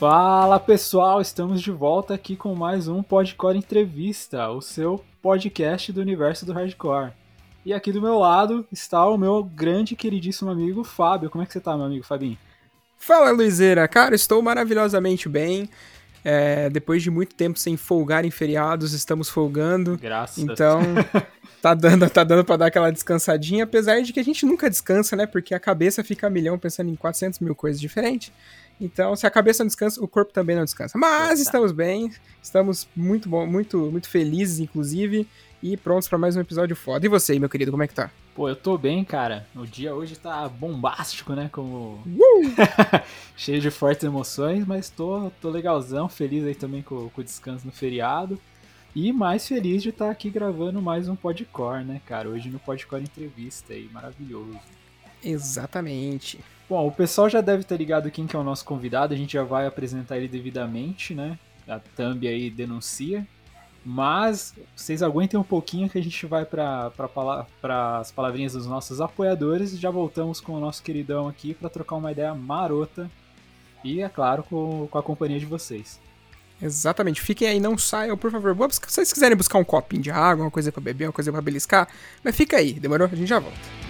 Fala pessoal, estamos de volta aqui com mais um Podcore Entrevista, o seu podcast do universo do hardcore. E aqui do meu lado está o meu grande queridíssimo amigo Fábio. Como é que você tá, meu amigo Fabinho? Fala, Luizeira. Cara, estou maravilhosamente bem. É, depois de muito tempo sem folgar em feriados, estamos folgando. Graças. Então, tá dando, tá dando pra dar aquela descansadinha, apesar de que a gente nunca descansa, né? Porque a cabeça fica a milhão pensando em 400 mil coisas diferentes. Então, se a cabeça não descansa, o corpo também não descansa. Mas estamos bem, estamos muito bom, muito, muito felizes, inclusive, e prontos para mais um episódio foda. E você, meu querido, como é que tá? Pô, eu tô bem, cara. O dia hoje tá bombástico, né? Como. Cheio de fortes emoções, mas tô, tô legalzão, feliz aí também com, com o descanso no feriado. E mais feliz de estar aqui gravando mais um Podcore, né, cara? Hoje no Podcore Entrevista aí, maravilhoso. Exatamente. Bom, o pessoal já deve ter ligado quem que é o nosso convidado, a gente já vai apresentar ele devidamente, né? A thumb aí denuncia. Mas vocês aguentem um pouquinho que a gente vai para as palavrinhas dos nossos apoiadores e já voltamos com o nosso queridão aqui para trocar uma ideia marota e, é claro, com, com a companhia de vocês. Exatamente. Fiquem aí, não saiam, por favor. Se vocês quiserem buscar um copinho de água, uma coisa para beber, uma coisa para beliscar, mas fica aí, demorou? A gente já volta.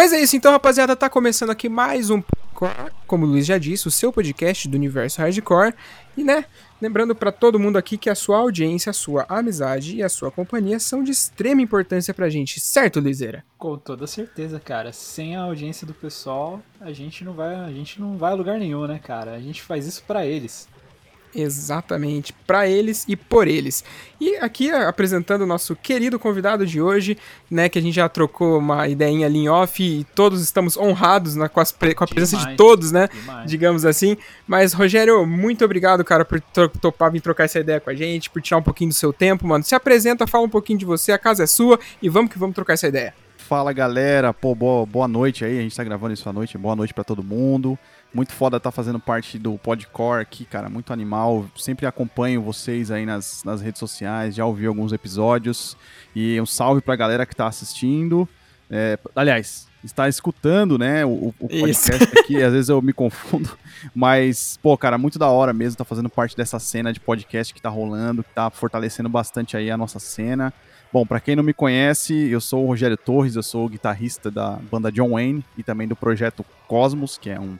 Mas é isso então, rapaziada. Tá começando aqui mais um como o Luiz já disse, o seu podcast do universo hardcore. E, né, lembrando para todo mundo aqui que a sua audiência, a sua amizade e a sua companhia são de extrema importância pra gente, certo, Lizeira? Com toda certeza, cara. Sem a audiência do pessoal, a gente não vai, a gente não vai a lugar nenhum, né, cara? A gente faz isso para eles. Exatamente, para eles e por eles. E aqui apresentando o nosso querido convidado de hoje, né, que a gente já trocou uma ideinha ali em off e todos estamos honrados né, com, com, a presença Demais. de todos, né, Demais. digamos assim. Mas Rogério, muito obrigado, cara, por topar vir trocar essa ideia com a gente, por tirar um pouquinho do seu tempo, mano. Se apresenta, fala um pouquinho de você, a casa é sua e vamos que vamos trocar essa ideia. Fala, galera. Pô, boa, boa noite aí. A gente tá gravando isso à noite. Boa noite para todo mundo. Muito foda estar tá fazendo parte do Podcore aqui, cara. Muito animal. Sempre acompanho vocês aí nas, nas redes sociais. Já ouvi alguns episódios. E um salve pra galera que tá assistindo. É, aliás, está escutando, né, o, o podcast Isso. aqui, às vezes eu me confundo, mas, pô, cara, muito da hora mesmo, tá fazendo parte dessa cena de podcast que tá rolando, que tá fortalecendo bastante aí a nossa cena. Bom, para quem não me conhece, eu sou o Rogério Torres, eu sou o guitarrista da banda John Wayne e também do projeto Cosmos, que é um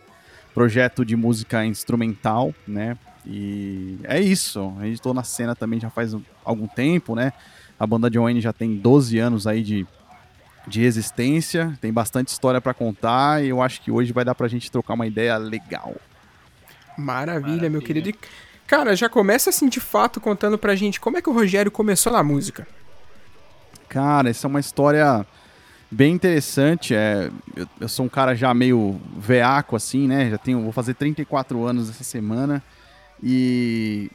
projeto de música instrumental, né? E é isso. A gente tô na cena também já faz algum tempo, né? A banda John Wayne já tem 12 anos aí de, de existência, tem bastante história para contar e eu acho que hoje vai dar pra gente trocar uma ideia legal. Maravilha, Maravilha. meu querido. Cara, já começa assim de fato contando pra gente como é que o Rogério começou na música. Cara, essa é uma história bem interessante. É, eu, eu, sou um cara já meio veaco, assim, né? Já tenho, vou fazer 34 anos essa semana. E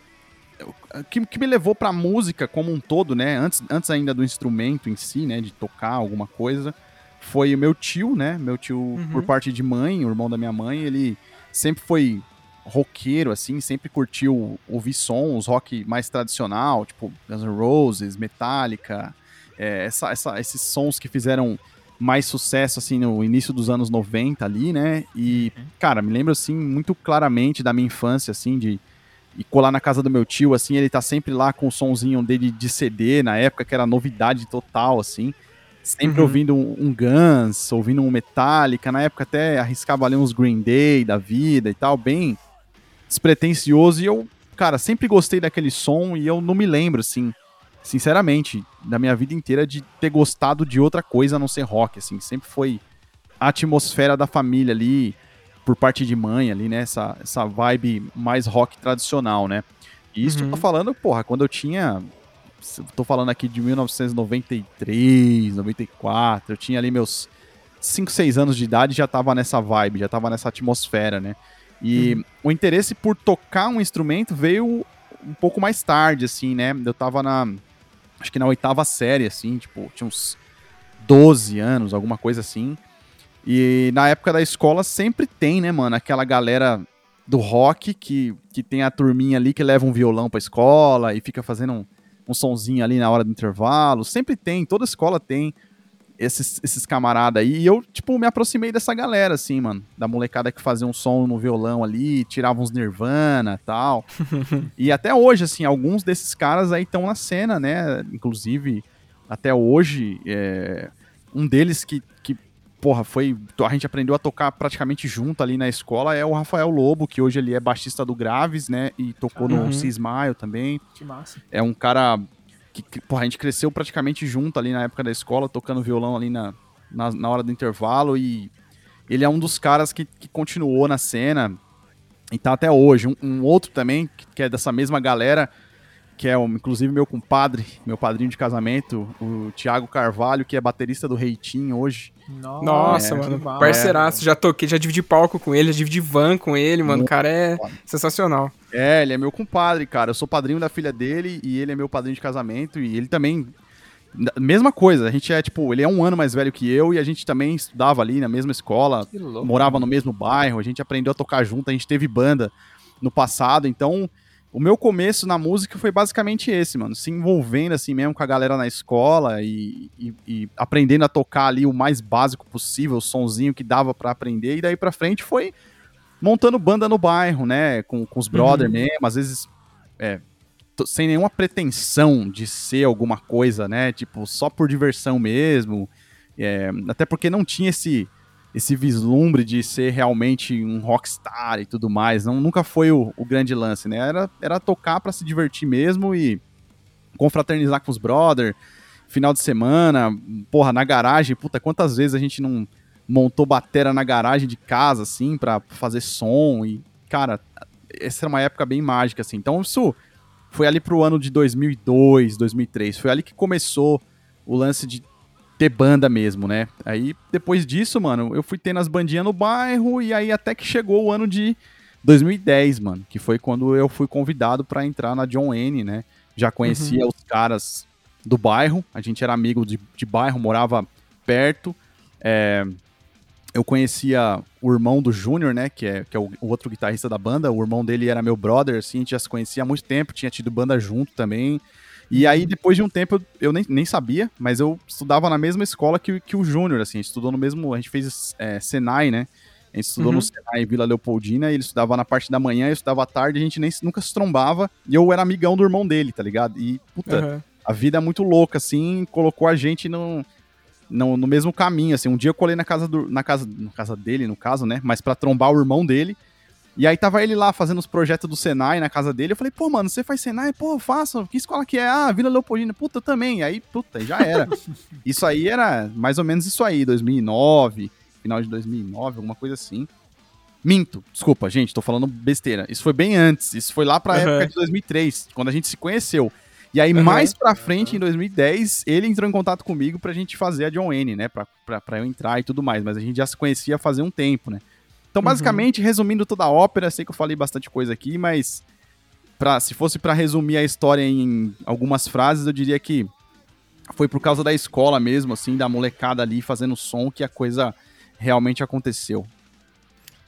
o que, que me levou pra música como um todo, né? Antes, antes ainda do instrumento em si, né? De tocar alguma coisa, foi o meu tio, né? Meu tio, uhum. por parte de mãe, o irmão da minha mãe, ele sempre foi roqueiro, assim, sempre curtiu ouvir sons, rock mais tradicional, tipo Guns N' Roses, Metallica, é, essa, essa, esses sons que fizeram mais sucesso, assim, no início dos anos 90 ali, né? E, uhum. cara, me lembro, assim, muito claramente da minha infância, assim, de e colar na casa do meu tio, assim, ele tá sempre lá com o sonzinho dele de CD, na época que era novidade total, assim. Sempre uhum. ouvindo um, um, Guns, ouvindo um Metallica, na época até arriscava ali uns Green Day da vida e tal, bem despretensioso. E eu, cara, sempre gostei daquele som e eu não me lembro, assim, sinceramente, da minha vida inteira de ter gostado de outra coisa a não ser rock, assim. Sempre foi a atmosfera da família ali, por parte de mãe ali, né? Essa, essa vibe mais rock tradicional, né? E isso uhum. eu tô falando, porra, quando eu tinha. Tô falando aqui de 1993, 94, eu tinha ali meus 5, 6 anos de idade já tava nessa vibe, já tava nessa atmosfera, né? E uhum. o interesse por tocar um instrumento veio um pouco mais tarde, assim, né? Eu tava na acho que na oitava série, assim, tipo, tinha uns 12 anos, alguma coisa assim. E na época da escola sempre tem, né, mano, aquela galera do rock que, que tem a turminha ali que leva um violão pra escola e fica fazendo um, um sonzinho ali na hora do intervalo. Sempre tem, toda escola tem esses, esses camaradas aí. E eu, tipo, me aproximei dessa galera, assim, mano. Da molecada que fazia um som no violão ali, tirava uns Nirvana tal. e até hoje, assim, alguns desses caras aí estão na cena, né? Inclusive, até hoje, é... um deles que, que, porra, foi. A gente aprendeu a tocar praticamente junto ali na escola é o Rafael Lobo, que hoje ele é baixista do Graves, né? E tocou uhum. no Cismaio também. Que massa. É um cara que porra, a gente cresceu praticamente junto ali na época da escola, tocando violão ali na, na, na hora do intervalo e ele é um dos caras que, que continuou na cena e tá até hoje. Um, um outro também, que é dessa mesma galera, que é, um, inclusive, meu compadre, meu padrinho de casamento, o Thiago Carvalho, que é baterista do Reitinho hoje. Nossa, Nossa é, mano, parceiraço, é, já toquei, já dividi palco com ele, já dividi van com ele, mano, o cara é sensacional. É, ele é meu compadre, cara, eu sou padrinho da filha dele e ele é meu padrinho de casamento e ele também mesma coisa, a gente é tipo, ele é um ano mais velho que eu e a gente também estudava ali na mesma escola, louco, morava no mesmo bairro, a gente aprendeu a tocar junto, a gente teve banda no passado, então o meu começo na música foi basicamente esse, mano. Se envolvendo assim mesmo com a galera na escola e, e, e aprendendo a tocar ali o mais básico possível, o sonzinho que dava para aprender. E daí pra frente foi montando banda no bairro, né? Com, com os brothers uhum. mesmo, às vezes é, sem nenhuma pretensão de ser alguma coisa, né? Tipo, só por diversão mesmo. É, até porque não tinha esse esse vislumbre de ser realmente um rockstar e tudo mais. Não, nunca foi o, o grande lance, né? Era, era tocar para se divertir mesmo e confraternizar com os brother, final de semana, porra, na garagem, puta, quantas vezes a gente não montou batera na garagem de casa, assim, pra fazer som e, cara, essa era uma época bem mágica, assim. Então isso foi ali pro ano de 2002, 2003. Foi ali que começou o lance de ter banda mesmo, né? Aí depois disso, mano, eu fui tendo as bandinhas no bairro e aí até que chegou o ano de 2010, mano, que foi quando eu fui convidado para entrar na John N, né? Já conhecia uhum. os caras do bairro, a gente era amigo de, de bairro, morava perto. É, eu conhecia o irmão do Júnior, né? Que é, que é o, o, outro guitarrista da banda. O irmão dele era meu brother, assim, a gente já se conhecia há muito tempo, tinha tido banda junto também. E aí, depois de um tempo, eu, eu nem, nem sabia, mas eu estudava na mesma escola que, que o Júnior, assim, a gente estudou no mesmo. A gente fez é, Senai, né? A gente estudou uhum. no Senai Vila Leopoldina, ele estudava na parte da manhã, eu estudava à tarde, a gente nem, nunca se trombava, e eu era amigão do irmão dele, tá ligado? E, puta, uhum. a vida é muito louca, assim, colocou a gente no, no, no, mesmo caminho, assim. Um dia eu colei na casa, do, na casa, na casa dele, no caso, né? Mas para trombar o irmão dele, e aí tava ele lá fazendo os projetos do Senai na casa dele. Eu falei, pô, mano, você faz Senai? Pô, faço. Que escola que é? Ah, Vila Leopoldina. Puta, também. Aí, puta, já era. isso aí era mais ou menos isso aí, 2009, final de 2009, alguma coisa assim. Minto, desculpa, gente, tô falando besteira. Isso foi bem antes, isso foi lá pra uhum. época de 2003, quando a gente se conheceu. E aí, uhum. mais pra frente, em 2010, ele entrou em contato comigo pra gente fazer a John N, né? Pra, pra, pra eu entrar e tudo mais. Mas a gente já se conhecia fazia um tempo, né? Então, uhum. basicamente, uhum. resumindo toda a ópera, sei que eu falei bastante coisa aqui, mas pra, se fosse para resumir a história em algumas frases, eu diria que foi por causa da escola mesmo, assim, da molecada ali fazendo som que a coisa realmente aconteceu.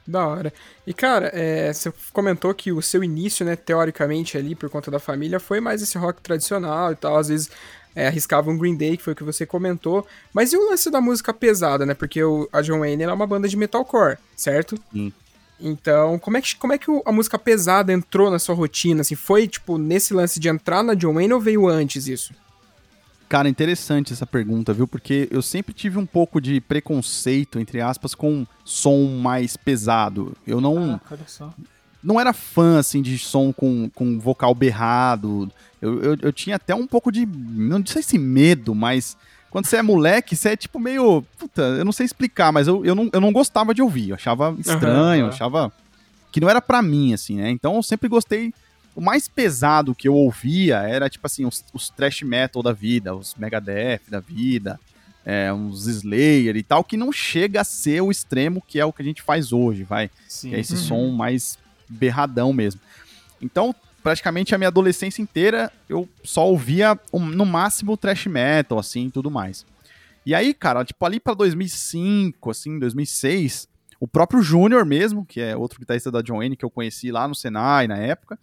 Da hora. E, cara, é, você comentou que o seu início, né, teoricamente ali, por conta da família, foi mais esse rock tradicional e tal. Às vezes é, arriscava um Green Day, que foi o que você comentou. Mas e o lance da música pesada, né? Porque o, a John Wayne é uma banda de metalcore, certo? Sim. Então, como é que, como é que a música pesada entrou na sua rotina? Assim, foi, tipo, nesse lance de entrar na John Wayne ou veio antes isso? Cara, interessante essa pergunta, viu? Porque eu sempre tive um pouco de preconceito, entre aspas, com som mais pesado. Eu não. Ah, não era fã, assim, de som com, com vocal berrado. Eu, eu, eu, tinha até um pouco de. Não sei se medo, mas. Quando você é moleque, você é tipo meio. Puta, eu não sei explicar, mas eu, eu, não, eu não gostava de ouvir. Eu achava estranho, uhum. achava. Que não era para mim, assim, né? Então eu sempre gostei o mais pesado que eu ouvia era, tipo assim, os, os trash metal da vida, os Megadeth da vida, é, uns Slayer e tal, que não chega a ser o extremo que é o que a gente faz hoje, vai. Sim. Que é esse uhum. som mais berradão mesmo. Então, praticamente a minha adolescência inteira eu só ouvia no máximo trash metal, assim, tudo mais. E aí, cara, tipo, ali pra 2005, assim, 2006, o próprio Júnior mesmo, que é outro guitarrista da John Wayne que eu conheci lá no Senai na época,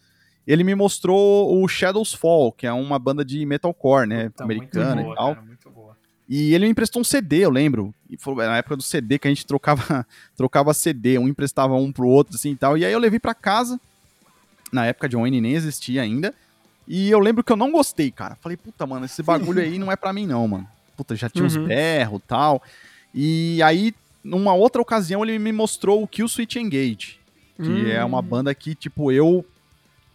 ele me mostrou o Shadows Fall, que é uma banda de metalcore, né, Puta, americana boa, e tal. Cara, e ele me emprestou um CD, eu lembro. E foi na época do CD que a gente trocava, trocava CD, um emprestava um pro outro, assim e tal. E aí eu levei para casa. Na época de Wayne nem existia ainda. E eu lembro que eu não gostei, cara. Falei, puta, mano, esse bagulho aí não é para mim, não, mano. Puta, já tinha uhum. uns berros e tal. E aí, numa outra ocasião, ele me mostrou o Kill Switch Engage. Que uhum. é uma hum. banda que, tipo, eu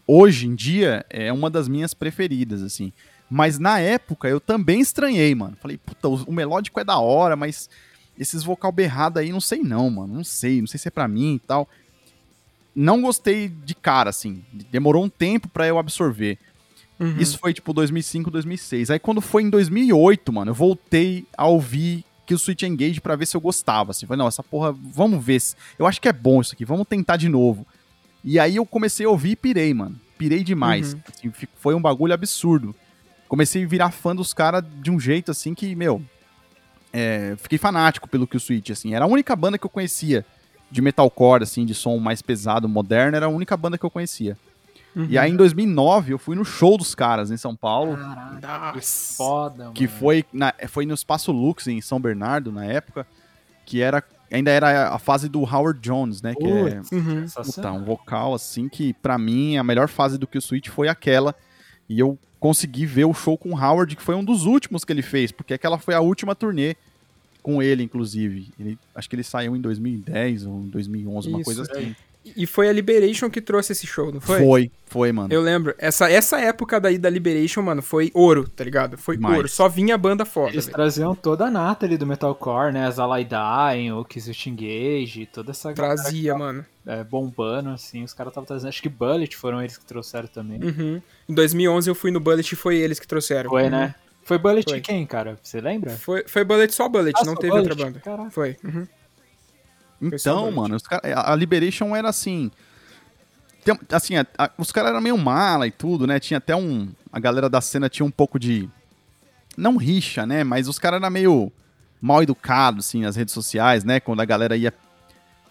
hoje em dia é uma das minhas preferidas, assim. Mas na época eu também estranhei, mano. Falei, puta, o melódico é da hora, mas esses vocal berrado aí, não sei não, mano. Não sei, não sei se é pra mim e tal. Não gostei de cara, assim. Demorou um tempo para eu absorver. Uhum. Isso foi tipo 2005, 2006. Aí quando foi em 2008, mano, eu voltei a ouvir que o Switch Engage para ver se eu gostava. Assim, falei, não, essa porra, vamos ver. Se... Eu acho que é bom isso aqui, vamos tentar de novo. E aí eu comecei a ouvir e pirei, mano. Pirei demais. Uhum. Assim, foi um bagulho absurdo. Comecei a virar fã dos caras de um jeito assim que, meu. É, fiquei fanático pelo que o Switch, assim. Era a única banda que eu conhecia de metalcore, assim, de som mais pesado, moderno. Era a única banda que eu conhecia. Uhum. E aí em 2009 eu fui no show dos caras em São Paulo. Caraca, que foda, Que mano. foi, na, foi no Espaço Lux em São Bernardo na época. Que era ainda era a fase do Howard Jones, né? Que é uhum. puta, um vocal assim que para mim a melhor fase do que o Switch foi aquela. E eu consegui ver o show com o Howard, que foi um dos últimos que ele fez, porque aquela foi a última turnê com ele, inclusive. Ele, acho que ele saiu em 2010 ou 2011, Isso, uma coisa assim. E foi a Liberation que trouxe esse show, não foi? Foi, foi, mano. Eu lembro. Essa, essa época daí da Liberation, mano, foi ouro, tá ligado? Foi ouro. Só vinha banda foda. Eles velho. traziam toda a nata ali do metalcore, né? As Ally Dying, o Kizut Engage, toda essa galera Trazia, mano. é, bombando, assim. Os caras estavam trazendo. Acho que Bullet foram eles que trouxeram também. Uhum. Em 2011 eu fui no Bullet e foi eles que trouxeram. Foi, Uhum. né? Foi Bullet Foi. quem, cara? Você lembra? Foi, foi Bullet só Bullet, Ah, não só teve Bullet? outra banda. Caraca. Foi. uhum. Então, mano, cara- a Liberation era assim. tem- assim, a- a- os caras eram meio mala e tudo, né? Tinha até um. A galera da cena tinha um pouco de. Não rixa, né? Mas os caras eram meio mal educados, assim, nas redes sociais, né? Quando a galera ia.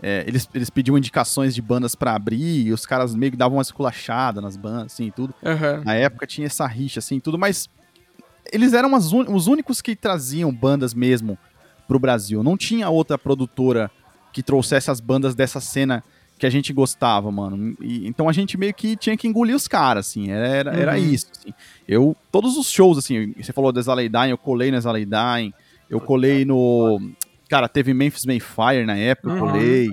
é, eles, eles pediam indicações de bandas pra abrir e os caras meio que davam uma esculachada nas bandas, assim, e tudo. Aham. Na época tinha essa rixa, assim, tudo, mas eles eram as os únicos que traziam bandas mesmo pro Brasil. Não tinha outra produtora que trouxesse as bandas dessa cena que a gente gostava, mano. E- então a gente meio que tinha que engolir os caras, assim, era, era, Uhum. isso, assim. Eu, todos os shows, assim, você falou das Dying, eu colei nas Dying, eu colei no... Cara, teve Memphis Mayfire na época, eu Uhum. colei.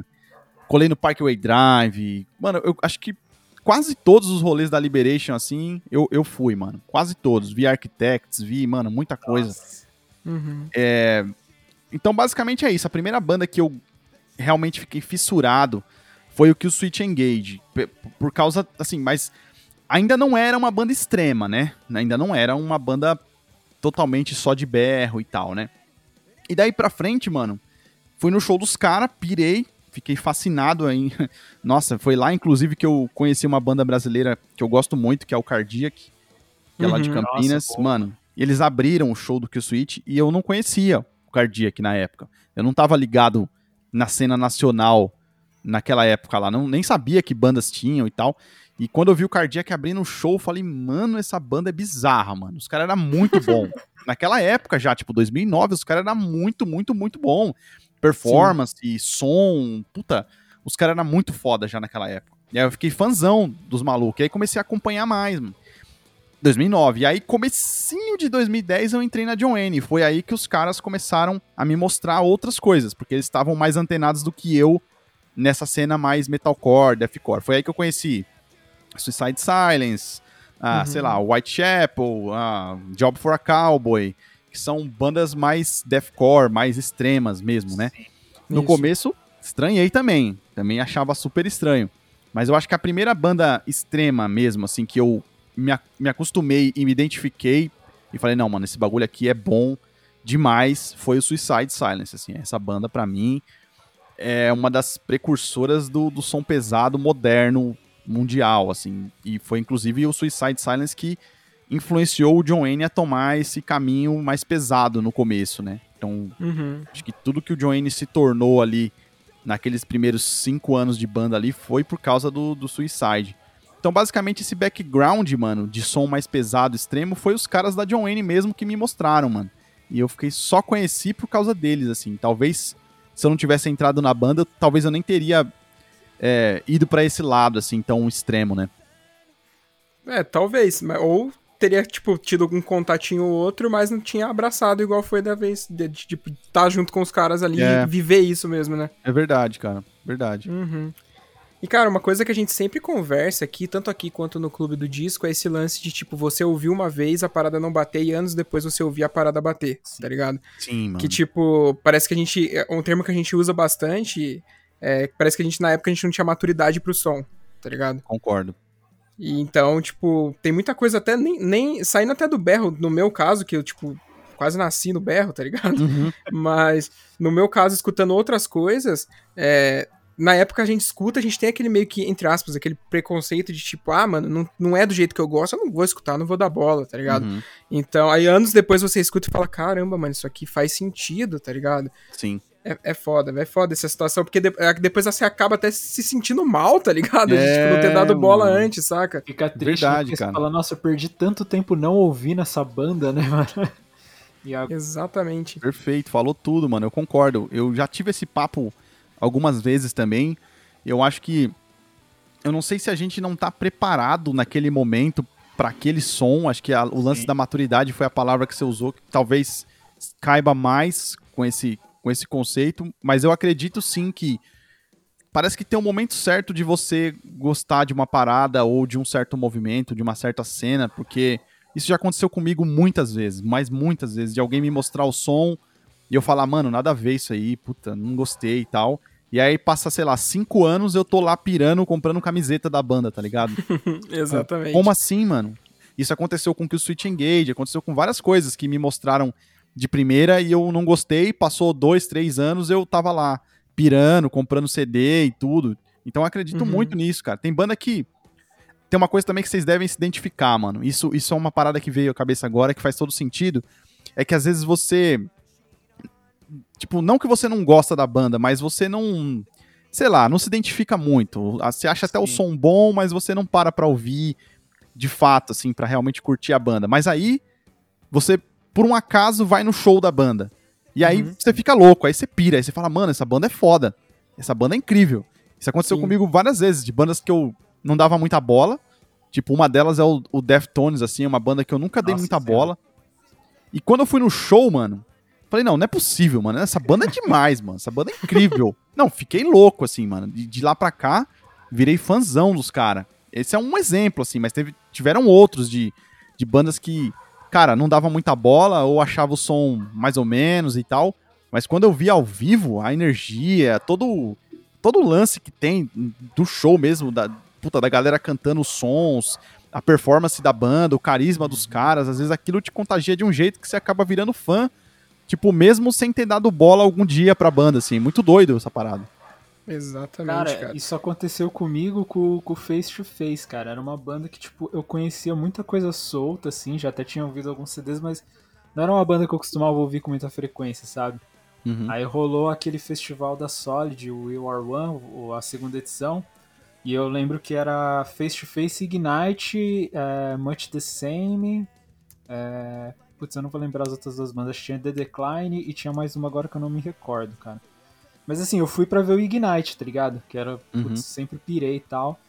Colei no Parkway Drive. Mano, eu acho que quase todos os rolês da Liberation, assim, eu, eu fui, mano. Quase todos. Vi Architects, vi, mano, muita coisa. Uhum. Então, basicamente é isso. A primeira banda que eu realmente fiquei fissurado foi o que o Switch Engage. Por causa, assim, mas ainda não era uma banda extrema, né? Ainda não era uma banda totalmente só de berro e tal, né? E daí pra frente, mano, fui no show dos caras, pirei, fiquei fascinado aí. Nossa, foi lá, inclusive, que eu conheci uma banda brasileira que eu gosto muito, que é o Cardiac, que é lá de Uhum. Campinas. Nossa, mano, e eles abriram o show do Kill Switch e eu não conhecia o Cardiac na época. Eu não tava ligado na cena nacional naquela época lá, não, nem sabia que bandas tinham e tal. E quando eu vi o Cardiac abrindo o show, eu falei, mano, essa banda é bizarra, mano. Os caras eram muito bom. Naquela época já, tipo, 2009, os caras eram muito, muito, muito bom. Performance, som, puta, os caras eram muito foda já naquela época. E aí eu fiquei fãzão dos malucos. E aí comecei a acompanhar mais, mano. 2009. E aí, comecinho de 2010, eu entrei na John Wayne. Foi aí que os caras começaram a me mostrar outras coisas, porque eles estavam mais antenados do que eu nessa cena mais metalcore, deathcore. Foi aí que eu conheci Suicide Silence, ah, Uhum. sei lá, Whitechapel, ah, Job for a Cowboy, que são bandas mais deathcore, mais extremas mesmo, né? No Isso. começo, estranhei também. Também achava super estranho. Mas eu acho que a primeira banda extrema mesmo, assim, que eu me, me acostumei e me identifiquei e falei, não, mano, esse bagulho aqui é bom demais, foi o Suicide Silence, assim. Essa banda, pra mim, é uma das precursoras do, do som pesado moderno mundial, assim. E foi, inclusive, o Suicide Silence que influenciou o John Wayne a tomar esse caminho mais pesado no começo, né? Então, Uhum. Acho que tudo que o John Wayne se tornou ali naqueles primeiros cinco anos de banda ali foi por causa do, do Suicide. Então, basicamente, esse background, mano, de som mais pesado, extremo, foi os caras da John Wayne mesmo que me mostraram, mano. E eu fiquei só conheci por causa deles, assim. Talvez, se eu não tivesse entrado na banda, talvez eu nem teria é, ido pra esse lado, assim, tão extremo, né? É, talvez. Ou teria, tipo, tido algum contatinho ou outro, mas não tinha abraçado igual foi da vez de, de, tipo, estar junto com os caras ali É. e viver isso mesmo, né? É verdade, cara. Verdade. Uhum. E, cara, uma coisa que a gente sempre conversa aqui, tanto aqui quanto no Clube do Disco, é esse lance de, tipo, você ouviu uma vez, a parada não bater, e anos depois você ouvir a parada bater, tá ligado? Sim, mano. Que, tipo, parece que a gente. É um termo que a gente usa bastante. É, parece que a gente, na época, a gente não tinha maturidade pro som, tá ligado? Concordo. E então, tipo, tem muita coisa até nem, nem. Saindo até do berro, no meu caso, que eu, tipo, quase nasci no berro, tá ligado? Uhum. Mas, no meu caso, escutando outras coisas, é, na época a gente escuta, a gente tem aquele meio que, entre aspas, aquele preconceito de tipo, ah, mano, não, não é do jeito que eu gosto, eu não vou escutar, não vou dar bola, tá ligado? Uhum. Então, aí anos depois você escuta e fala, caramba, mano, isso aqui faz sentido, tá ligado? Sim. É, é foda, é foda essa situação, porque de- é depois você acaba até se sentindo mal, tá ligado? De, É, tipo, não ter dado bola mano. antes, saca? Fica triste Verdade, porque cara. você fala, nossa, eu perdi tanto tempo não ouvindo essa banda, né, mano? E a... Exatamente. Perfeito, falou tudo, mano. Eu concordo. Eu já tive esse papo algumas vezes também. Eu acho que. Eu não sei se a gente não tá preparado naquele momento para aquele som. Acho que a- o lance Sim. da maturidade foi a palavra que você usou, que talvez caiba mais com esse, com esse conceito. Mas eu acredito sim que parece que tem um momento certo de você gostar de uma parada ou de um certo movimento, de uma certa cena, porque isso já aconteceu comigo muitas vezes, mas muitas vezes, de alguém me mostrar o som e eu falar, mano, nada a ver isso aí, puta, não gostei e tal. E aí passa, sei lá, cinco anos eu tô lá pirando, comprando camiseta da banda, tá ligado? Exatamente. Como assim, mano? Isso aconteceu com o Switch Engage, aconteceu com várias coisas que me mostraram de primeira e eu não gostei. Passou dois, três anos, eu tava lá pirando, comprando CD e tudo. Então eu acredito Uhum. muito nisso, cara. Tem banda que. Tem uma coisa também que vocês devem se identificar, mano. Isso, isso é uma parada que veio à cabeça agora, que faz todo sentido. É que às vezes você. Tipo, não que você não gosta da banda, mas você não. Sei lá, não se identifica muito. Ah, Você acha até o Sim. som bom, mas você não para pra ouvir de fato, assim, pra realmente curtir a banda. Mas aí, você, por um acaso, vai no show da banda. E aí Uhum. você fica louco, aí você pira, aí você fala, mano, essa banda é foda. Essa banda é incrível. Isso aconteceu Sim. comigo várias vezes, de bandas que eu não dava muita bola. Tipo, uma delas é o, o Deftones, assim, é uma banda que eu nunca dei Nossa muita Senhora. bola. E quando eu fui no show, mano, falei, não, não é possível, mano. Essa banda é demais, mano. Essa banda é incrível. não, fiquei louco, assim, mano. De, de lá pra cá, virei fãzão dos caras. Esse é um exemplo, assim, mas teve, tiveram outros de, de bandas que, cara, não dava muita bola ou achava o som mais ou menos e tal. Mas quando eu vi ao vivo, a energia, todo, todo o lance que tem do show mesmo, da, puta, da galera cantando os sons, a performance da banda, o carisma dos caras, às vezes aquilo te contagia de um jeito que você acaba virando fã, tipo, mesmo sem ter dado bola algum dia pra banda, assim. Muito doido essa parada. Exatamente, Cara, cara. isso aconteceu comigo com com o Face to Face, cara. Era uma banda que, tipo, eu conhecia muita coisa solta, assim, já até tinha ouvido alguns CDs, mas não era uma banda que eu costumava ouvir com muita frequência, sabe? Uhum. Aí rolou aquele festival da Solid, o We Are One, a segunda edição, e eu lembro que era Face to Face Ignite, é, Much the Same, é, putz, eu não vou lembrar as outras duas bandas, tinha The Decline e tinha mais uma agora que eu não me recordo, cara. Mas assim, eu fui pra ver o Ignite, tá ligado? Que era, putz, Uhum. sempre pirei e tal.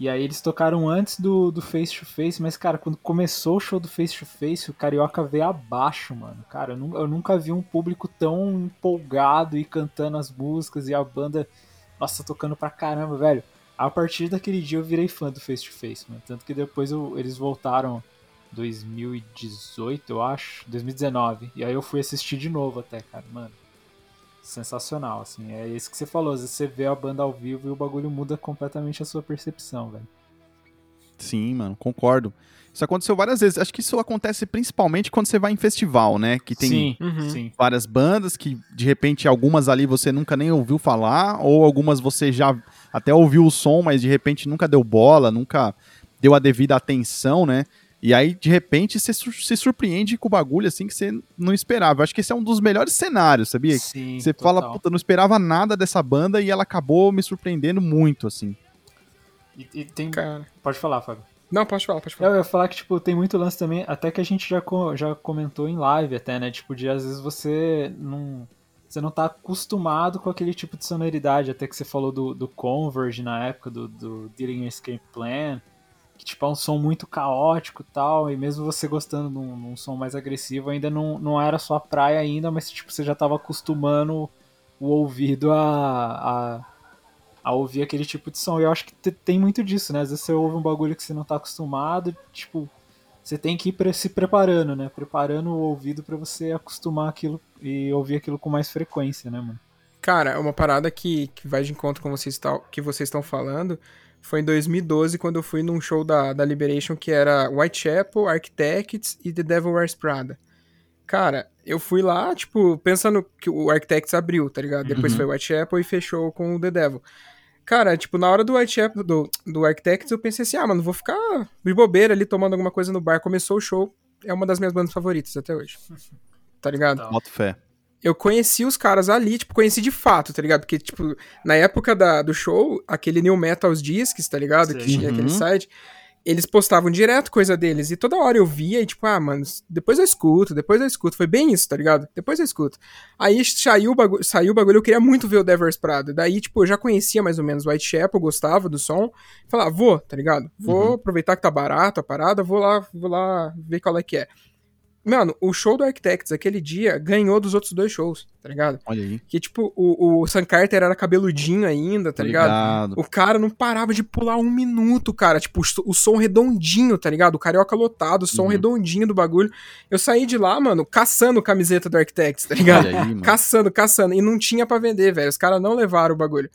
E aí eles tocaram antes do, do Face to Face, mas, cara, quando começou o show do Face to Face, o Carioca veio abaixo, mano. Cara, eu, nu- eu nunca vi um público tão empolgado e cantando as músicas e a banda, nossa, tocando pra caramba, velho. A partir daquele dia eu virei fã do Face to Face, mano. Tanto que depois eu- eles voltaram 2018, eu acho, 2019. E aí eu fui assistir de novo até, cara, mano. Sensacional, assim. É isso que você falou. Às vezes você vê a banda ao vivo e o bagulho muda completamente a sua percepção, velho. Sim, mano, concordo. Isso aconteceu várias vezes. Acho que isso acontece principalmente quando você vai em festival, né? Que tem sim, Uhum. sim. várias bandas que, de repente, algumas ali você nunca nem ouviu falar, ou algumas você já até ouviu o som, mas de repente nunca deu bola, nunca deu a devida atenção, né? E aí, de repente, você sur- se surpreende com o bagulho assim que você não esperava. Acho que esse é um dos melhores cenários, sabia? Sim, Você total. fala, puta, não esperava nada dessa banda e ela acabou me surpreendendo muito, assim. E, e tem... Cara. Pode falar, Fábio. Não, pode falar, pode falar. Eu ia falar que, tipo, tem muito lance também, até que a gente já, co- já comentou em live até, né? Tipo, de às vezes você não. Você não tá acostumado com aquele tipo de sonoridade, até que você falou do, do Converge na época, do, do Dealing Escape Plan, que tipo, é um som muito caótico e tal, e mesmo você gostando de um, de um som mais agressivo, ainda não, não era sua praia ainda, mas tipo, você já tava acostumando o ouvido a, a, a ouvir aquele tipo de som. E eu acho que te- tem muito disso, né? Às vezes você ouve um bagulho que você não tá acostumado, tipo, você tem que ir pre- se preparando, né? Preparando o ouvido pra você acostumar aquilo e ouvir aquilo com mais frequência, né, mano? Cara, uma parada que, que vai de encontro com vocês tal, que vocês estão falando foi em 2012, quando eu fui num show da, da Liberation que era Whitechapel, Architects e The Devil Wears Prada. Cara, eu fui lá, tipo, pensando que o Architects abriu, tá ligado? Depois Uhum. foi Whitechapel e fechou com o The Devil. Cara, tipo, na hora do Whitechapel, do, do Architects, eu pensei assim, ah, mano, vou ficar de bobeira ali tomando alguma coisa no bar. Começou o show, é uma das minhas bandas favoritas até hoje. Tá ligado? Boto fé. Eu conheci os caras ali, tipo, conheci de fato, tá ligado? Porque, tipo, na época da, do show, aquele New Metal os Discs, tá ligado? Que Sim. tinha aquele Uhum. site. Eles postavam direto coisa deles. E toda hora eu via e, tipo, ah, mano, depois eu escuto, depois eu escuto. Foi bem isso, tá ligado? Depois eu escuto. Aí saiu o bagulho, saiu o bagulho eu queria muito ver o Devers Prado. Daí, tipo, eu já conhecia mais ou menos o Whitechapel, gostava do som. Falei, ah, vou, tá ligado? Vou Uhum. aproveitar que tá barato a parada, vou lá, vou lá ver qual é que é. Mano, o show do Architects aquele dia ganhou dos outros dois shows, tá ligado? Olha aí. Que, tipo, o, o Sam Carter era cabeludinho ainda, tá ligado? O cara não parava de pular um minuto, cara. Tipo, o, o som redondinho, tá ligado? O carioca lotado, o som Uhum. redondinho do bagulho. Eu saí de lá, mano, caçando camiseta do Architects, tá ligado? Olha aí, mano. caçando, caçando. E não tinha pra vender, velho. Os caras não levaram o bagulho.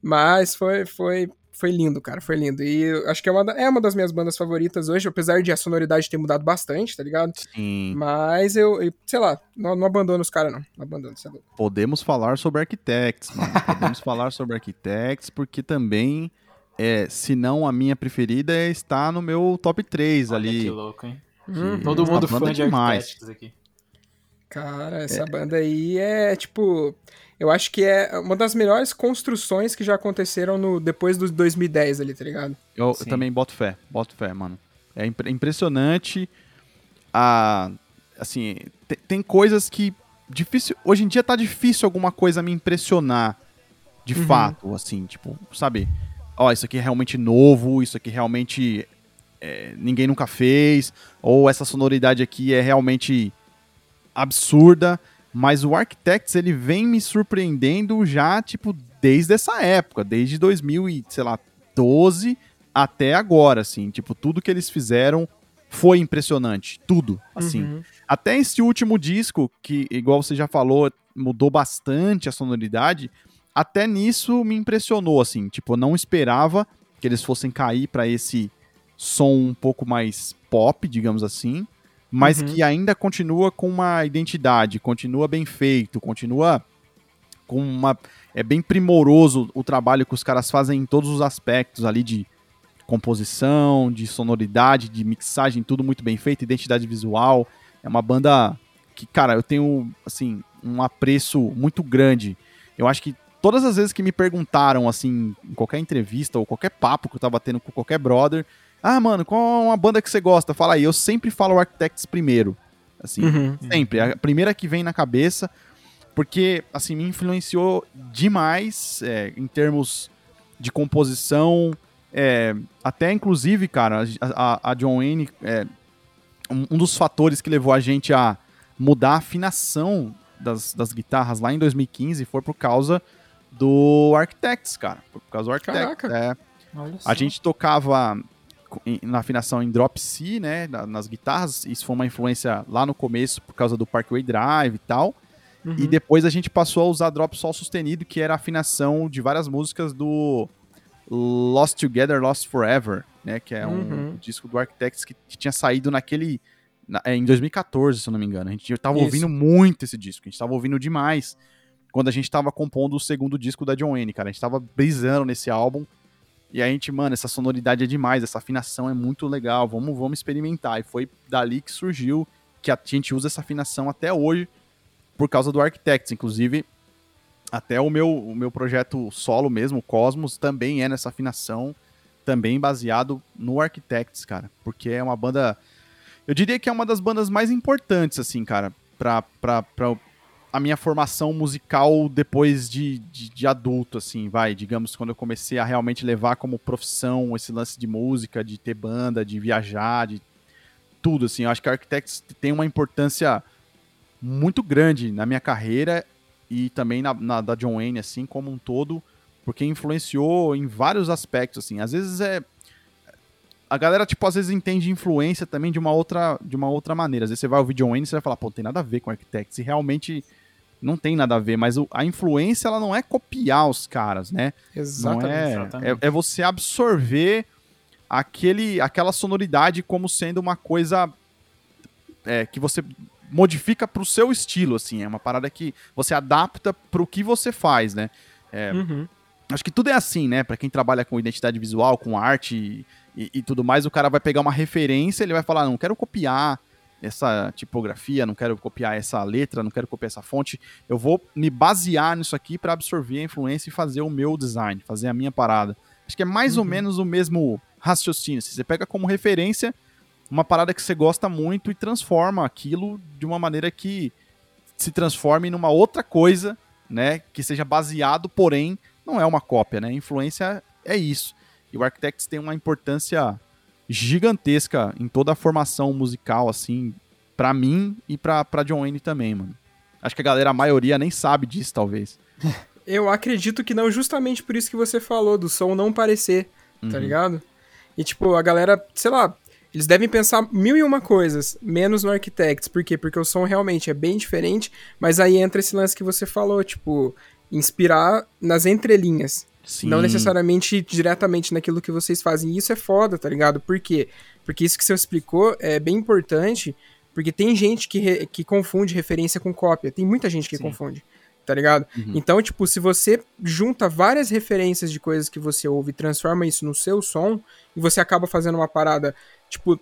Mas foi, foi, foi lindo, cara. Foi lindo. E eu acho que é uma, da- é uma das minhas bandas favoritas hoje, apesar de a sonoridade ter mudado bastante, tá ligado? Sim. Mas eu, eu- sei lá, não, não abandono os caras, não. Não abandono, você é. Podemos falar sobre Architects, mano. Podemos falar sobre Architects, porque também, é, se não a minha preferida, é- está no meu top 3 Olha ali. que louco, hein? Hum, Todo Uma mundo fã de demais. Architects aqui. Cara, essa banda aí é tipo. Eu acho que é uma das melhores construções que já aconteceram no, depois dos 2010 ali, tá ligado? Eu, eu também boto fé, boto fé, mano. É impre- impressionante a assim, te- tem coisas que difícil, hoje em dia tá difícil alguma coisa me impressionar de Uhum. fato, assim, tipo, sabe? Ó, isso aqui é realmente novo, isso aqui realmente é, ninguém nunca fez, ou essa sonoridade aqui é realmente absurda, mas o Architects ele vem me surpreendendo já, tipo, desde essa época, desde 2000 e, sei lá, 12 até agora, assim, tipo, tudo que eles fizeram foi impressionante, tudo, assim. Uhum. Até esse último disco, que, igual você já falou, mudou bastante a sonoridade, até nisso me impressionou, assim. Tipo, eu não esperava que eles fossem cair pra esse som um pouco mais pop, digamos assim, mas Uhum. que ainda continua com uma identidade, continua bem feito, continua com uma. É bem primoroso o trabalho que os caras fazem em todos os aspectos ali de composição, de sonoridade, de mixagem, tudo muito bem feito, identidade visual. É uma banda que, cara, eu tenho, assim, um apreço muito grande. Eu acho que todas as vezes que me perguntaram, assim, em qualquer entrevista ou qualquer papo que eu tava tendo com qualquer brother, ah, mano, qual é uma banda que você gosta? Fala aí, eu sempre falo o Architects primeiro. Assim, Uhum. sempre. A primeira que vem na cabeça, porque, assim, me influenciou demais é, em termos de composição, é, até inclusive, cara, a, a- John Wayne, é, um, dos fatores que levou a gente a mudar a afinação das, das guitarras lá em 2015 foi por causa do Architects, cara. Por causa do Architects. Caraca. É, a gente tocava na afinação em drop C, né, na- nas guitarras. Isso foi uma influência lá no começo por causa do Parkway Drive e tal. Uhum. E depois a gente passou a usar drop sol sustenido, que era a afinação de várias músicas do Lost Together, Lost Forever, né, que é um Uhum. disco do Architects que, que tinha saído naquele na- é, em 2014, se eu não me engano. A gente tava Isso. ouvindo muito esse disco, a gente tava ouvindo demais quando a gente tava compondo o segundo disco da John Wayne, cara. A gente tava brisando nesse álbum. E a gente, mano, essa sonoridade é demais, essa afinação é muito legal, vamos, vamos experimentar. E foi dali que surgiu que a gente usa essa afinação até hoje por causa do Architects. Inclusive, até o meu, o meu projeto solo mesmo, Cosmos, também é nessa afinação, também baseado no Architects, cara. Porque é uma banda. Eu diria que é uma das bandas mais importantes, assim, cara, pra, pra a minha formação musical depois de, de, de adulto, assim, vai. Digamos, quando eu comecei a realmente levar como profissão esse lance de música, de ter banda, de viajar, de tudo, assim. Eu acho que Architects tem uma importância muito grande na minha carreira e também na, na da John Wayne, assim, como um todo, porque influenciou em vários aspectos, assim. Às vezes é a galera, tipo, às vezes entende influência também de uma outra, de uma outra maneira. Às vezes você vai ouvir John Wayne e você vai falar, pô, não tem nada a ver com Architects. E realmente não tem nada a ver, mas o- a influência, ela não é copiar os caras, né? Exatamente. Não é, exatamente. é, é você absorver aquele, aquela sonoridade como sendo uma coisa é, que você modifica pro seu estilo, assim. É uma parada que você adapta pro que você faz, né? Uhum. Acho que tudo é assim, né? Pra quem trabalha com identidade visual, com arte e, e- e tudo mais, o cara vai pegar uma referência, ele vai falar, não quero copiar essa tipografia, não quero copiar essa letra, não quero copiar essa fonte, eu vou me basear nisso aqui pra absorver a influência e fazer o meu design, fazer a minha parada. Acho que é mais ou Uhum. menos o mesmo raciocínio. assim, Você pega como referência uma parada que você gosta muito e transforma aquilo de uma maneira que se transforme numa outra coisa, né? Que seja baseado, porém, não é uma cópia, né? Influência é isso. E o Architects tem uma importância gigantesca em toda a formação musical, assim, Pra mim e pra, pra John Wayne também, mano. Acho que a galera, a maioria, nem sabe disso, talvez. Eu acredito que não, justamente por isso que você falou, do som não parecer, tá Uhum. ligado? E tipo, a galera, sei lá, eles devem pensar mil e uma coisas, menos no Architects. Por quê? Porque o som realmente é bem diferente, mas aí entra esse lance que você falou, tipo, inspirar nas entrelinhas. Sim. Não necessariamente diretamente naquilo que vocês fazem. E isso é foda, tá ligado? Por quê? Porque isso que você explicou é bem importante, porque tem gente que, re- que confunde referência com cópia. Tem muita gente que Sim. confunde, tá ligado? Uhum. Então, tipo, se você junta várias referências de coisas que você ouve e transforma isso no seu som, e você acaba fazendo uma parada, tipo,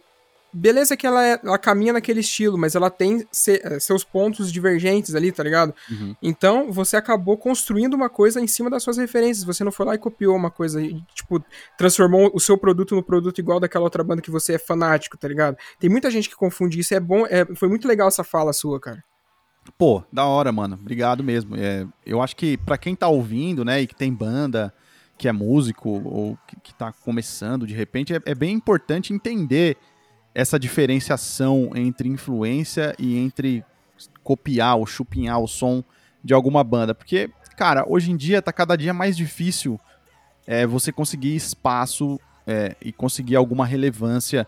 beleza que ela, é- ela caminha naquele estilo, mas ela tem se- eh, seus pontos divergentes ali, tá ligado? Uhum. Então, você acabou construindo uma coisa em cima das suas referências. Você não foi lá e copiou uma coisa e, tipo, transformou o seu produto no produto igual daquela outra banda que você é fanático, tá ligado? Tem muita gente que confunde isso. É bom, é, foi muito legal essa fala sua, cara. Pô, da hora, mano. Obrigado mesmo. É, eu acho que pra quem tá ouvindo, né, e que tem banda, que é músico ou que, que tá começando de repente, é, é bem importante entender essa diferenciação entre influência e entre copiar ou chupinhar o som de alguma banda. Porque, cara, hoje em dia tá cada dia mais difícil é, você conseguir espaço é, e conseguir alguma relevância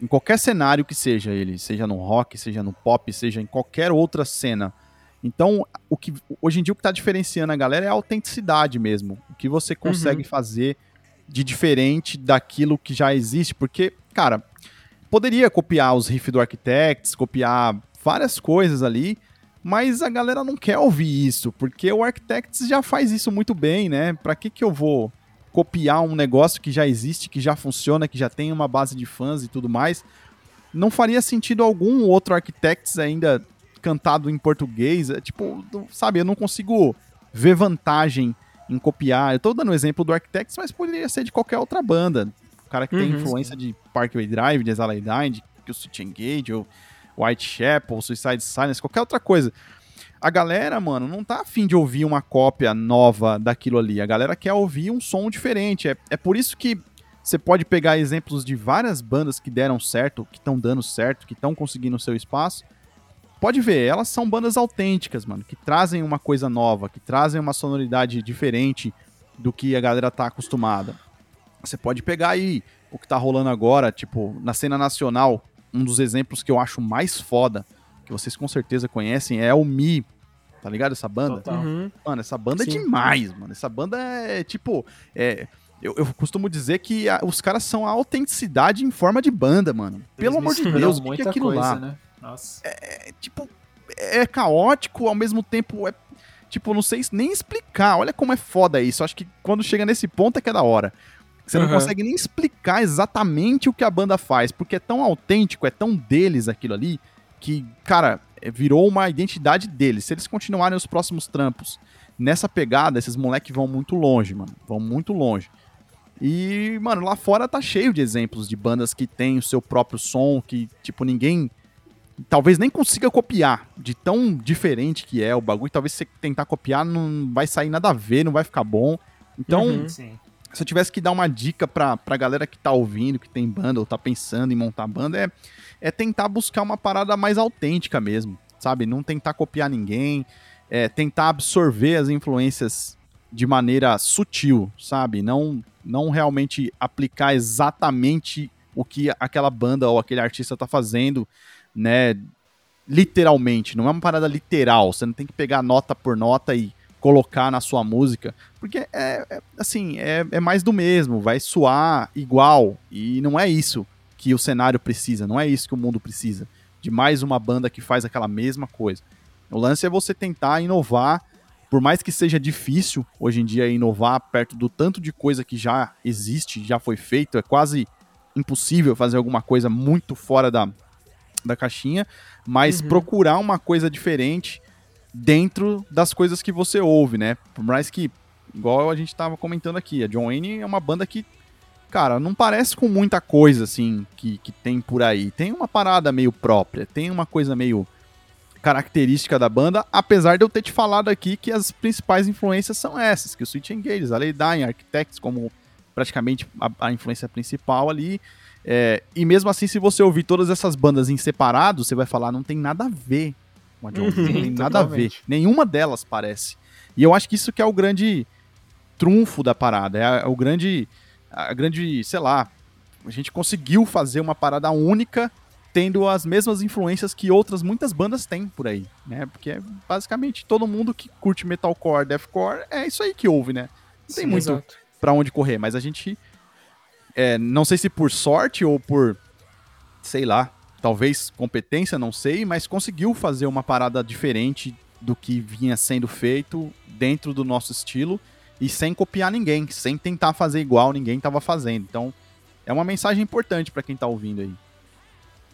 em qualquer cenário que seja ele, seja no rock, seja no pop, seja em qualquer outra cena. Então, o que hoje em dia o que está diferenciando a galera é a autenticidade mesmo, o que você consegue fazer de diferente daquilo que já existe, porque, cara, poderia copiar os riffs do Architects, copiar várias coisas ali, mas a galera não quer ouvir isso, porque o Architects já faz isso muito bem, né? Pra que que eu vou copiar um negócio que já existe, que já funciona, que já tem uma base de fãs e tudo mais? Não faria sentido algum outro Architects ainda cantado em português, é, tipo, sabe, eu não consigo ver vantagem em copiar. Eu tô dando o exemplo do Architects, mas poderia ser de qualquer outra banda. O cara que tem Uhum, influência de Parkway Drive, de Azalea Dyne, de Killswitch Engage, ou Whitechapel, Suicide Silence, qualquer outra coisa. A galera, mano, não tá afim de ouvir uma cópia nova daquilo ali. A galera quer ouvir um som diferente. É, é por isso que você pode pegar exemplos de várias bandas que deram certo, que estão dando certo, que estão conseguindo o seu espaço. Pode ver, elas são bandas autênticas, mano, que trazem uma coisa nova, que trazem uma sonoridade diferente do que a galera tá acostumada. Você pode pegar aí o que tá rolando agora, tipo, na cena nacional, um dos exemplos que eu acho mais foda, que vocês com certeza conhecem, é o Mi. Tá ligado essa banda? Uhum. Mano, essa banda Sim. é demais, mano. Essa banda é tipo. É, eu, eu costumo dizer que a- os caras são a autenticidade em forma de banda, mano. Pelo amor de Deus, o que, é aquilo coisa, lá? né? Nossa. É tipo. É caótico, ao mesmo tempo é. Tipo, não sei nem explicar. Olha como é foda isso. Acho que quando chega nesse ponto é que é da hora. Você não Aham. consegue nem explicar exatamente o que a banda faz, porque é tão autêntico, é tão deles aquilo ali, que, cara, é- virou uma identidade deles. Se eles continuarem os próximos trampos nessa pegada, esses moleques vão muito longe, mano. Vão muito longe. E, mano, lá fora tá cheio de exemplos de bandas que têm o seu próprio som, que, tipo, ninguém talvez nem consiga copiar, de tão diferente que é o bagulho. Talvez se você tentar copiar, não vai sair nada a ver, não vai ficar bom. Então, Uhum. Se eu tivesse que dar uma dica pra, pra galera que tá ouvindo, que tem banda ou tá pensando em montar banda, é, é tentar buscar uma parada mais autêntica mesmo, sabe? Não tentar copiar ninguém, é tentar absorver as influências de maneira sutil, sabe? Não, não realmente aplicar exatamente o que aquela banda ou aquele artista tá fazendo, né? Literalmente, não é uma parada literal. Você não tem que pegar nota por nota e colocar na sua música, porque é, é, assim, é, é mais do mesmo, vai soar igual, e não é isso que o cenário precisa, não é isso que o mundo precisa, de mais uma banda que faz aquela mesma coisa. O lance é você tentar inovar, por mais que seja difícil hoje em dia inovar perto do tanto de coisa que já existe, já foi feito, é quase impossível fazer alguma coisa muito fora da, da caixinha, mas Uhum. procurar uma coisa diferente dentro das coisas que você ouve, né? Por mais que, igual a gente tava comentando aqui, a John Wayne é uma banda que, cara, não parece com muita coisa, assim, que, que tem por aí. Tem uma parada meio própria, tem uma coisa meio característica da banda, apesar de eu ter te falado aqui que as principais influências são essas, que o Switch Engage, a Lay Dying, Architects como praticamente a, a influência principal ali, É, e mesmo assim, se você ouvir todas essas bandas em separado, você vai falar, não tem nada a ver com a John Mayer, não tem nada a ver. Nenhuma delas parece. E eu acho que isso que é o grande trunfo da parada, é, a- é o grande, a grande, sei lá, a gente conseguiu fazer uma parada única tendo as mesmas influências que outras muitas bandas têm por aí, né? Porque é basicamente todo mundo que curte metalcore, deathcore, é isso aí que ouve, né? Não tem Sim, muito exato. pra onde correr, mas a gente é, não sei se por sorte ou por sei lá, talvez competência, não sei, mas conseguiu fazer uma parada diferente do que vinha sendo feito dentro do nosso estilo e sem copiar ninguém, sem tentar fazer igual ninguém tava fazendo. Então, é uma mensagem importante pra quem tá ouvindo aí.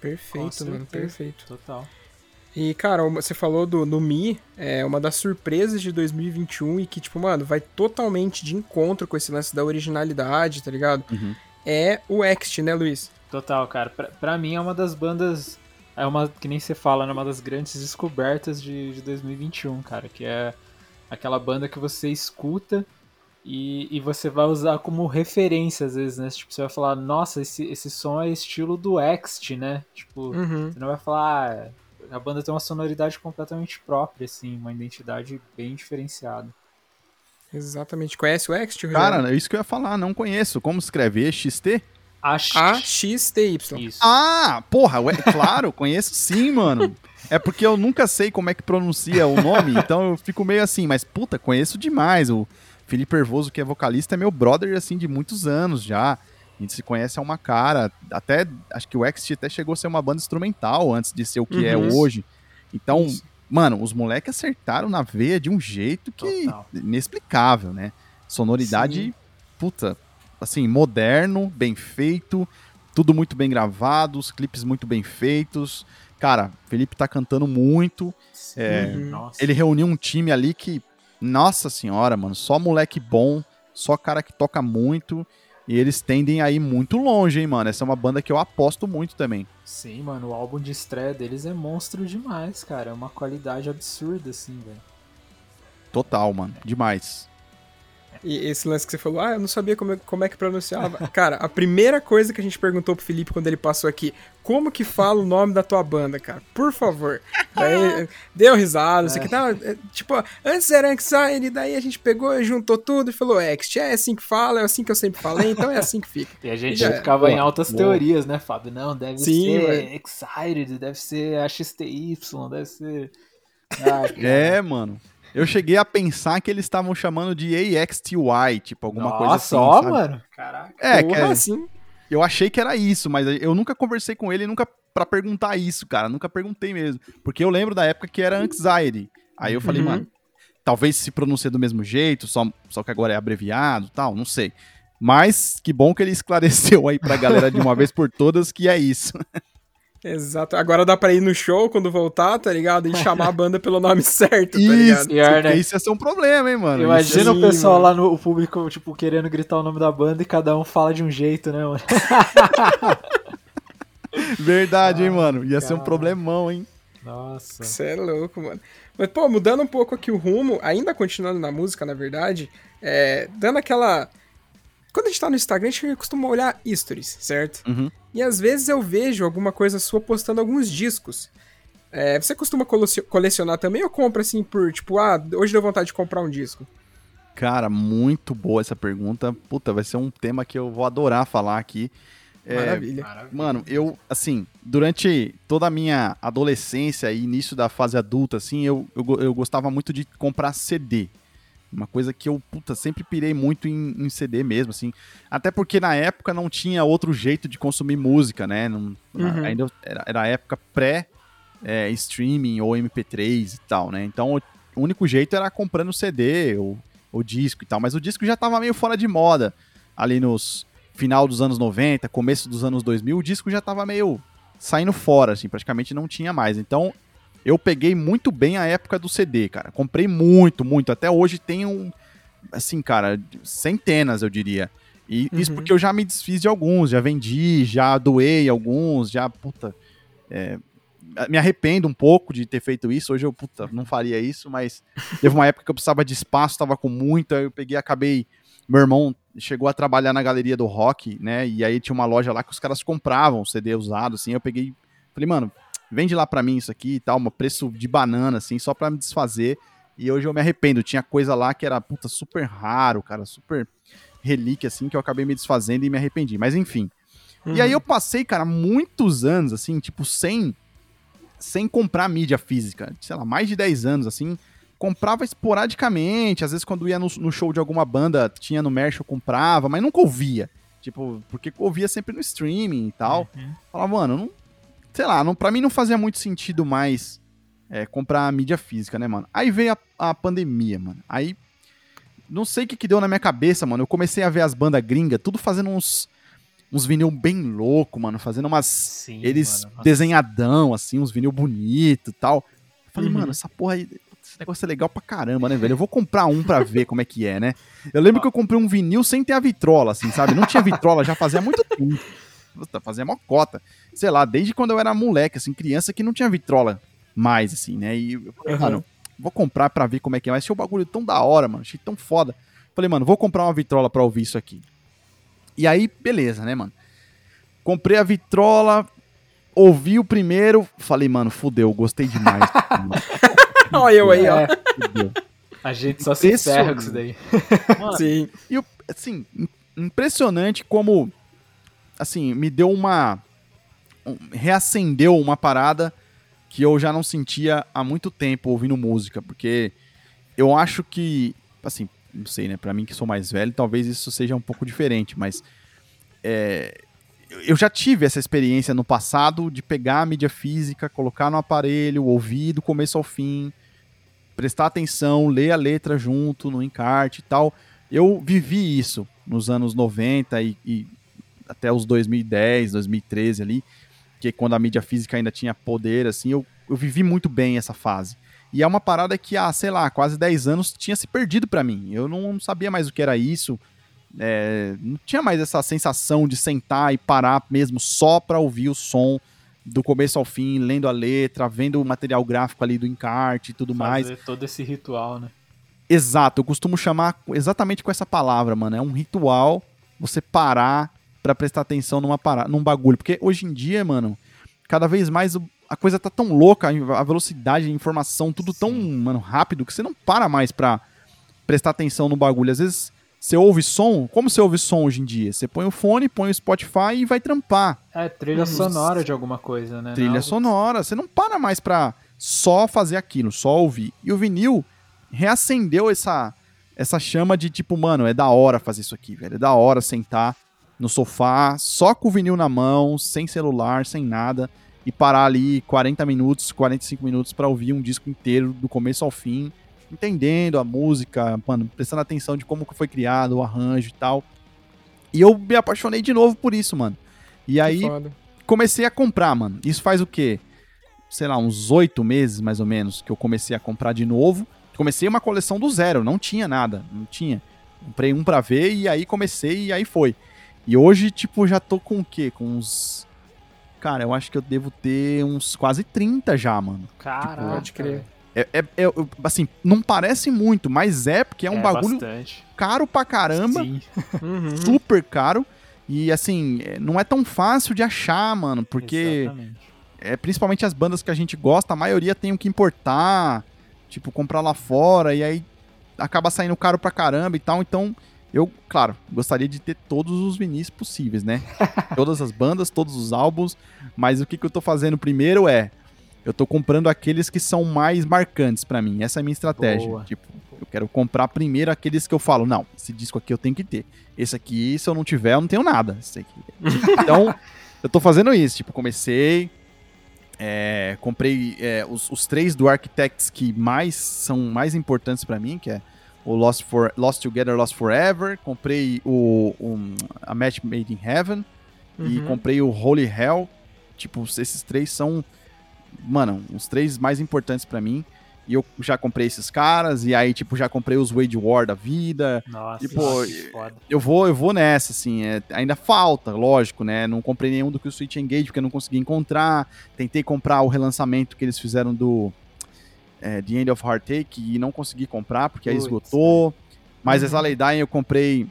Perfeito, mano, perfeito. Total. E, cara, você falou do no Mi, é uma das surpresas de 2021 e que, tipo, mano, vai totalmente de encontro com esse lance da originalidade, tá ligado? Uhum. É o Ext, né, Luiz? Total, cara. Pra, pra mim é uma das bandas. É uma, que nem você fala, né? Uma das grandes descobertas de, de 2021, cara. Que é aquela banda que você escuta e, e você vai usar como referência, às vezes, né? Tipo, você vai falar, nossa, esse, esse som é estilo do Ext, né? Tipo, Uhum. você não vai falar, ah, a banda tem uma sonoridade completamente própria, assim, uma identidade bem diferenciada. Exatamente. Conhece o Ext? Cara, é isso que eu ia falar, não conheço. Como escreve? EXT? Acho AXTY. isso. Ah, porra, ué, claro, conheço sim, mano. É porque eu nunca sei como é que pronuncia o nome, então eu fico meio assim, mas puta, conheço demais. O Felipe Hervoso, que é vocalista, é meu brother, assim, de muitos anos já. A gente se conhece há uma cara. Até, acho que o Ext até chegou a ser uma banda instrumental antes de ser o que é Uhum. hoje. Então, Isso. mano, os moleques acertaram na veia de um jeito que Total. inexplicável, né? Sonoridade, Sim. puta, assim, moderno, bem feito, tudo muito bem gravado, os clipes muito bem feitos. Cara, Felipe tá cantando muito. É, Uhum. Nossa. Ele reuniu um time ali que, nossa senhora, mano, só moleque bom, só cara que toca muito. E eles tendem a ir muito longe, hein, mano. Essa é uma banda que eu aposto muito também. Sim, mano, o álbum de estreia deles é monstro demais, cara. É uma qualidade absurda, assim, velho. Total, mano. Demais. E esse lance que você falou, ah, eu não sabia como é, como é que pronunciava. cara, a primeira coisa que a gente perguntou pro Felipe quando ele passou aqui, como que fala o nome da tua banda, cara? Por favor. Daí deu risada, isso aqui tá. é, Tipo, antes era Anxiety, daí a gente pegou, juntou tudo e falou Ext. É assim que fala, é assim que eu sempre falei, então é assim que fica. E a gente Já- ficava em Boa, altas boa. teorias, né, Fábio? Não, deve Sim, ser velho. Excited, deve ser AXTY, deve ser. Ah. É, mano. Eu cheguei a pensar que eles estavam chamando de AXTY, tipo, alguma Nossa, coisa assim. sabe? mano. Caraca. É, que é- assim. eu achei que era isso, mas eu nunca conversei com ele, nunca pra perguntar isso, cara. Nunca perguntei mesmo. Porque eu lembro da época que era Anxiety. Aí eu falei, Uhum. mano, talvez se pronuncia do mesmo jeito, só, só que agora é abreviado tal, não sei. Mas que bom que ele esclareceu aí pra galera de uma vez por todas que é isso. Exato. Agora dá pra ir no show quando voltar, tá ligado? E chamar a banda pelo nome certo, tá ligado? Isso, né? isso ia ser um problema, hein, mano. Imagina Sim, o pessoal mano. lá no o público, tipo, querendo gritar o nome da banda e cada um fala de um jeito, né, mano? É verdade, hein, mano. Ia ser um cara. problemão, hein. Nossa. Você é louco, mano. Mas, pô, mudando um pouco aqui o rumo, ainda continuando na música, na verdade, é, dando aquela. Quando a gente tá no Instagram, a gente costuma olhar stories, certo? Uhum. E às vezes eu vejo alguma coisa sua postando alguns discos. É, você costuma cole- colecionar também ou compra assim por, tipo, ah, hoje deu vontade de comprar um disco? Cara, muito boa essa pergunta. Puta, vai ser um tema que eu vou adorar falar aqui. É, Maravilha. Mano, eu, assim, durante toda a minha adolescência e início da fase adulta, assim, eu, eu, eu gostava muito de comprar CD. Uma coisa que eu, puta, sempre pirei muito em, em CD mesmo, assim. Até porque na época não tinha outro jeito de consumir música, né? Não, Uhum. ainda era, era a época pré-streaming ou MP3 e tal, né? Então o único jeito era comprando CD ou, ou disco e tal. Mas o disco já tava meio fora de moda ali nos final dos anos 90, começo dos anos 2000, o disco já tava meio saindo fora, assim, praticamente não tinha mais. Então, eu peguei muito bem a época do CD, cara. Comprei muito, muito. Até hoje tenho, assim, cara, centenas, eu diria. E isso Uhum. porque eu já me desfiz de alguns, já vendi, já doei alguns, já, puta. é, me arrependo um pouco de ter feito isso. Hoje eu, puta, não faria isso, mas teve uma época que eu precisava de espaço, tava com muito, aí eu peguei acabei meu irmão chegou a trabalhar na galeria do rock, né? E aí tinha uma loja lá que os caras compravam CD usado, assim. Eu peguei, falei, mano, vende lá pra mim isso aqui e tal, um preço de banana, assim, só pra me desfazer. E hoje eu me arrependo. Tinha coisa lá que era, puta, super raro, cara, super relíquia, assim, que eu acabei me desfazendo e me arrependi. Mas enfim. Uhum. E aí eu passei, cara, muitos anos, assim, tipo, sem, sem comprar mídia física. Sei lá, mais de 10 anos, assim. Comprava esporadicamente, às vezes quando ia no, no show de alguma banda, tinha no merch, eu comprava, mas nunca ouvia. Tipo, porque ouvia sempre no streaming e tal. Uhum. Falava, mano, não, sei lá, não, pra mim não fazia muito sentido mais é, comprar mídia física, né, mano? Aí veio a, a pandemia, mano. Aí, não sei o que, que deu na minha cabeça, mano. Eu comecei a ver as bandas gringas, tudo fazendo uns, uns vinil bem louco, mano. Fazendo umas. Sim, eles mano, desenhadão, assim, uns vinil bonito e tal. Eu falei, uhum. mano, essa porra aí. Esse negócio é legal pra caramba, né, velho? Eu vou comprar um pra ver como é que é, né? Eu lembro que eu comprei um vinil sem ter a vitrola, assim, sabe? Não tinha vitrola já fazia muito tempo. Fazia mó cota. Sei lá, desde quando eu era moleque, assim, criança que não tinha vitrola mais, assim, né? E eu falei, uhum. mano, vou comprar pra ver como é que é. Mas achei o bagulho tão da hora, mano. Achei tão foda. Falei, mano, vou comprar uma vitrola pra ouvir isso aqui. E aí, beleza, né, mano? Comprei a vitrola, ouvi o primeiro, falei, mano, fudeu, gostei demais. Olha eu aí, ó. É, a gente só se ferra com isso daí. Mano, Sim. E, assim, impressionante como, assim, me deu uma... Reacendeu uma parada que eu já não sentia há muito tempo ouvindo música, porque eu acho que, assim, não sei, né? Para mim que sou mais velho, talvez isso seja um pouco diferente, mas é, eu já tive essa experiência no passado de pegar a mídia física, colocar no aparelho, ouvir do começo ao fim, prestar atenção, ler a letra junto no encarte e tal. Eu vivi isso nos anos 90 e, e até os 2010, 2013 ali porque quando a mídia física ainda tinha poder, assim, eu, eu vivi muito bem essa fase. E é uma parada que há, sei lá, quase 10 anos tinha se perdido para mim. Eu não sabia mais o que era isso. É, não tinha mais essa sensação de sentar e parar mesmo só pra ouvir o som do começo ao fim, lendo a letra, vendo o material gráfico ali do encarte e tudo Fazer mais. todo esse ritual, né? Exato, eu costumo chamar exatamente com essa palavra, mano. É um ritual você parar para prestar atenção numa parada, num bagulho. Porque hoje em dia, mano, cada vez mais a coisa tá tão louca, a velocidade, a informação, tudo Sim. tão, mano, rápido que você não para mais pra prestar atenção no bagulho. Às vezes você ouve som, como você ouve som hoje em dia? Você põe o fone, põe o Spotify e vai trampar. É, trilha uhum. sonora de alguma coisa, né? Trilha não? sonora. Você não para mais pra só fazer aquilo, só ouvir. E o vinil reacendeu essa, essa chama de tipo, mano, é da hora fazer isso aqui, velho. É da hora sentar no sofá, só com o vinil na mão, sem celular, sem nada, e parar ali 40 minutos, 45 minutos para ouvir um disco inteiro, do começo ao fim, entendendo a música, mano, prestando atenção de como que foi criado, o arranjo e tal. E eu me apaixonei de novo por isso, mano. E aí comecei a comprar, mano. Isso faz o quê? Sei lá, uns oito meses mais ou menos que eu comecei a comprar de novo. Comecei uma coleção do zero, não tinha nada, não tinha. Comprei um para ver e aí comecei e aí foi. E hoje, tipo, já tô com o quê? Com uns. Cara, eu acho que eu devo ter uns quase 30 já, mano. Caraca. Tipo, pode crer. É, é, é, assim, não parece muito, mas é porque é um é, bagulho bastante. caro pra caramba. Sim. Uhum. Super caro. E assim, é, não é tão fácil de achar, mano, porque é, principalmente as bandas que a gente gosta, a maioria tem o que importar, tipo, comprar lá fora, e aí acaba saindo caro pra caramba e tal. Então, eu, claro, gostaria de ter todos os vinis possíveis, né? Todas as bandas, todos os álbuns, mas o que, que eu tô fazendo primeiro é eu tô comprando aqueles que são mais marcantes para mim. Essa é a minha estratégia. Boa. Tipo, eu quero comprar primeiro aqueles que eu falo, não, esse disco aqui eu tenho que ter. Esse aqui, se eu não tiver, eu não tenho nada. Então, eu tô fazendo isso. Tipo, comecei, é, comprei é, os, os, três do Architects que mais são mais importantes para mim, que é o Lost, for, Lost Together, Lost Forever, comprei o, o a Match Made in Heaven uhum. e comprei o Holy Hell. Tipo, esses três são, mano, os três mais importantes para mim. E eu já comprei esses caras, e aí, tipo, já comprei os Wage War da vida. Nossa, tipo, eu vou, eu vou nessa, assim. É, ainda falta, lógico, né? Não comprei nenhum do que o Switch Engage, porque eu não consegui encontrar. Tentei comprar o relançamento que eles fizeram do é, The End of Heartache e não consegui comprar porque aí esgotou. Mas essa Lady Dying eu comprei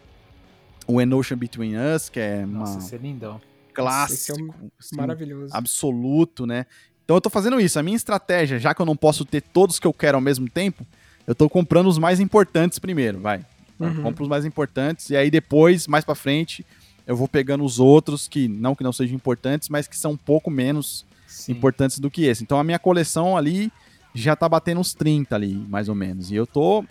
o An Ocean Between Us, que é Nossa, uma esse é lindão. clássico. Esse é um assim, Maravilhoso. absoluto, né? Então eu tô fazendo isso. A minha estratégia, já que eu não posso ter todos que eu quero ao mesmo tempo, eu tô comprando os mais importantes primeiro, vai. Uhum. compro os mais importantes e aí depois, mais pra frente, eu vou pegando os outros que não que não sejam importantes, mas que são um pouco menos Sim. importantes do que esse. Então a minha coleção ali já tá batendo uns 30 ali, mais ou menos. E eu tô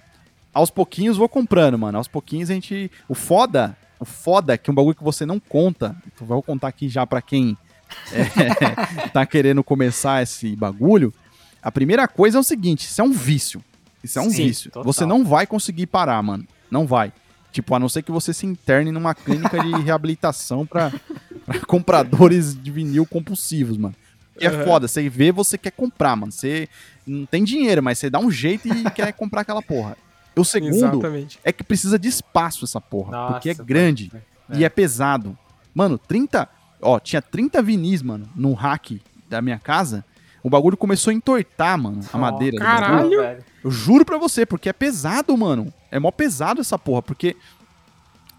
aos pouquinhos vou comprando, mano. Aos pouquinhos a gente o foda, o foda é que um bagulho que você não conta, eu vou contar aqui já pra quem é, tá querendo começar esse bagulho. A primeira coisa é o seguinte, isso é um vício. Isso é um Sim, vício. total. Você não vai conseguir parar, mano. Não vai. Tipo, a não ser que você se interne numa clínica de reabilitação pra compradores de vinil compulsivos, mano. E é Aham. foda, você vê, você quer comprar, mano. Você não tem dinheiro, mas você dá um jeito e quer comprar aquela porra. O segundo Exatamente. é que precisa de espaço essa porra, Nossa, porque é grande crer. e é pesado. Mano, 30, ó, tinha 30 vinis, mano, no rack da minha casa. O bagulho começou a entortar, mano, a Ó, madeira. do caralho. Eu juro pra você, porque é pesado, mano. É mó pesado essa porra, porque.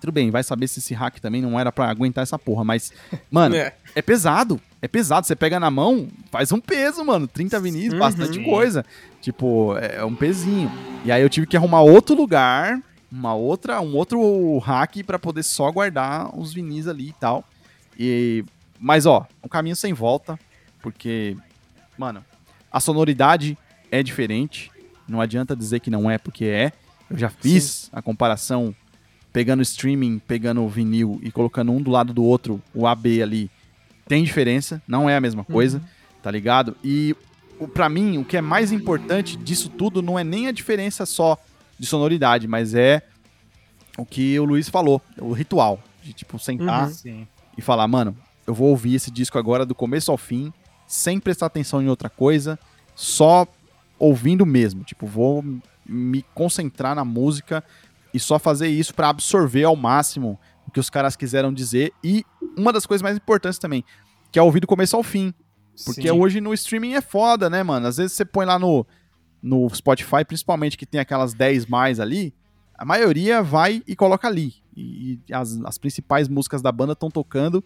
Tudo bem, vai saber se esse hack também não era pra aguentar essa porra, mas. Mano, É. é pesado. É pesado. Você pega na mão, faz um peso, mano. 30 vinis, Uhum. bastante Sim. coisa. Tipo, é é um pezinho. E aí eu tive que arrumar outro lugar, uma outra, um outro hack pra poder só guardar os vinis ali e tal. E. Mas, ó, um caminho sem volta, porque. Mano, a sonoridade é diferente. Não adianta dizer que não é, porque é. Eu já fiz a comparação pegando streaming, pegando o vinil e colocando um do lado do outro, o AB ali. Tem diferença, não é a mesma coisa, tá ligado? E pra mim, o que é mais importante disso tudo não é nem a diferença só de sonoridade, mas é o que o Luiz falou, o ritual. De tipo, sentar Uhum. E falar, mano, eu vou ouvir esse disco agora do começo ao fim, sem prestar atenção em outra coisa, só ouvindo mesmo. Tipo, vou me concentrar na música e só fazer isso pra absorver ao máximo o que os caras quiseram dizer. E uma das coisas mais importantes também, que é ouvir do começo ao fim. Porque Sim. hoje no streaming é foda, né, mano? Às vezes você põe lá no, no Spotify, principalmente que tem aquelas 10 mais ali, a maioria vai e coloca ali. E, e as, as principais músicas da banda estão tocando.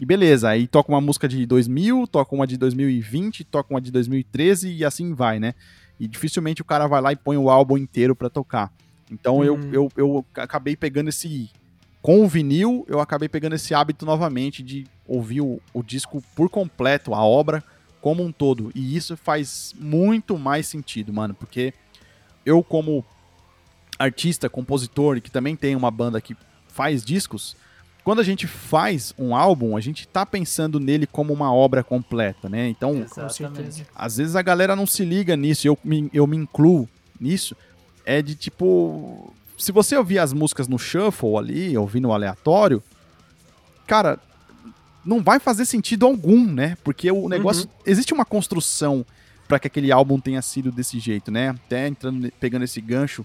E beleza, aí toca uma música de 2000, toca uma de 2020, toca uma de 2013 e assim vai, né? E dificilmente o cara vai lá e põe o álbum inteiro pra tocar. Então eu, Hum. eu, eu acabei pegando esse. Com o vinil, eu acabei pegando esse hábito novamente de ouvir o, o disco por completo, a obra como um todo. E isso faz muito mais sentido, mano, porque eu, como artista, compositor, que também tem uma banda que faz discos, quando a gente faz um álbum, a gente tá pensando nele como uma obra completa, né? Então, às vezes a galera não se liga nisso, eu me, eu me incluo nisso, é de tipo. Se você ouvir as músicas no shuffle ali, ouvir no aleatório, cara, não vai fazer sentido algum, né? Porque o negócio. Existe uma construção para que aquele álbum tenha sido desse jeito, né? Até entrando, pegando esse gancho,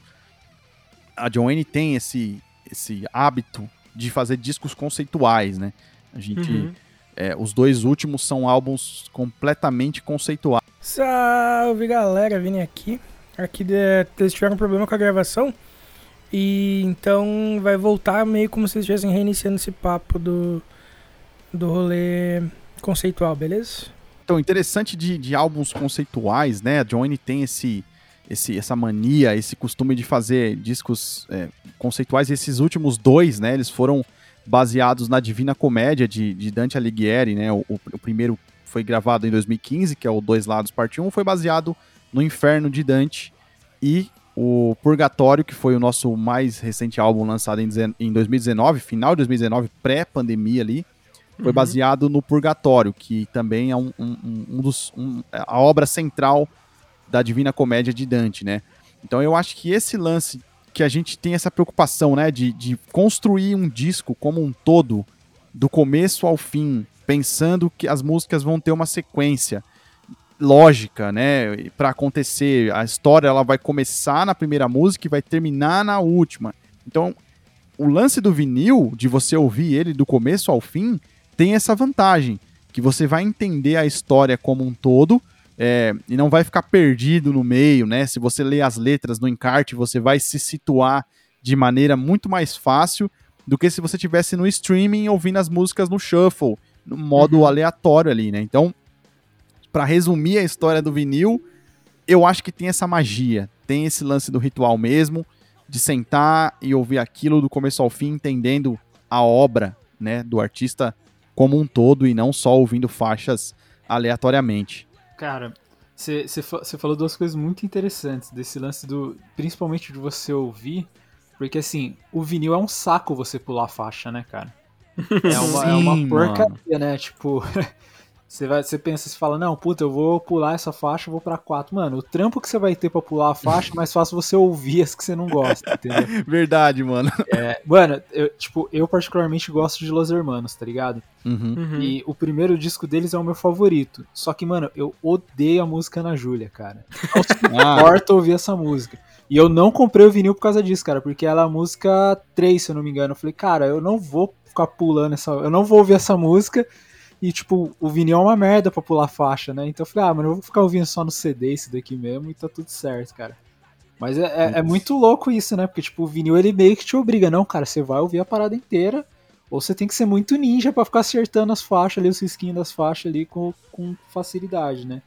a Joanne tem esse, esse hábito de fazer discos conceituais, né? A gente. Uhum. é, os dois últimos são álbuns completamente conceituais. Salve galera, vim aqui. Aqui de, eles tiveram um problema com a gravação. E então vai voltar meio como se eles estivessem reiniciando esse papo do, do rolê conceitual, beleza? Então, interessante de, de álbuns conceituais, né? A Joanne tem esse, esse, essa mania, esse costume de fazer discos é, conceituais. E esses últimos dois, né? Eles foram baseados na Divina Comédia de, de Dante Alighieri, né? O, o- o primeiro foi gravado em 2015, que é o Dois Lados Parte 1, foi baseado no Inferno de Dante. E o Purgatório, que foi o nosso mais recente álbum lançado em, dezen- em 2019, final de 2019, pré-pandemia ali, foi Uhum. baseado no Purgatório, que também é um, um- um dos, um- a obra central da Divina Comédia de Dante, né? Então eu acho que esse lance que a gente tem essa preocupação, né, de, de construir um disco como um todo, do começo ao fim, pensando que as músicas vão ter uma sequência lógica, né, para acontecer. A história ela vai começar na primeira música e vai terminar na última. Então, o lance do vinil, de você ouvir ele do começo ao fim, tem essa vantagem, que você vai entender a história como um todo é, e não vai ficar perdido no meio, né? Se você ler as letras no encarte, você vai se situar de maneira muito mais fácil do que se você tivesse no streaming ouvindo as músicas no shuffle, no modo Uhum. aleatório ali, né? Então, pra resumir a história do vinil, eu acho que tem essa magia, tem esse lance do ritual mesmo, de sentar e ouvir aquilo do começo ao fim, entendendo a obra, né, do artista como um todo e não só ouvindo faixas aleatoriamente. Cara, você falou duas coisas muito interessantes desse lance do. Principalmente de você ouvir. Porque assim, o vinil é um saco você pular a faixa, né, cara? É uma, é uma Sim, porcaria, né? Tipo, você vai, você pensa, você fala, não, puta, eu vou pular essa faixa, eu vou pra 4. Mano, o trampo que você vai ter pra pular a faixa é mais fácil você ouvir as que você não gosta, entendeu? Verdade, mano. É, mano, eu, tipo, eu particularmente gosto de Los Hermanos, tá ligado? Uhum. Uhum. E o primeiro disco deles é o meu favorito. Só que, mano, eu odeio a música na Júlia, cara. Não Ah, suporto ouvir essa música. E eu não comprei o vinil por causa disso, cara, porque ela é a música 3, se eu não me engano. Eu falei, cara, eu não vou ficar pulando essa. Eu não vou ouvir essa música. E, tipo, o vinil é uma merda pra pular faixa, né? Então eu falei, ah, mano, eu vou ficar ouvindo só no CD esse daqui mesmo e tá tudo certo, cara. Mas é, é- é muito louco isso, né? Porque, tipo, o vinil ele meio que te obriga, não, cara, você vai ouvir a parada inteira. Ou você tem que ser muito ninja pra ficar acertando as faixas ali, os risquinhos das faixas ali com, com facilidade, né?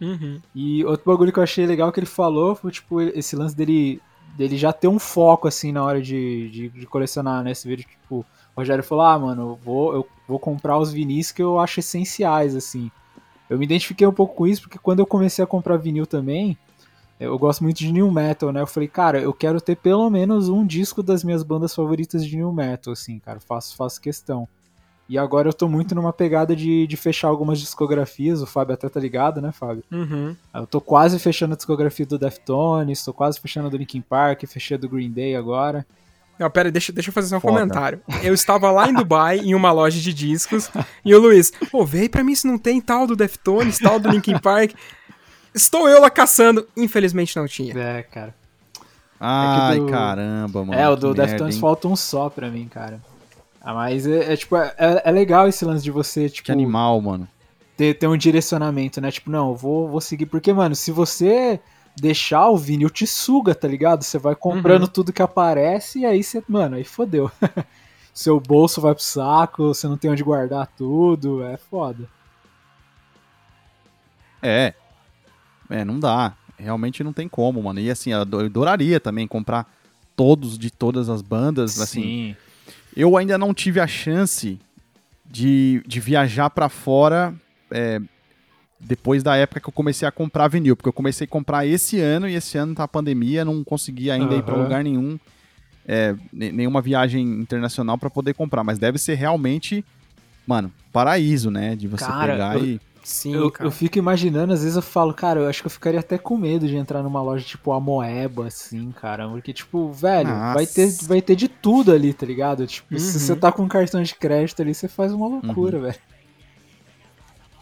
Uhum. E outro bagulho que eu achei legal que ele falou foi, tipo, esse lance dele, dele já ter um foco, assim, na hora de, de, de colecionar, né? Esse vídeo, tipo, o Rogério falou, ah, mano, eu vou, eu vou comprar os vinis que eu acho essenciais, assim. Eu me identifiquei um pouco com isso, porque quando eu comecei a comprar vinil também, eu gosto muito de new metal, né? Eu falei, cara, eu quero ter pelo menos um disco das minhas bandas favoritas de new metal, assim, cara, faço, faço questão. E agora eu tô muito numa pegada de, de fechar algumas discografias, o Fábio até tá ligado, né, Fábio? Uhum. Eu tô quase fechando a discografia do Deftones, tô quase fechando a do Linkin Park, fechei a do Green Day agora. Não, pera, deixa, deixa eu fazer só um Foda. comentário. Eu estava lá em Dubai, em uma loja de discos, e o Luiz, pô, vê aí pra mim se não tem tal do Deftones, tal do Linkin Park. Estou eu lá caçando. Infelizmente não tinha. É, cara. Ai, do- caramba, mano. é, o que do Deftones falta um só pra mim, cara. Ah, mas é, é, tipo, é, é legal esse lance de você, tipo, Que animal, mano. ter, ter um direcionamento, né? Tipo, não, eu vou, vou seguir. Porque, mano, se você deixar o vinil te suga, tá ligado? Você vai comprando Uhum. tudo que aparece e aí você, mano, aí fodeu. Seu bolso vai pro saco, você não tem onde guardar tudo, é foda. É. É, não dá. Realmente não tem como, mano. E assim, eu ado- eu adoraria também comprar todos de todas as bandas. Assim, eu ainda não tive a chance de, de viajar pra fora é, depois da época que eu comecei a comprar vinil. Porque eu comecei a comprar esse ano e esse ano tá a pandemia, não consegui ainda ir pra Aham. lugar nenhum. é, ne- nenhuma viagem internacional pra poder comprar. Mas deve ser realmente, mano, paraíso, né? De você Cara, pegar eu- e. Sim, Eu, cara. eu fico imaginando, às vezes eu falo, cara, eu acho que eu ficaria até com medo de entrar numa loja tipo a Moeba, assim, cara. Porque, tipo, velho, Nossa. vai ter, vai ter de tudo ali, tá ligado? Tipo, se Uhum. você tá com um cartão de crédito ali, você faz uma loucura, velho.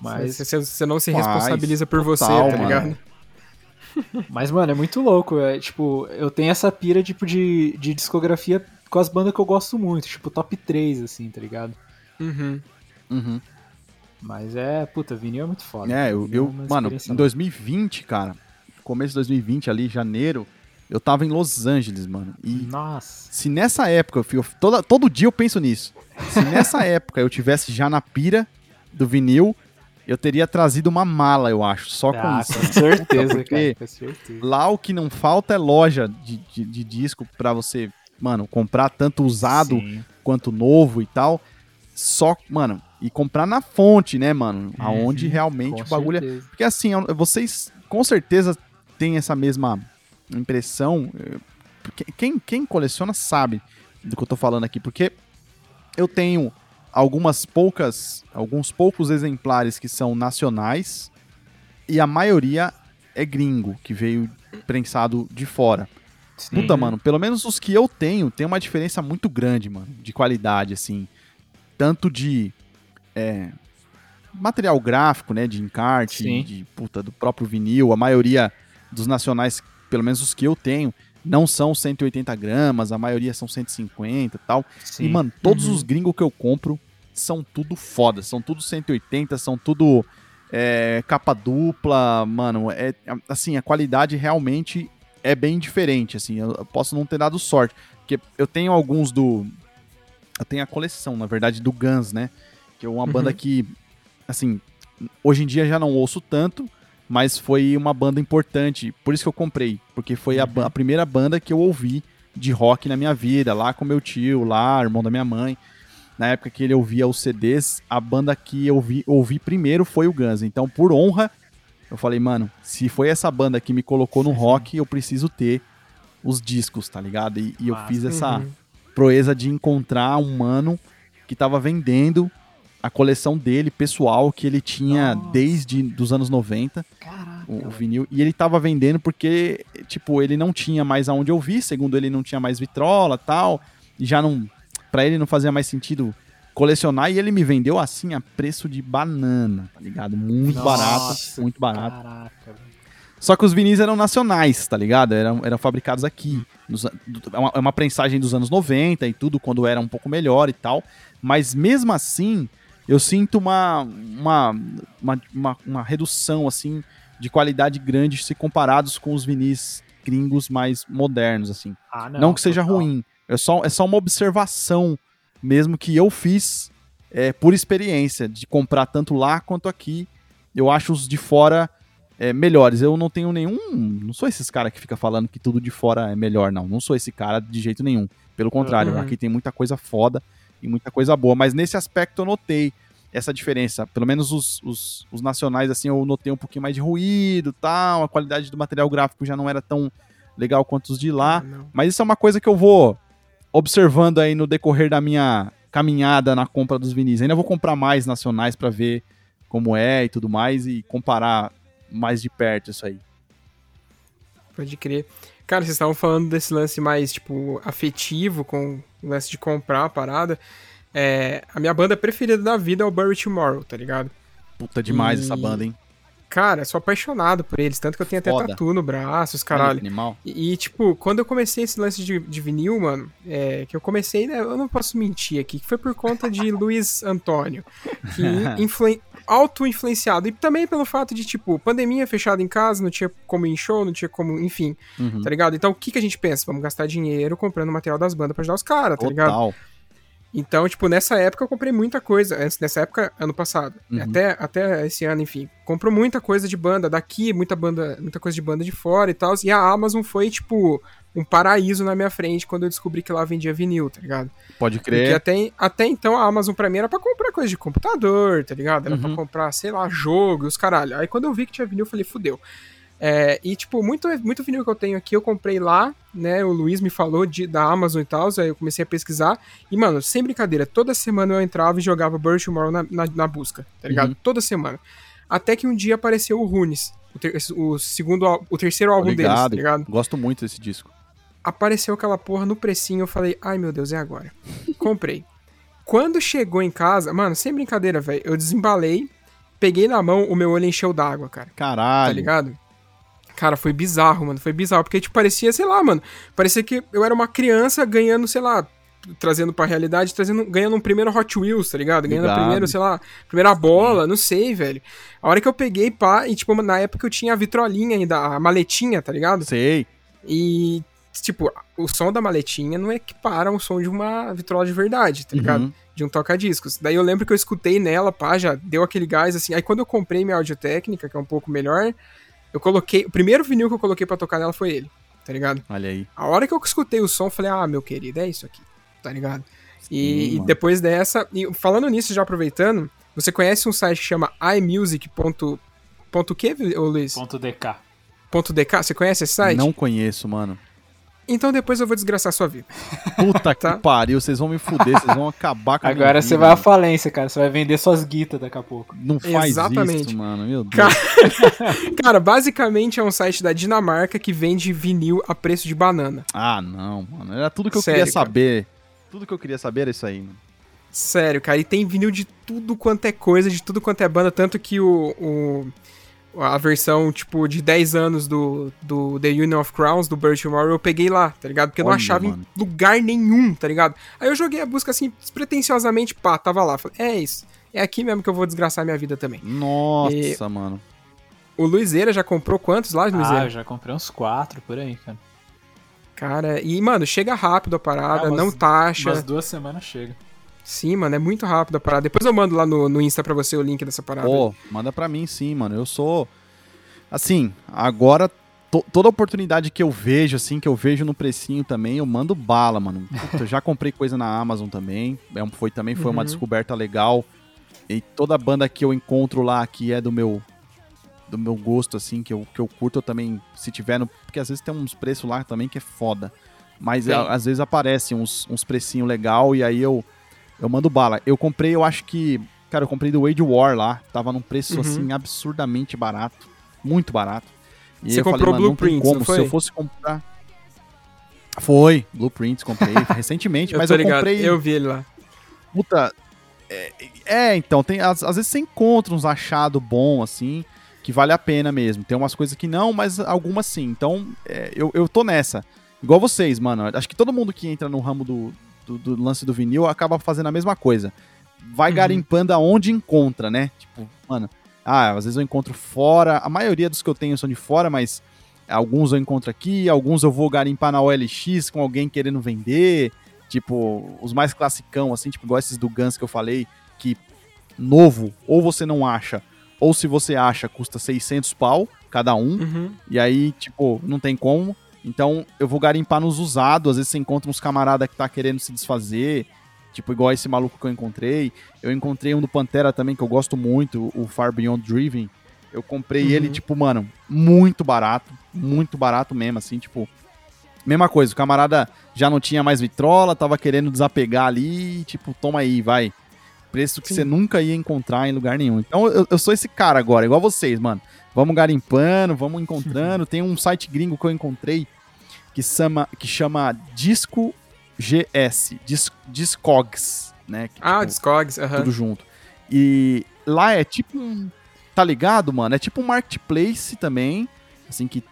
Mas, Você, você- você não se Faz, responsabiliza por você, total, tá mano. ligado? mas, mano, é muito louco. É, tipo, eu tenho essa pira, tipo, de, de discografia com as bandas que eu gosto muito, tipo, top 3, assim, tá ligado? Uhum. Uhum. Mas é, puta, vinil é muito foda. É, eu, eu é mano, em 2020, cara, começo de 2020 ali, janeiro, eu tava em Los Angeles, mano. E Nossa. se nessa época, eu, fico- toda, todo dia eu penso nisso. Se nessa época eu tivesse já na pira do vinil, eu teria trazido uma mala, eu acho, só com Ah, isso. com certeza, Porque- cara, com certeza. Lá o que não falta é loja de, de, de disco pra você, mano, comprar tanto usado Sim. quanto novo e tal. Só, mano, e comprar na fonte, né, mano? Aonde realmente o bagulho é. certeza. Porque assim, vocês com certeza têm essa mesma impressão. eh, Quem, quem coleciona sabe do que eu tô falando aqui, porque eu tenho algumas poucas, alguns poucos exemplares que são nacionais e a maioria é gringo, que veio prensado de fora. Sim. Puta, mano, pelo menos os que eu tenho, tem uma diferença muito grande, mano, de qualidade, assim. Tanto de é, material gráfico, né, de encarte, Sim. de, puta, do próprio vinil. A maioria dos nacionais, pelo menos os que eu tenho, não são 180 gramas, a maioria são 150 e tal. Sim. E, mano, todos Uhum. os gringos que eu compro são tudo foda, são tudo 180, são tudo é, capa dupla, mano, é assim, a qualidade realmente é bem diferente, assim, eu eu posso não ter dado sorte, Porque eu tenho alguns do. Eu tenho a coleção, na verdade, do Guns, né? Que é uma Uhum. banda que, assim, hoje em dia já não ouço tanto, mas foi uma banda importante. Por isso que eu comprei. Porque foi a, a primeira banda que eu ouvi de rock na minha vida, lá com meu tio, lá, irmão da minha mãe. Na época que ele ouvia os CDs, a banda que eu vi, ouvi primeiro foi o Guns. Então, por honra, eu falei, mano, se foi essa banda que me colocou no rock, eu preciso ter os discos, tá ligado? E, e eu fiz essa Uhum. proeza de encontrar um mano que tava vendendo a coleção dele, pessoal, que ele tinha Nossa. desde dos anos 90 Caraca. o, o vinil. E ele tava vendendo porque, tipo, ele não tinha mais aonde ouvir, segundo ele não tinha mais vitrola tal. E já não. Pra ele não fazia mais sentido colecionar. E ele me vendeu assim a preço de banana, tá ligado? Muito barato, Nossa, muito barato. Caraca. Só que os vinis eram nacionais, tá ligado? Eram, eram fabricados aqui. Nos É uma, é uma prensagem dos anos 90 e tudo, quando era um pouco melhor e tal. Mas mesmo assim, eu sinto uma, uma, uma, uma, uma redução, assim, de qualidade grande se comparados com os vinis gringos mais modernos, assim. Ah, Não, que seja total. ruim. É só, é só uma observação mesmo que eu fiz é, por experiência, de comprar tanto lá quanto aqui. Eu acho os de fora é, melhores. Eu não tenho nenhum. Não sou esses caras que fica falando que tudo de fora é melhor, não. Não sou esse cara de jeito nenhum. Pelo contrário, Uhum. aqui tem muita coisa foda e muita coisa boa. Mas nesse aspecto eu notei essa diferença. Pelo menos os, os, os nacionais, assim, eu notei um pouquinho mais de ruído tal. A qualidade do material gráfico já não era tão legal quanto os de lá. Ah, não. Mas isso é uma coisa que eu vou observando aí no decorrer da minha caminhada na compra dos vinis. Ainda vou comprar mais nacionais pra ver como é e tudo mais e comparar mais de perto isso aí. Pode crer. Cara, vocês estavam falando desse lance mais, tipo, afetivo, com o lance de comprar a parada. É, a minha banda preferida da vida é o Bury Tomorrow, tá ligado? Puta demais E- essa banda, hein? Cara, sou apaixonado por eles, tanto que eu tenho até Foda. tatu no braço, os caralho. Animal. E, e, tipo, quando eu comecei esse lance de, de vinil, mano, é, que eu comecei, né, eu não posso mentir aqui, que foi por conta de Luiz Antônio, que influen- auto-influenciado, e também pelo fato de, tipo, pandemia fechada em casa, não tinha como ir em show, não tinha como, enfim, Uhum. tá ligado? Então, o que, que a gente pensa? Vamos gastar dinheiro comprando material das bandas pra ajudar os caras, tá ligado? Então, tipo, nessa época eu comprei muita coisa. Antes- Nessa época, ano passado. Uhum. Até, até esse ano, enfim. Compro muita coisa de banda daqui, muita banda, muita coisa de banda de fora e tal. E a Amazon foi, tipo, um paraíso na minha frente quando eu descobri que lá vendia vinil, tá ligado? Pode Porque crer. até, até então a Amazon pra mim era pra comprar coisa de computador, tá ligado? Era pra Uhum. comprar, sei lá, jogo e os caralho. Aí quando eu vi que tinha vinil, eu falei, fudeu. É, e, tipo, muito, muito vinil que eu tenho aqui, eu comprei lá, né? O Luiz me falou de, da Amazon e tal, aí eu comecei a pesquisar. E, mano, sem brincadeira, toda semana eu entrava e jogava Bird Tomorrow na, na, na busca, tá ligado? Uhum. Toda semana. Até que um dia apareceu o Runes, o, ter- o segundo, o terceiro álbum deles, tá ligado. Gosto muito desse disco. apareceu aquela porra no precinho, eu falei, ai meu Deus, é agora. Comprei. Quando chegou em casa, mano, sem brincadeira, velho, eu desembalei, peguei na mão, o meu olho encheu d'água, cara. Tá Caralho. ligado? Cara, foi bizarro, mano, foi bizarro, porque, tipo, parecia, sei lá, mano, parecia que eu era uma criança ganhando, sei lá, trazendo pra realidade, trazendo, ganhando um primeiro Hot Wheels, tá ligado? Ganhando Ligado. primeiro, sei lá, primeira bola, não sei, velho. A hora que eu peguei, pá, e, tipo, na época eu tinha a vitrolinha ainda, a maletinha, tá ligado? Sei. E, tipo, o som da maletinha não equipara o som de uma vitrola de verdade, tá ligado? Uhum. De um toca-discos. Daí eu lembro que eu escutei nela, pá, já deu aquele gás, assim. Aí quando eu comprei minha audiotécnica, que é um pouco melhor, eu coloquei. O primeiro vinil que eu coloquei pra tocar nela foi ele, tá ligado? Olha aí. A hora que eu escutei o som, eu falei, ah, meu querido, é isso aqui, tá ligado? E, Sim, e depois dessa, e falando nisso, já aproveitando, você conhece um site que chama imusic. Ponto, ponto que, Luiz? Ponto DK. Ponto .dk, você conhece esse site? Não conheço, mano. Então depois eu vou desgraçar sua vida. Puta Tá. que pariu. Vocês vão me fuder. Vocês vão acabar com a minha Agora você vida, vai à falência, cara. Você vai vender suas guitas daqui a pouco. Não faz Exatamente. isso, mano. Meu Deus. Cara, Cara, basicamente é um site da Dinamarca que vende vinil a preço de banana. Ah, não, mano. Era tudo que eu Sério, queria cara. saber. Tudo que eu queria saber era isso aí, mano. Sério, cara, e tem vinil de tudo quanto é coisa, de tudo quanto é banda, tanto que o, o- a versão, tipo, de 10 anos do, do The Union of Crowns, do Bird Tomorrow, eu peguei lá, tá ligado? Porque eu não Olha, achava mano. em lugar nenhum, tá ligado? Aí eu joguei a busca assim, despretensiosamente, pá, tava lá. Falei, é isso, é aqui mesmo que eu vou desgraçar minha vida também. Nossa, mano. O Luizeira já comprou quantos lá, Ah, Luizeira? eu já comprei uns quatro por aí, cara. Cara, e, mano, chega rápido a parada, Ah, umas- não taxa. Umas duas semanas chega. Sim, mano, é muito rápido a parada. Depois eu mando lá no, no Insta pra você o link dessa parada. Pô, manda pra mim sim, mano. Eu sou. Assim, agora. to- toda oportunidade que eu vejo, assim, que eu vejo no precinho também, eu mando bala, mano. Puta, eu já comprei coisa na Amazon também. É um- foi, também foi uma Uhum. descoberta legal. E toda banda que eu encontro lá que é do meu. Do meu gosto, assim, que eu, que eu curto, eu também, se tiver no. Porque às vezes tem uns preços lá também que é foda. Mas a- às vezes aparecem uns, uns precinhos legal e aí eu, eu mando bala. Eu comprei, eu acho que. Cara, eu comprei do Wade War lá. Tava num preço Uhum. assim absurdamente barato. Muito barato. E Você eu falei, comprou tem Blueprints, como. Se eu fosse comprar. Foi, Blueprints, comprei recentemente, eu mas eu ligado, comprei. eu vi ele lá. Puta. É, é, então, tem, às, às vezes você encontra uns achados bom assim, que vale a pena mesmo. Tem umas coisas que não, mas algumas sim. Então, é, eu, eu tô nessa. Igual vocês, mano. Acho que todo mundo que entra no ramo do, do, do lance do vinil acaba fazendo a mesma coisa. Vai Uhum. garimpando aonde encontra, né? Tipo, mano, ah, às vezes eu encontro fora. A maioria dos que eu tenho são de fora, mas alguns eu encontro aqui, alguns eu vou garimpar na OLX com alguém querendo vender. Tipo, os mais classicão, assim, tipo, igual esses do Guns que eu falei, que novo, ou você não acha, ou se você acha, custa 600 pau cada um. Uhum. E aí, tipo, não tem como. Então, eu vou garimpar nos usados. Às vezes você encontra uns camarada que tá querendo se desfazer. Tipo, igual esse maluco que eu encontrei. Eu encontrei um do Pantera também, que eu gosto muito, o Far Beyond Driven. Eu comprei Uhum. ele, tipo, mano, muito barato. Muito barato mesmo, assim, tipo. Mesma coisa, o camarada já não tinha mais vitrola, tava querendo desapegar ali, tipo, toma aí, vai. Preço que Sim. você nunca ia encontrar em lugar nenhum. Então eu, eu sou esse cara agora, igual vocês, mano. Vamos garimpando, vamos encontrando. Tem um site gringo que eu encontrei que chama, que chama Disco GS, Dis, Discogs, né? Que, Ah, tipo, Discogs, aham. tudo junto. E lá é tipo um. Tá ligado, mano? É tipo um marketplace também. Assim, que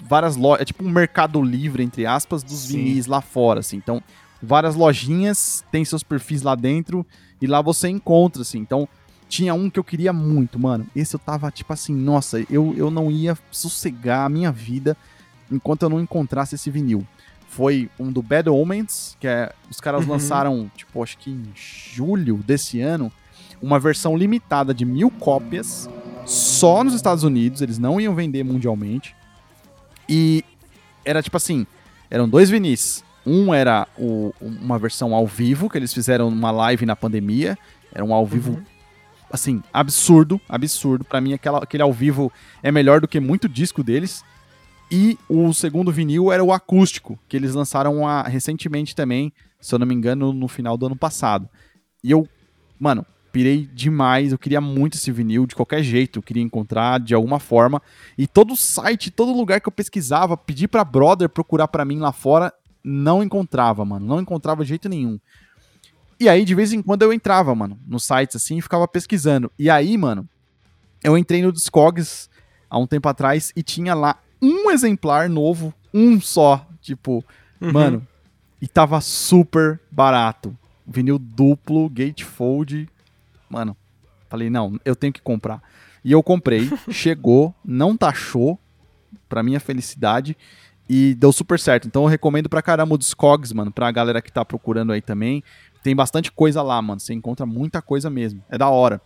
várias lojas. É tipo um mercado livre, entre aspas, dos Sim. vinis lá fora, assim. Então, várias lojinhas tem seus perfis lá dentro e lá você encontra, assim. Então, tinha um que eu queria muito, mano. Esse eu tava tipo assim, nossa, eu, eu não ia sossegar a minha vida enquanto eu não encontrasse esse vinil. Foi um do Bad Omens, que é. Os caras Uhum. lançaram, tipo, acho que em julho desse ano, uma versão limitada de mil cópias só nos Estados Unidos, eles não iam vender mundialmente. E era tipo assim: eram dois vinis. Um era o- uma versão ao vivo, que eles fizeram uma live na pandemia. Era um ao vivo, Uhum. Assim, absurdo, absurdo. Pra mim, aquela, aquele ao vivo é melhor do que muito disco deles. E o segundo vinil era o acústico, que eles lançaram a- recentemente também, se eu não me engano, no final do ano passado. E eu, mano, pirei demais. Eu queria muito esse vinil, de qualquer jeito. Eu queria encontrar de alguma forma. E todo site, todo lugar que eu pesquisava, pedi pra brother procurar pra mim lá fora, não encontrava, mano. Não encontrava de jeito nenhum. E aí, de vez em quando, eu entrava, mano, nos sites assim e ficava pesquisando. E aí, mano, eu entrei no Discogs há um tempo atrás e tinha lá um exemplar novo, um só. Tipo, Uhum. mano, e tava super barato. Vinil duplo, gatefold. Mano, falei, não, eu tenho que comprar. E eu comprei, chegou, não taxou, pra minha felicidade, e deu super certo. Então eu recomendo pra caramba o Discogs, mano, pra galera que tá procurando aí também. Tem bastante coisa lá, mano. Você encontra muita coisa mesmo. É da hora.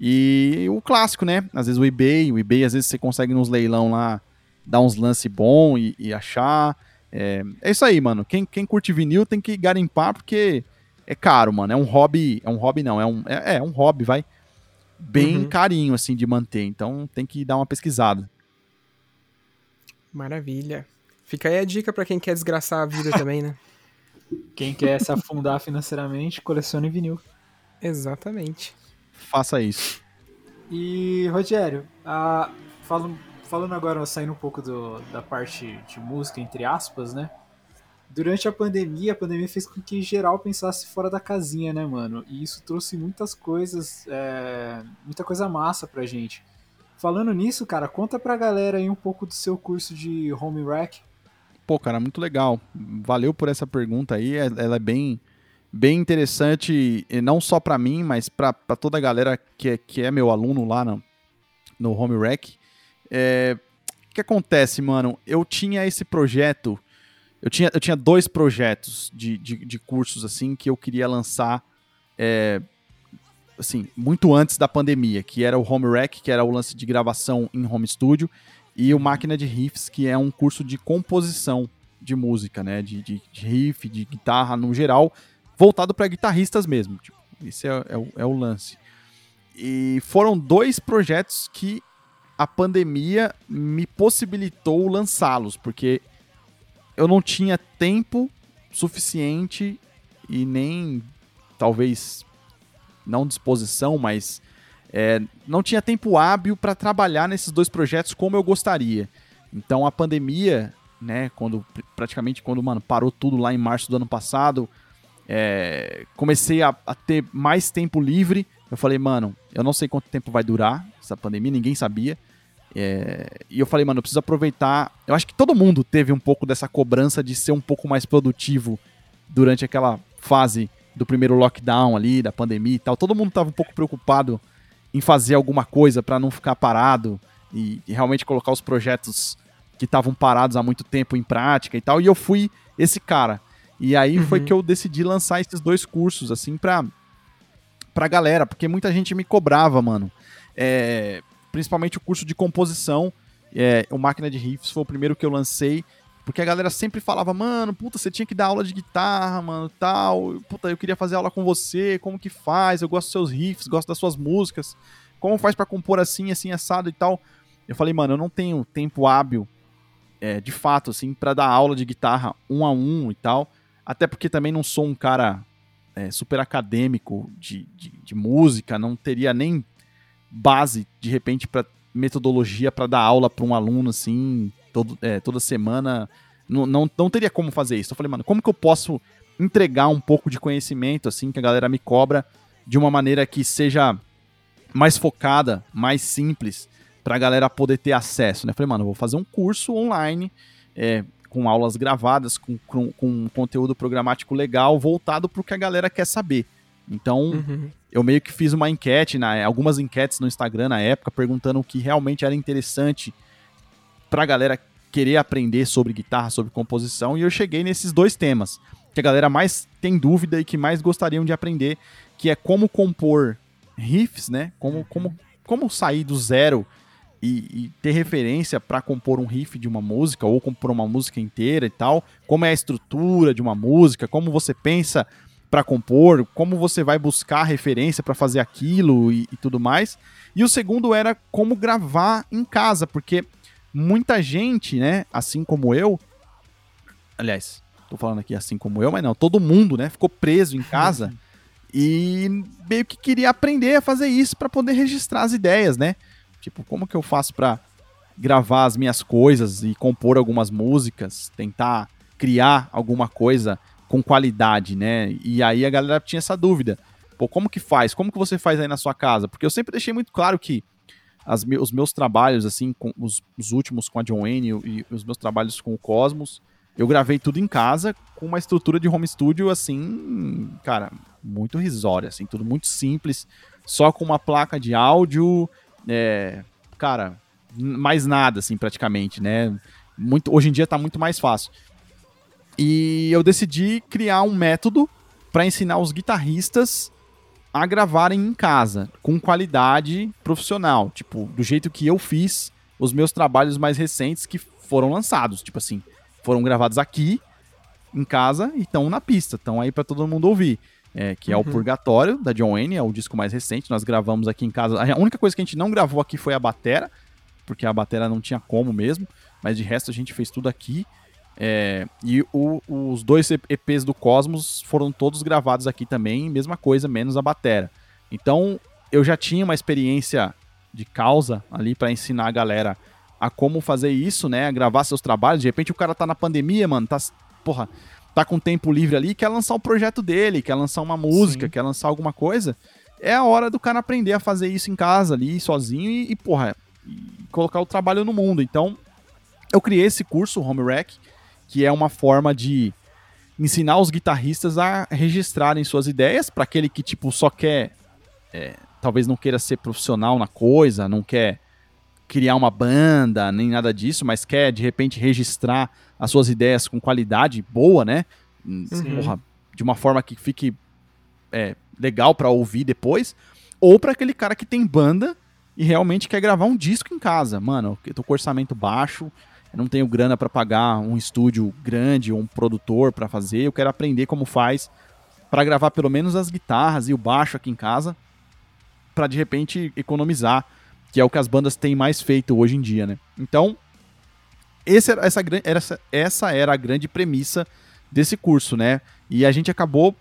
E o clássico, né? Às vezes o eBay, o eBay, às vezes você consegue nos leilão lá dar uns lance bom e, e achar. É, é isso aí, mano. Quem, quem curte vinil tem que garimpar porque é caro, mano. É um hobby. É um hobby, não. É um, é, é um hobby, vai. Bem Uhum. carinho, assim, de manter. Então tem que dar uma pesquisada. Maravilha. Fica aí a dica pra quem quer desgraçar a vida também, né? Quem quer se afundar financeiramente, colecione vinil. Exatamente. Faça isso. E, Rogério, a- falando, falando agora, saindo um pouco do- da parte de música, entre aspas, né? Durante a pandemia, a pandemia fez com que geral pensasse fora da casinha, né, mano? E isso trouxe muitas coisas, é, muita coisa massa pra gente. Falando nisso, cara, conta pra galera aí um pouco do seu curso de home rec. Pô, cara, muito legal. Valeu por essa pergunta aí. É- Ela é bem, bem interessante, e não só pra mim, mas pra toda a galera que é, que é meu aluno lá no, no Home Rec. É, O que acontece, mano? Eu tinha esse projeto. eu tinha, eu tinha dois projetos de, de, de cursos assim que eu queria lançar é, assim, muito antes da pandemia, que era o Home Rec, que era o lance de gravação em home studio, e o Máquina de Riffs, que é um curso de composição de música, né? De, de, de riff, de guitarra no geral, voltado para guitarristas mesmo. Tipo, esse é, é, é o lance. E foram dois projetos que a pandemia me possibilitou lançá-los, porque eu não tinha tempo suficiente e nem talvez não disposição, mas é, não tinha tempo hábil para trabalhar nesses dois projetos como eu gostaria. Então a pandemia, né, quando praticamente quando mano parou tudo lá em março do ano passado, é, comecei a, a, ter mais tempo livre. Eu falei, mano, eu não sei quanto tempo vai durar essa pandemia, ninguém sabia. É, e eu falei, mano, eu preciso aproveitar. Eu acho que todo mundo teve um pouco dessa cobrança de ser um pouco mais produtivo durante aquela fase do primeiro lockdown ali, da pandemia e tal. Todo mundo tava um pouco preocupado em fazer alguma coisa para não ficar parado e, e, realmente colocar os projetos que estavam parados há muito tempo em prática e tal. E eu fui esse cara. E aí uhum. foi que eu decidi lançar esses dois cursos, assim, pra, pra galera, porque muita gente me cobrava, mano. É, principalmente o curso de composição. É, o Máquina de Riffs foi o primeiro que eu lancei, porque a galera sempre falava, mano, puta, você tinha que dar aula de guitarra, mano, tal. Puta, eu queria fazer aula com você, como que faz? Eu gosto dos seus riffs, gosto das suas músicas. Como faz para compor assim, assim, assado e tal? Eu falei, mano, eu não tenho tempo hábil, é, de fato, assim, para dar aula de guitarra um a um e tal. Até porque também não sou um cara é, super acadêmico de, de, de música, não teria nem base, de repente, para metodologia para dar aula para um aluno assim, todo, é, toda semana. Não, não, não teria como fazer isso. Eu falei, mano, como que eu posso entregar um pouco de conhecimento, assim, que a galera me cobra, de uma maneira que seja mais focada, mais simples, pra galera poder ter acesso, né? Eu falei, mano, eu vou fazer um curso online, é, com aulas gravadas, com, com, com conteúdo programático legal, voltado pro que a galera quer saber. Então, uhum. eu meio que fiz uma enquete, na, algumas enquetes no Instagram na época, perguntando o que realmente era interessante pra galera querer aprender sobre guitarra, sobre composição, e eu cheguei nesses dois temas, que a galera mais tem dúvida e que mais gostariam de aprender, que é como compor riffs, né? Como, como, como sair do zero e, e ter referência para compor um riff de uma música ou compor uma música inteira e tal, como é a estrutura de uma música, como você pensa para compor, como você vai buscar referência para fazer aquilo e, e, tudo mais. E o segundo era como gravar em casa, porque muita gente, né, assim como eu, aliás, tô falando aqui assim como eu, mas não, todo mundo, né, ficou preso em casa e meio que queria aprender a fazer isso para poder registrar as ideias, né? Tipo, como que eu faço para gravar as minhas coisas e compor algumas músicas, tentar criar alguma coisa com qualidade, né? E aí a galera tinha essa dúvida. Pô, como que faz? Como que você faz aí na sua casa? Porque eu sempre deixei muito claro que as, os meus trabalhos, assim, com os, os últimos com a John Wayne e, e os meus trabalhos com o Cosmos, eu gravei tudo em casa com uma estrutura de home studio, assim, cara, muito risória, assim, tudo muito simples, só com uma placa de áudio, é, cara, mais nada, assim, praticamente, né? Muito, hoje em dia tá muito mais fácil. E eu decidi criar um método para ensinar os guitarristas a gravarem em casa, com qualidade profissional, tipo, do jeito que eu fiz os meus trabalhos mais recentes que foram lançados, tipo assim, foram gravados aqui em casa e estão na pista, estão aí para todo mundo ouvir. É, que uhum. é o uhum. Purgatório, da John Wayne, é o disco mais recente, nós gravamos aqui em casa. A única coisa que a gente não gravou aqui foi a batera, porque a batera não tinha como mesmo, mas de resto a gente fez tudo aqui. É, e o, os dois EPs do Cosmos foram todos gravados aqui também, mesma coisa, menos a batera. Então eu já tinha uma experiência de causa ali para ensinar a galera a como fazer isso, né? A gravar seus trabalhos. De repente o cara tá na pandemia, mano, tá, porra, tá com tempo livre ali, quer lançar o um projeto dele, quer lançar uma música, Sim. quer lançar alguma coisa. É a hora do cara aprender a fazer isso em casa ali, sozinho e, e porra, e colocar o trabalho no mundo. Então, eu criei esse curso, o Home Rack, que é uma forma de ensinar os guitarristas a registrarem suas ideias para aquele que tipo só quer é, talvez não queira ser profissional na coisa, não quer criar uma banda, nem nada disso, mas quer de repente registrar as suas ideias com qualidade boa, né? Hum, porra, de uma forma que fique é, legal para ouvir depois, ou para aquele cara que tem banda e realmente quer gravar um disco em casa. Mano, eu tô com orçamento baixo, eu não tenho grana para pagar um estúdio grande ou um produtor para fazer, eu quero aprender como faz para gravar pelo menos as guitarras e o baixo aqui em casa, para de repente economizar, que é o que as bandas têm mais feito hoje em dia, né? Então, esse era, essa, essa, essa era a grande premissa desse curso, né? E a gente acabou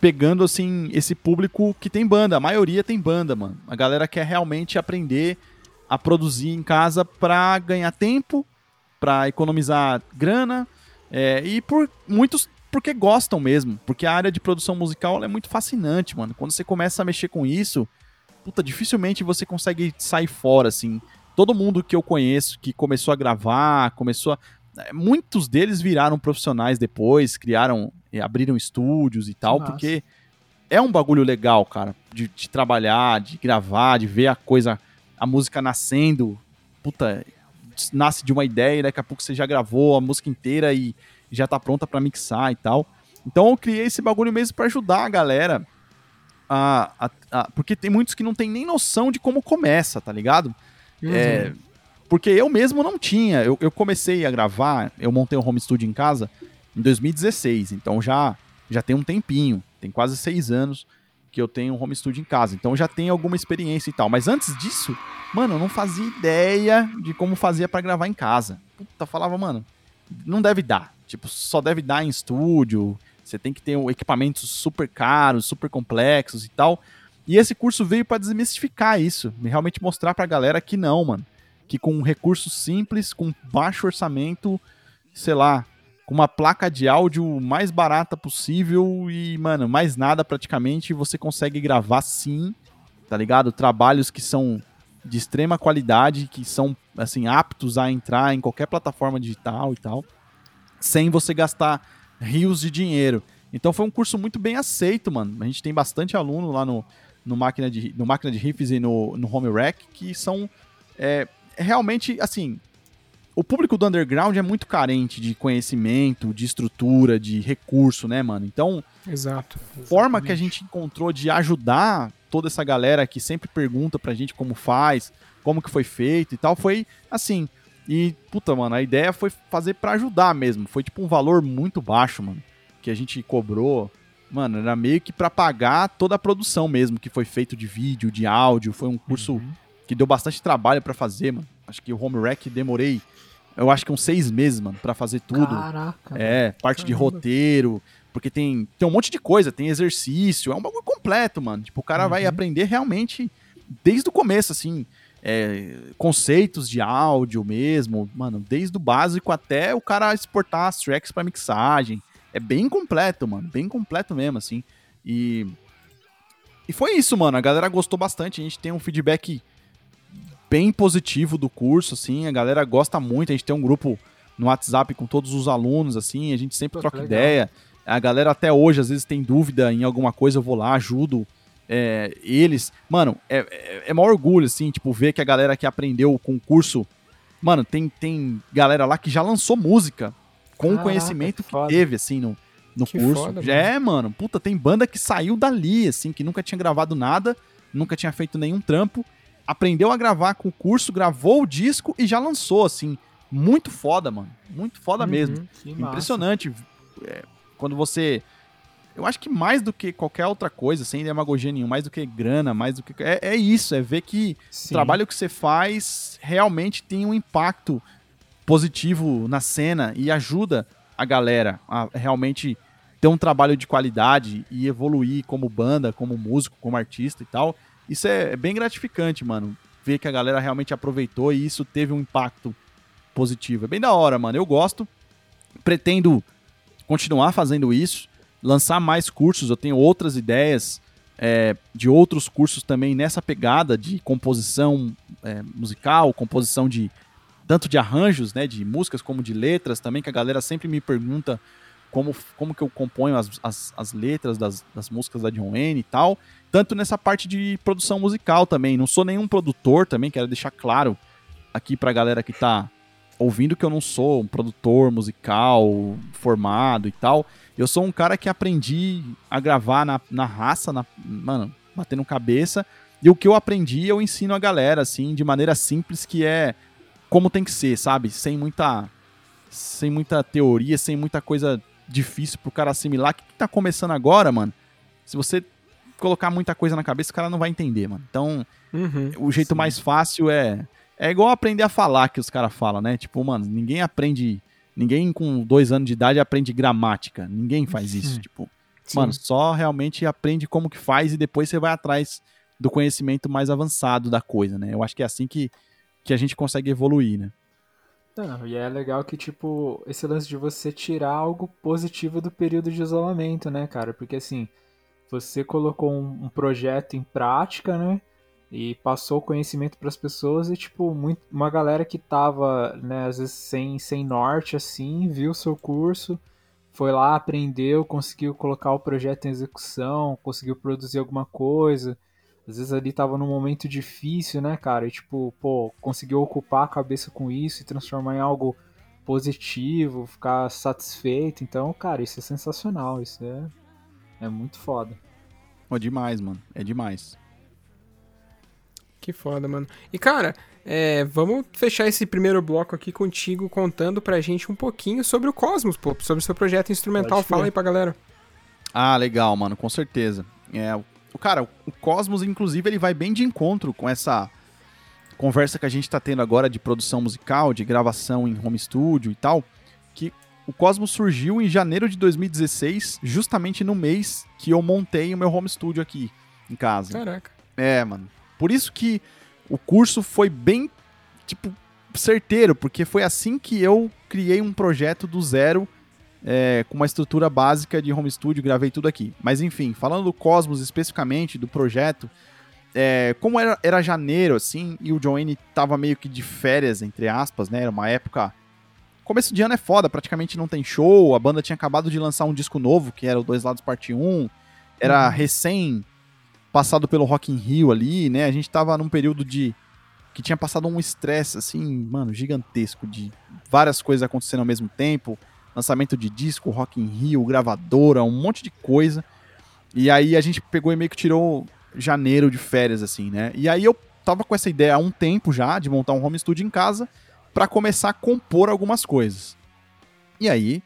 pegando, assim, esse público que tem banda. A maioria tem banda, mano. A galera quer realmente aprender a produzir em casa pra ganhar tempo, pra economizar grana. É, e por muitos porque gostam mesmo. Porque a área de produção musical é muito fascinante, mano. Quando você começa a mexer com isso, puta, dificilmente você consegue sair fora, assim. Todo mundo que eu conheço que começou a gravar, começou a é, muitos deles viraram profissionais depois, criaram, abriram estúdios e tal, Nossa. porque é um bagulho legal, cara, de, de, trabalhar, de gravar, de ver a coisa, a música nascendo. Puta, nasce de uma ideia e daqui a pouco você já gravou a música inteira e já tá pronta para mixar e tal. Então eu criei esse bagulho mesmo para ajudar a galera a, a, a, Porque tem muitos que não tem nem noção de como começa, tá ligado? Uhum. É, porque eu mesmo não tinha. Eu, eu comecei a gravar, eu montei um home studio em casa em 2016, então já, já tem um tempinho, tem quase seis anos que eu tenho um home studio em casa, então já tenho alguma experiência e tal. Mas antes disso, mano, eu não fazia ideia de como fazia para gravar em casa. Puta, falava, mano, não deve dar. Tipo, só deve dar em estúdio, você tem que ter equipamentos super caros, super complexos e tal. E esse curso veio para desmistificar isso, realmente mostrar pra galera que não, mano que com um recurso simples, com baixo orçamento, sei lá, com uma placa de áudio mais barata possível e, mano, mais nada praticamente, você consegue gravar sim, tá ligado? Trabalhos que são de extrema qualidade, que são, assim, aptos a entrar em qualquer plataforma digital e tal, sem você gastar rios de dinheiro. Então foi um curso muito bem aceito, mano. A gente tem bastante aluno lá no, no, máquina, de, no máquina de riffs e no, no Home Rack que são é, realmente, assim, o público do underground é muito carente de conhecimento, de estrutura, de recurso, né, mano? Então, Exato. A forma que a gente encontrou de ajudar toda essa galera que sempre pergunta pra gente como faz, como que foi feito e tal, foi assim. E, puta, mano, a ideia foi fazer para ajudar mesmo. Foi tipo um valor muito baixo, mano, que a gente cobrou. Mano, era meio que para pagar toda a produção mesmo que foi feito de vídeo, de áudio. Foi um curso uhum que deu bastante trabalho para fazer, mano. Acho que o home rack demorei, eu acho que uns seis meses, mano, para fazer tudo. Caraca. É, parte Caramba. de roteiro, porque tem, tem um monte de coisa, tem exercício, é um bagulho completo, mano. Tipo, o cara uhum. vai aprender realmente desde o começo, assim, é, conceitos de áudio mesmo, mano, desde o básico até o cara exportar as tracks para mixagem. É bem completo, mano, bem completo mesmo, assim. E e foi isso, mano. A galera gostou bastante. A gente tem um feedback bem positivo do curso, assim, a galera gosta muito, a gente tem um grupo no WhatsApp com todos os alunos, assim, a gente sempre Pô, troca ideia. A galera até hoje, às vezes, tem dúvida em alguma coisa, eu vou lá, ajudo é, eles. Mano, é, é, é maior orgulho, assim, tipo, ver que a galera que aprendeu com o curso. Mano, tem, tem galera lá que já lançou música com Caraca, o conhecimento que, que teve, assim, no, no que curso. Foda, já é, mano, puta, tem banda que saiu dali, assim, que nunca tinha gravado nada, nunca tinha feito nenhum trampo aprendeu a gravar com o curso, gravou o disco e já lançou, assim. Muito foda, mano. Muito foda uhum, mesmo. Impressionante. É, quando você. Eu acho que mais do que qualquer outra coisa, sem demagogia nenhuma, mais do que grana, mais do que. É, é isso, é ver que Sim. o trabalho que você faz realmente tem um impacto positivo na cena e ajuda a galera a realmente ter um trabalho de qualidade e evoluir como banda, como músico, como artista e tal. Isso é, é bem gratificante, mano. Ver que a galera realmente aproveitou e isso teve um impacto positivo. É bem da hora, mano. Eu gosto. Pretendo continuar fazendo isso, lançar mais cursos. Eu tenho outras ideias é, de outros cursos também nessa pegada de composição é, musical, composição de tanto de arranjos, né, de músicas como de letras também, que a galera sempre me pergunta como, como que eu componho as, as, as letras das, das músicas da John Wayne e tal tanto nessa parte de produção musical também. Não sou nenhum produtor também, quero deixar claro. aqui pra galera que tá ouvindo que eu não sou um produtor musical formado e tal. Eu sou um cara que aprendi a gravar na, na raça, na, mano, batendo cabeça. E o que eu aprendi, eu ensino a galera, assim, de maneira simples, que é como tem que ser, sabe? Sem muita. Sem muita teoria, sem muita coisa difícil pro cara assimilar. O que, que tá começando agora, mano? Se você colocar muita coisa na cabeça, o cara não vai entender, mano. Então, Uhum. o jeito Sim. mais fácil é. É igual aprender a falar que os caras falam, né? Tipo, mano, ninguém aprende. Ninguém com dois anos de idade aprende gramática. Ninguém faz isso. Tipo, Sim. mano, só realmente aprende como que faz e depois você vai atrás do conhecimento mais avançado da coisa, né? Eu acho que é assim que, que a gente consegue evoluir, né? Não, e é legal que, tipo, esse lance de você tirar algo positivo do período de isolamento, né, cara? Porque, assim, você colocou um, um projeto em prática, né? E passou o conhecimento para as pessoas e, tipo, muito, uma galera que tava, né, às vezes sem, sem norte, assim, viu o seu curso, foi lá, aprendeu, conseguiu colocar o projeto em execução, conseguiu produzir alguma coisa. Às vezes ali tava num momento difícil, né, cara? E tipo, pô, conseguiu ocupar a cabeça com isso e transformar em algo positivo, ficar satisfeito. Então, cara, isso é sensacional. Isso é, é muito foda. Pô, demais, mano. É demais. Que foda, mano. E, cara, é, vamos fechar esse primeiro bloco aqui contigo contando pra gente um pouquinho sobre o Cosmos, pô, sobre o seu projeto instrumental. Fala aí pra galera. Ah, legal, mano, com certeza. É, o cara, o Cosmos, inclusive, ele vai bem de encontro com essa conversa que a gente tá tendo agora de produção musical, de gravação em home studio e tal, que o Cosmos surgiu em janeiro de 2016, justamente no mês que eu montei o meu home studio aqui em casa. Caraca. É, mano. Por isso que o curso foi bem, tipo, certeiro, porque foi assim que eu criei um projeto do zero, é, com uma estrutura básica de home studio, gravei tudo aqui. Mas enfim, falando do Cosmos especificamente, do projeto, é, como era, era janeiro, assim, e o Joanne tava meio que de férias, entre aspas, né? Era uma época. Começo de ano é foda, praticamente não tem show. A banda tinha acabado de lançar um disco novo, que era o Dois Lados Parte 1. Era recém passado pelo Rock in Rio ali, né? A gente tava num período de. que tinha passado um estresse, assim, mano, gigantesco, de várias coisas acontecendo ao mesmo tempo. Lançamento de disco, Rock in Rio, gravadora, um monte de coisa. E aí a gente pegou e meio que tirou janeiro de férias, assim, né? E aí eu tava com essa ideia há um tempo já, de montar um home studio em casa, pra começar a compor algumas coisas. E aí,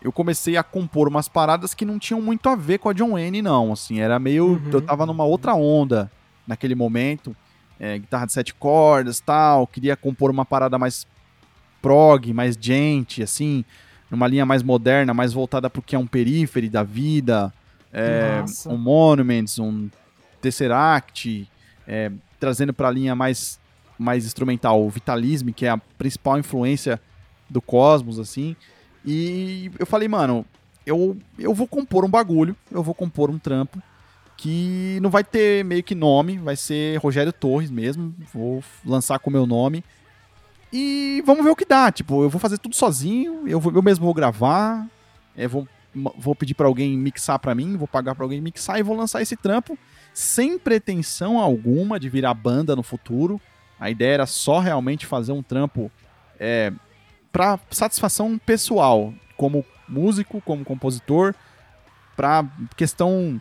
eu comecei a compor umas paradas que não tinham muito a ver com a John Wayne, não. Assim, era meio. Uhum. Eu tava numa outra onda naquele momento. é, guitarra de sete cordas tal. Queria compor uma parada mais prog, mais gente, assim. Numa linha mais moderna, mais voltada pro que é um perífere da vida. é, um Monuments, um Tesseract. é, trazendo pra linha mais, mais instrumental o Vitalism, que é a principal influência do Cosmos, assim. E eu falei, mano, eu, eu vou compor um bagulho, eu vou compor um trampo que não vai ter meio que nome, vai ser Rogério Torres mesmo, vou lançar com o meu nome. E vamos ver o que dá, tipo, eu vou fazer tudo sozinho, eu, vou- eu mesmo vou gravar, eu vou, vou pedir pra alguém mixar pra mim, vou pagar pra alguém mixar e vou lançar esse trampo sem pretensão alguma de virar banda no futuro. A ideia era só realmente fazer um trampo é, para satisfação pessoal, como músico, como compositor, pra questão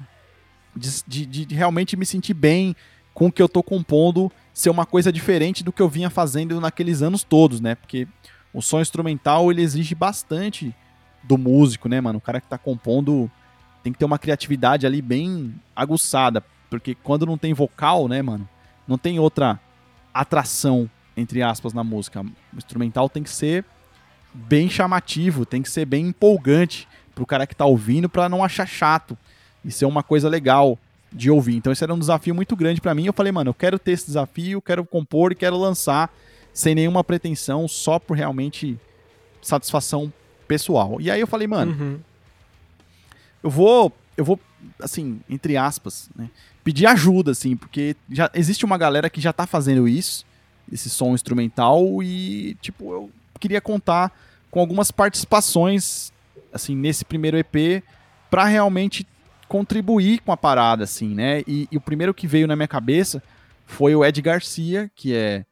de, de- de realmente me sentir bem com o que eu tô compondo ser uma coisa diferente do que eu vinha fazendo naqueles anos todos, né? Porque o som instrumental ele exige bastante do músico, né, mano? O cara que tá compondo tem que ter uma criatividade ali bem aguçada, porque quando não tem vocal, né, mano, não tem outra atração entre aspas na música. O instrumental tem que ser bem chamativo, tem que ser bem empolgante pro cara que tá ouvindo pra não achar chato e ser uma coisa legal de ouvir. Então esse era um desafio muito grande pra mim. Eu falei, mano, eu quero ter esse desafio, quero compor e quero lançar sem nenhuma pretensão, só por realmente satisfação pessoal. E aí eu falei, mano, Uhum. eu vou, eu vou, assim, entre aspas, né, pedir ajuda, assim, porque já existe uma galera que já tá fazendo isso, esse som instrumental, e, tipo, eu queria contar com algumas participações, assim, nesse primeiro EP, pra realmente contribuir com a parada, assim, né? E, e o primeiro que veio na minha cabeça foi o Ed Garcia, que é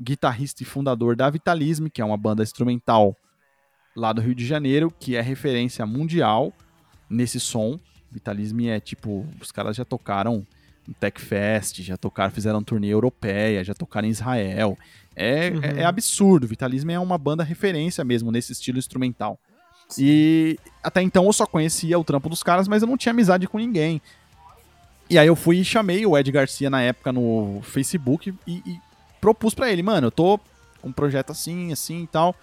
guitarrista e fundador da Vitalisme, que é uma banda instrumental lá do Rio de Janeiro, que é referência mundial nesse som. Vitalisme é tipo, os caras já tocaram no Tech Fest, já tocaram, fizeram turnê europeia, já tocaram em Israel. É, uhum. é, é, absurdo. Vitalisme é uma banda referência mesmo nesse estilo instrumental. E até então eu só conhecia o trampo dos caras, mas eu não tinha amizade com ninguém. E aí eu fui e chamei o Ed Garcia na época no Facebook e, e propus para ele, mano, eu tô com um projeto assim, assim e tal.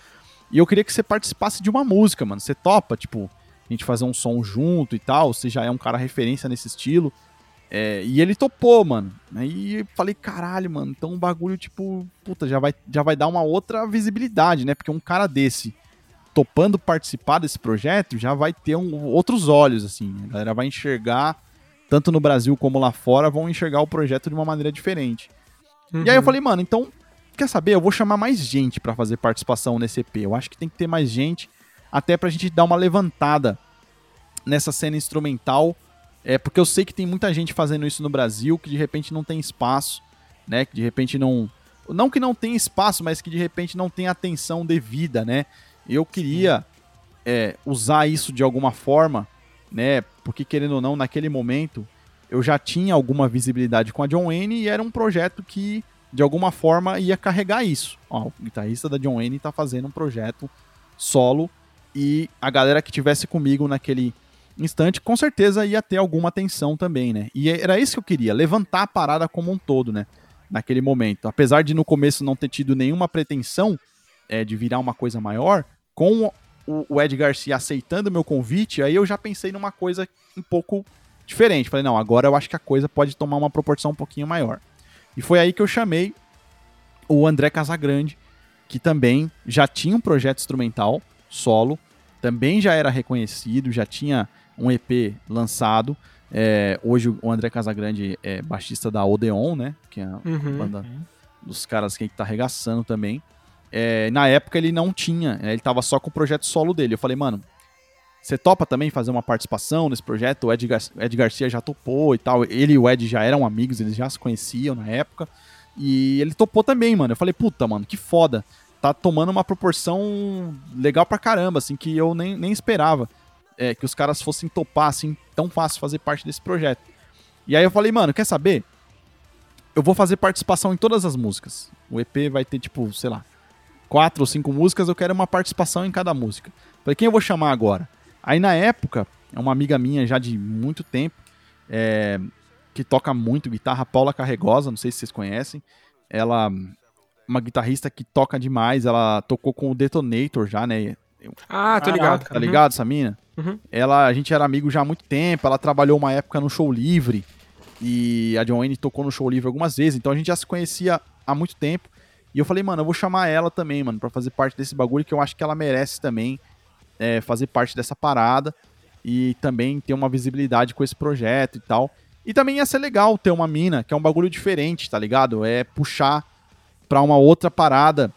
E eu queria que você participasse de uma música, mano. Você topa, tipo, a gente fazer um som junto e tal. Você já é um cara referência nesse estilo. É, e ele topou, mano. Aí falei, caralho, mano, então um bagulho, tipo, puta, já vai, já vai dar uma outra visibilidade, né? Porque um cara desse topando participar desse projeto já vai ter um, outros olhos, assim. A galera vai enxergar, tanto no Brasil como lá fora, vão enxergar o projeto de uma maneira diferente. Uhum. E aí eu uhum. falei, mano, então, quer saber? Eu vou chamar mais gente para fazer participação nesse EP. Eu acho que tem que ter mais gente, até pra gente dar uma levantada nessa cena instrumental é porque eu sei que tem muita gente fazendo isso no Brasil que de repente não tem espaço, né? Que de repente não. Não que não tem espaço, mas que de repente não tem atenção devida, né? Eu queria é, usar isso de alguma forma, né? Porque querendo ou não, naquele momento eu já tinha alguma visibilidade com a John Wayne e era um projeto que de alguma forma ia carregar isso. Ó, o guitarrista da John Wayne tá fazendo um projeto solo e a galera que tivesse comigo naquele instante, com certeza ia ter alguma atenção também, né? E era isso que eu queria, levantar a parada como um todo, né? Naquele momento. Apesar de no começo não ter tido nenhuma pretensão é, de virar uma coisa maior, com o, o Ed Garcia aceitando meu convite, aí eu já pensei numa coisa um pouco diferente. Falei, não, agora eu acho que a coisa pode tomar uma proporção um pouquinho maior. E foi aí que eu chamei o André Casagrande, que também já tinha um projeto instrumental solo, também já era reconhecido, já tinha um EP lançado. É, hoje o André Casagrande é baixista da Odeon, né? Que é a uhum. banda dos caras que tá arregaçando também. É, na época ele não tinha, né, ele tava só com o projeto solo dele. Eu falei, mano, você topa também fazer uma participação nesse projeto? O Ed, Gar Ed Garcia já topou e tal. Ele e o Ed já eram amigos, eles já se conheciam na época. E ele topou também, mano. Eu falei, puta, mano, que foda. Tá tomando uma proporção legal pra caramba, assim, que eu nem, nem esperava é, que os caras fossem topar assim tão fácil fazer parte desse projeto. E aí eu falei, mano, quer saber? Eu vou fazer participação em todas as músicas. O EP vai ter, tipo, sei lá, quatro ou cinco músicas, eu quero uma participação em cada música. Falei, quem eu vou chamar agora? Aí na época, é uma amiga minha já de muito tempo, é, que toca muito guitarra, Paula Carregosa, não sei se vocês conhecem. Ela uma guitarrista que toca demais, ela tocou com o Detonator já, né? Ah, tô ligado. Tá ligado, essa mina? Uhum. Ela, a gente era amigo já há muito tempo, ela trabalhou uma época no show livre. E a Joanne tocou no show livre algumas vezes, então a gente já se conhecia há muito tempo. E eu falei, mano, eu vou chamar ela também, mano, para fazer parte desse bagulho que eu acho que ela merece também é, fazer parte dessa parada e também ter uma visibilidade com esse projeto e tal. E também ia ser legal ter uma mina, que é um bagulho diferente, tá ligado? É puxar pra uma outra parada,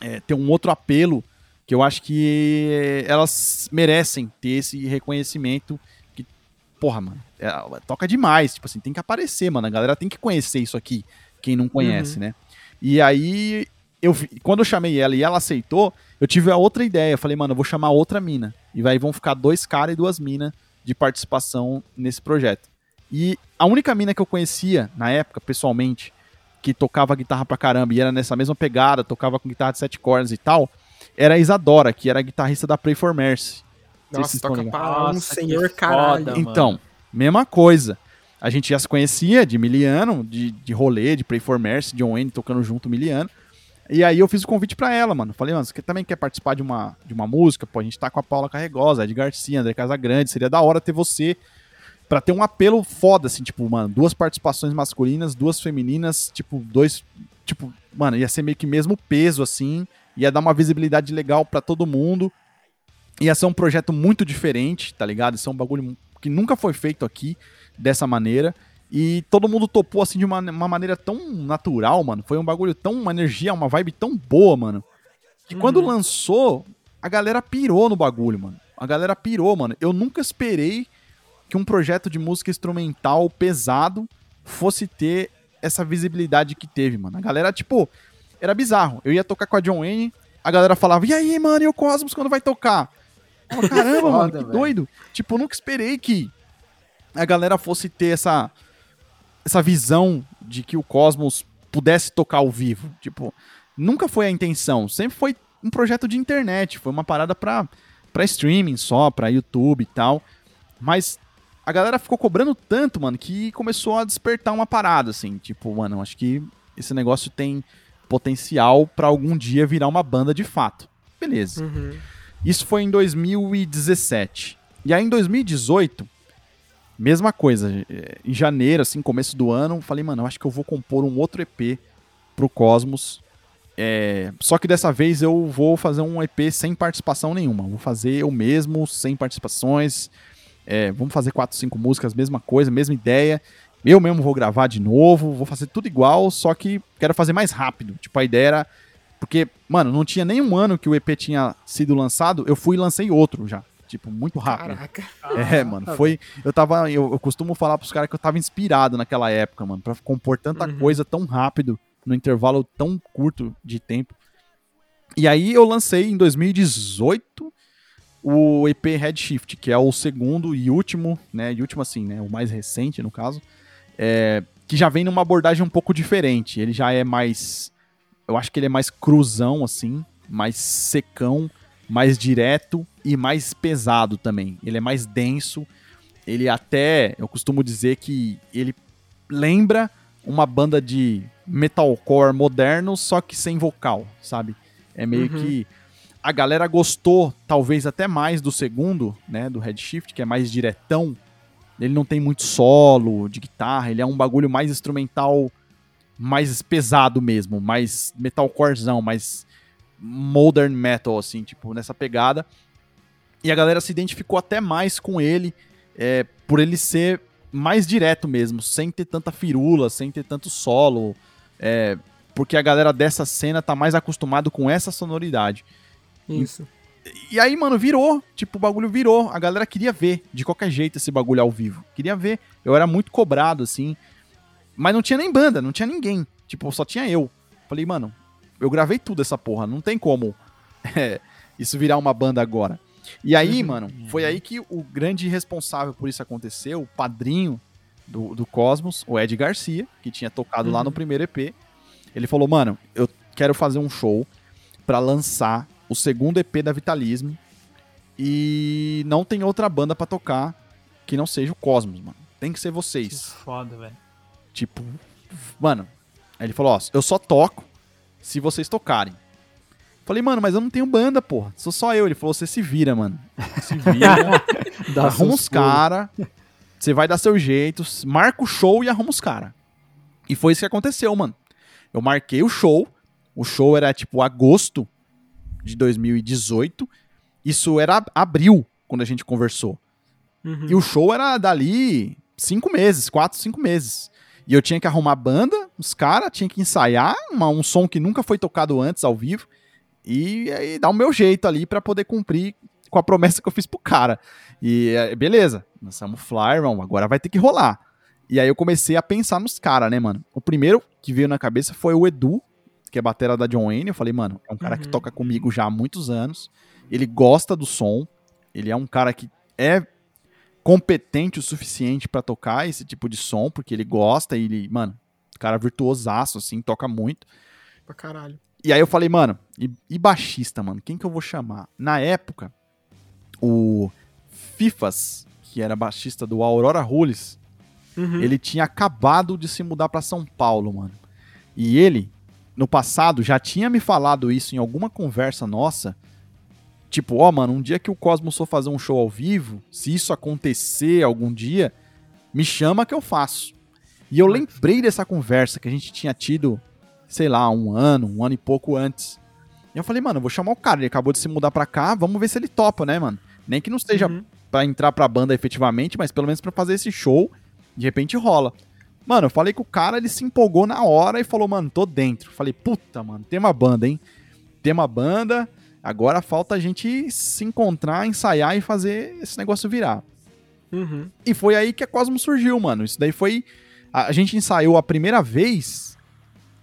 é, ter um outro apelo que eu acho que elas merecem ter esse reconhecimento que, porra, mano, é, toca demais, tipo assim, tem que aparecer, mano, a galera tem que conhecer isso aqui, quem não conhece, uhum. né? E aí, eu, quando eu chamei ela e ela aceitou, eu tive a outra ideia, eu falei, mano, eu vou chamar outra mina, e aí vão ficar dois caras e duas minas de participação nesse projeto. E a única mina que eu conhecia, na época, pessoalmente, que tocava guitarra pra caramba e era nessa mesma pegada, tocava com guitarra de sete cordas e tal, era a Isadora, que era a guitarrista da Pray for Mercy. Nossa, toca pra um senhor caralho. Foda, então, mesma coisa. A gente já se conhecia de Miliano, de, de rolê, de Pray for Mercy, John Wayne tocando junto Miliano. E aí eu fiz o convite para ela, mano. Falei, mano, você também quer participar de uma, de uma música? Pô, a gente tá com a Paula Carregosa, Ed Garcia, André Casagrande. Seria da hora ter você para ter um apelo foda, assim, tipo, mano, duas participações masculinas, duas femininas, tipo, dois. Tipo, mano, ia ser meio que mesmo peso, assim ia dar uma visibilidade legal para todo mundo. Ia ser um projeto muito diferente, tá ligado? Isso é um bagulho que nunca foi feito aqui dessa maneira. E todo mundo topou assim de uma, uma maneira tão natural, mano. Foi um bagulho tão. Uma energia, uma vibe tão boa, mano. Que uhum. quando lançou, a galera pirou no bagulho, mano. A galera pirou, mano. Eu nunca esperei que um projeto de música instrumental pesado fosse ter essa visibilidade que teve, mano. A galera, tipo, era bizarro. Eu ia tocar com a John Wayne, a galera falava, e aí, mano, e o Cosmos quando vai tocar? Eu, Caramba, Foda, mano, que velho. doido. Tipo, eu nunca esperei que a galera fosse ter essa, essa visão de que o Cosmos pudesse tocar ao vivo. Tipo, nunca foi a intenção. Sempre foi um projeto de internet. Foi uma parada pra, pra streaming só, pra YouTube e tal. Mas a galera ficou cobrando tanto, mano, que começou a despertar uma parada, assim. Tipo, mano, acho que esse negócio tem potencial pra algum dia virar uma banda de fato. Beleza. Uhum. Isso foi em 2017. E aí em 2018, mesma coisa. eh, Em janeiro, assim, começo do ano, falei, mano, acho que eu vou compor um outro EP pro Cosmos. É, só que dessa vez eu vou fazer um EP sem participação nenhuma. Vou fazer eu mesmo, sem participações. É, vamos fazer quatro, cinco músicas, mesma coisa, mesma ideia. Eu mesmo vou gravar de novo, vou fazer tudo igual, só que quero fazer mais rápido. Tipo, a ideia era. Porque, mano, não tinha nenhum ano que o EP tinha sido lançado, eu fui e lancei outro já. Tipo, muito rápido. Caraca. É, mano, foi. Eu tava. Eu, eu costumo falar pros caras que eu tava inspirado naquela época, mano, pra compor tanta Uhum. coisa tão rápido, no intervalo tão curto de tempo. E aí eu lancei em 2018 o EP Redshift, que é o segundo e último, né? E último assim, né? O mais recente, no caso. é, que já vem numa abordagem um pouco diferente. Ele já é mais. Eu acho que ele é mais cruzão, assim, mais secão, mais direto e mais pesado também. Ele é mais denso. Ele até, eu costumo dizer que ele lembra uma banda de metalcore moderno, só que sem vocal, sabe? É meio Uhum. que a galera gostou, talvez até mais do segundo, né, do Redshift, que é mais diretão. Ele não tem muito solo de guitarra, ele é um bagulho mais instrumental, mais pesado mesmo, mais metalcorezão, mais modern metal, assim, tipo, nessa pegada. E a galera se identificou até mais com ele, é, por ele ser mais direto mesmo, sem ter tanta firula, sem ter tanto solo, é, porque a galera dessa cena tá mais acostumado com essa sonoridade. Isso. E aí, mano, virou. Tipo, o bagulho virou. A galera queria ver, de qualquer jeito, esse bagulho ao vivo. Queria ver. Eu era muito cobrado, assim. Mas não tinha nem banda, não tinha ninguém. Tipo, só tinha eu. Falei, mano, eu gravei tudo essa porra. Não tem como é, isso virar uma banda agora. E aí, mano, foi aí que o grande responsável por isso aconteceu, o padrinho do, do Cosmos, o Ed Garcia, que tinha tocado lá no primeiro EP. Ele falou, mano, eu quero fazer um show pra lançar o segundo EP da Vitalismo e não tem outra banda pra tocar que não seja o Cosmos, mano. Tem que ser Que vocês. foda, velho. Tipo, mano, aí ele falou, ó, eu só toco se vocês tocarem. Falei, mano, mas eu não tenho banda, porra. Sou só eu. Ele falou, você se vira, mano. Se vira, Dá arruma os cara, você vai dar seu jeito, marca o show e arruma os cara. E foi isso que aconteceu, mano. Eu marquei o show, o show era tipo agosto de 2018, isso era abril, quando a gente conversou. Uhum. E o show era dali cinco meses, quatro, cinco meses. E eu tinha que arrumar banda, os caras, tinha que ensaiar uma- um som que nunca foi tocado antes ao vivo. E aí dar o meu jeito ali pra poder cumprir com a promessa que eu fiz pro cara. E é, beleza, lançamos Fly, irmão, agora vai ter que rolar. E aí eu comecei a pensar nos caras, né, mano? O primeiro que veio na cabeça foi o Edu, que é batera da John Wayne. Eu falei, mano, é um cara que Uhum. toca comigo já há muitos anos. Ele gosta do som. Ele é um cara que é competente o suficiente pra tocar esse tipo de som, porque ele gosta e ele, mano, cara virtuosaço, assim, toca muito. Pra caralho. E aí eu falei, mano, e, e baixista, mano? Quem que eu vou chamar? Na época, o Fifas, que era baixista do Aurora Rules, Uhum. ele tinha acabado de se mudar pra São Paulo, mano. E ele, no passado, já tinha me falado isso em alguma conversa nossa. Tipo, ó, mano, um dia que o Cosmos for fazer um show ao vivo, se isso acontecer algum dia, me chama que eu faço. E eu lembrei dessa conversa que a gente tinha tido, sei lá, um ano, um ano e pouco antes. E eu falei, mano, eu vou chamar o cara, ele acabou de se mudar pra cá, vamos ver se ele topa, né, mano? Nem que não seja Uhum. pra entrar pra banda efetivamente, mas pelo menos pra fazer esse show, de repente rola. Mano, eu falei com o cara, ele se empolgou na hora e falou, mano, tô dentro. Falei, puta, mano, tem uma banda, hein? Tem uma banda, agora falta a gente se encontrar, ensaiar e fazer esse negócio virar. Uhum. E foi aí que a Cosmos surgiu, mano. Isso daí foi. A, a gente ensaiou a primeira vez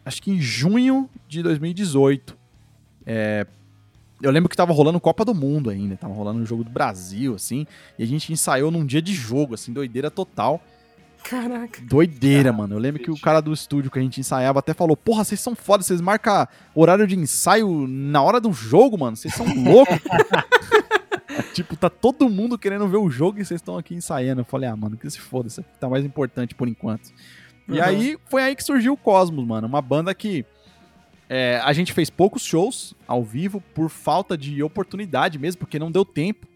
acho que em junho de 2018. É, eu lembro que tava rolando Copa do Mundo ainda, tava rolando o um jogo do Brasil, assim, e a gente ensaiou num dia de jogo, assim, doideira total. Caraca. Doideira, mano. Eu lembro que o cara do estúdio que a gente ensaiava até falou: Porra, vocês são foda, vocês marcam horário de ensaio na hora do jogo, mano. Vocês são loucos. tipo, tá todo mundo querendo ver o jogo e vocês estão aqui ensaiando. Eu falei: Ah, mano, que se foda, isso aqui tá mais importante por enquanto. Uhum. E aí foi aí que surgiu o Cosmos, mano. Uma banda que é, a gente fez poucos shows ao vivo por falta de oportunidade mesmo, porque não deu tempo.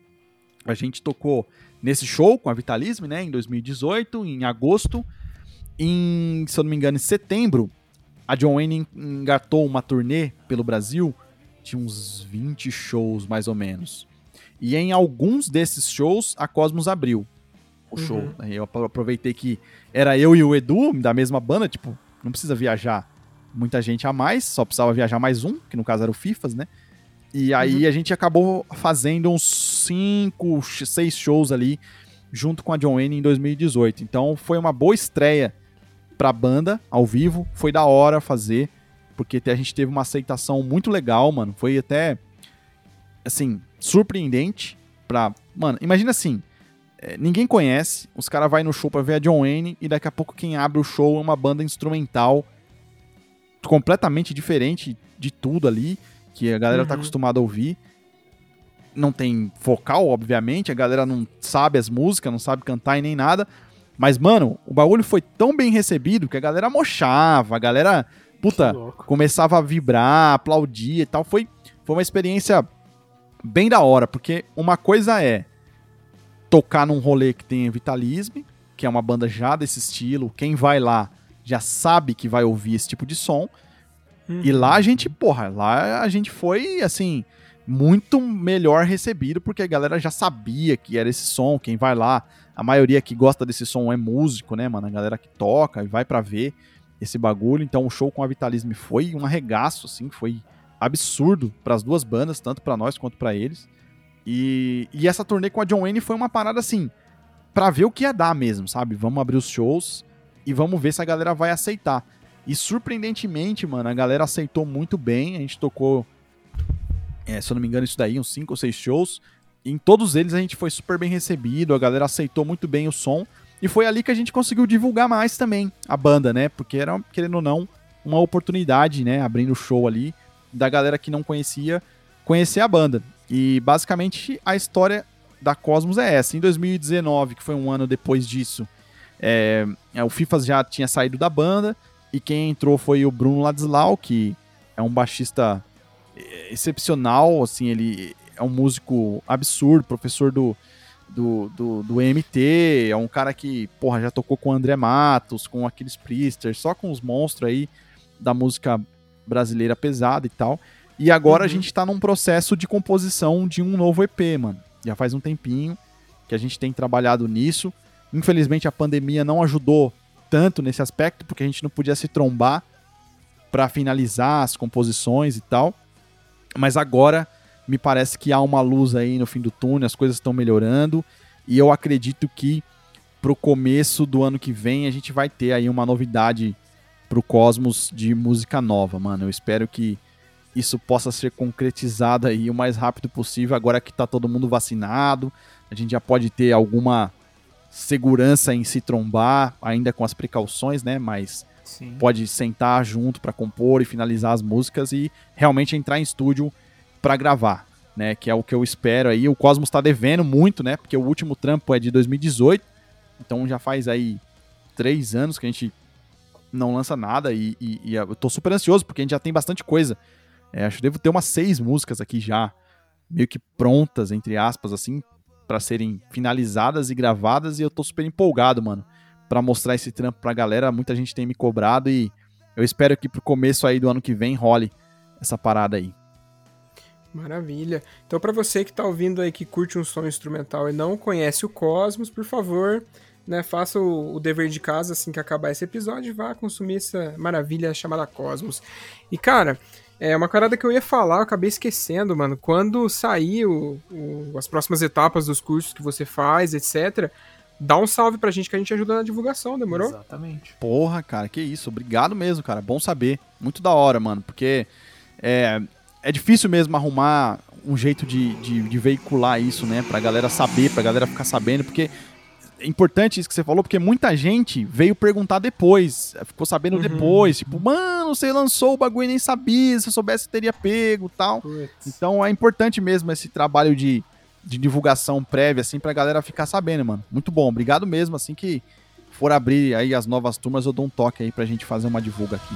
A gente tocou nesse show com a Vitalisme, né, em 2018, em agosto. Em, se eu não me engano, em setembro, a John Wayne engatou uma turnê pelo Brasil de uns 20 shows, mais ou menos. E em alguns desses shows, a Cosmos abriu o show. Uhum. Eu aproveitei que era eu e o Edu, da mesma banda, tipo, não precisa viajar muita gente a mais, só precisava viajar mais um, que no caso era o Fifas, né? E aí uhum. a gente acabou fazendo uns 5, 6 shows ali junto com a John Wayne em 2018. Então foi uma boa estreia pra banda ao vivo, foi da hora fazer, porque a gente teve uma aceitação muito legal, mano. Foi até assim, surpreendente pra, mano, imagina assim, é, ninguém conhece, os caras vai no show pra ver a John Wayne e daqui a pouco quem abre o show é uma banda instrumental completamente diferente de tudo ali, que a galera tá uhum. tá acostumada a ouvir. Não tem vocal, obviamente, a galera não sabe as músicas, não sabe cantar e nem nada. Mas, mano, o bagulho foi tão bem recebido que a galera mochava, a galera, puta, começava a vibrar, aplaudir e tal. Foi, foi uma experiência bem da hora, porque uma coisa é tocar num rolê que tem Vitalisme, que é uma banda já desse estilo, quem vai lá já sabe que vai ouvir esse tipo de som. Uhum. E lá a gente, porra, lá a gente foi, assim, muito melhor recebido, porque a galera já sabia que era esse som. Quem vai lá, a maioria que gosta desse som é músico, né, mano? A galera que toca e vai para ver esse bagulho. Então o show com a Vitalisme foi um arregaço, assim, foi absurdo para as duas bandas, tanto para nós quanto para eles. E, e essa turnê com a John Wayne foi uma parada assim, pra ver o que ia dar mesmo, sabe? Vamos abrir os shows e vamos ver se a galera vai aceitar. E surpreendentemente, mano, a galera aceitou muito bem. A gente tocou, é, se eu não me engano, isso daí, uns 5 ou 6 shows. Em todos eles a gente foi super bem recebido, a galera aceitou muito bem o som. E foi ali que a gente conseguiu divulgar mais também a banda, né? Porque era, querendo ou não, uma oportunidade, né? Abrindo o show ali, da galera que não conhecia, conhecer a banda. E basicamente a história da Cosmos é essa. Em 2019, que foi um ano depois disso, é, é, o Fifas já tinha saído da banda e quem entrou foi o Bruno Ladislau, que é um baixista é, excepcional, assim, ele é um músico absurdo, professor do, do, do, do MT, é um cara que, porra, já tocou com o André Matos, com aqueles Priesters, só com os monstros aí da música brasileira pesada e tal. E agora uhum. a gente tá num processo de composição de um novo EP, mano. Já faz um tempinho que a gente tem trabalhado nisso. Infelizmente a pandemia não ajudou tanto nesse aspecto, porque a gente não podia se trombar para finalizar as composições e tal. Mas agora me parece que há uma luz aí no fim do túnel, as coisas estão melhorando e eu acredito que pro começo do ano que vem a gente vai ter aí uma novidade pro Cosmos de música nova, mano. Eu espero que isso possa ser concretizado aí o mais rápido possível, agora que tá todo mundo vacinado. A gente já pode ter alguma segurança em se trombar, ainda com as precauções, né? Mas Sim. pode sentar junto para compor e finalizar as músicas e realmente entrar em estúdio para gravar, né? Que é o que eu espero aí. O Cosmos está devendo muito, né? Porque o último trampo é de 2018, então já faz aí três anos que a gente não lança nada e, e, e eu tô super ansioso porque a gente já tem bastante coisa. É, acho que devo ter umas seis músicas aqui já meio que prontas, entre aspas, assim, para serem finalizadas e gravadas e eu tô super empolgado, mano, para mostrar esse trampo pra galera. Muita gente tem me cobrado e eu espero que pro começo aí do ano que vem role essa parada aí. Maravilha. Então, para você que tá ouvindo aí que curte um som instrumental e não conhece o Cosmos, por favor, né, faça o, o, dever de casa assim que acabar esse episódio vá consumir essa maravilha chamada Cosmos. E, cara, é uma parada que eu ia falar, eu acabei esquecendo, mano. Quando sair o, o, as próximas etapas dos cursos que você faz, etc., dá um salve pra gente que a gente ajuda na divulgação, demorou? Exatamente. Porra, cara, que isso. Obrigado mesmo, cara. Bom saber. Muito da hora, mano. Porque é, é difícil mesmo arrumar um jeito de, de, de veicular isso, né? Pra galera saber, pra galera ficar sabendo. Porque é importante isso que você falou, porque muita gente veio perguntar depois, ficou sabendo Uhum. depois, tipo, mano, você lançou o bagulho e nem sabia, se eu soubesse teria pego tal. Então é importante mesmo esse trabalho de, de divulgação prévia, assim, pra galera ficar sabendo, mano. Muito bom, obrigado mesmo, assim que for abrir aí as novas turmas, eu dou um toque aí pra gente fazer uma divulga aqui.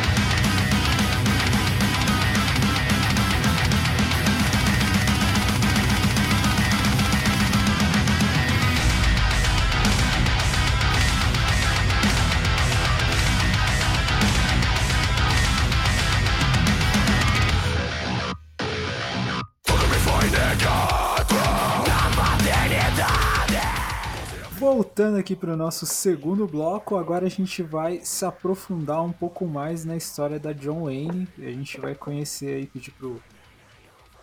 Voltando aqui para o nosso segundo bloco, agora a gente vai se aprofundar um pouco mais na história da John Wayne. A gente vai conhecer aí, pedir pro,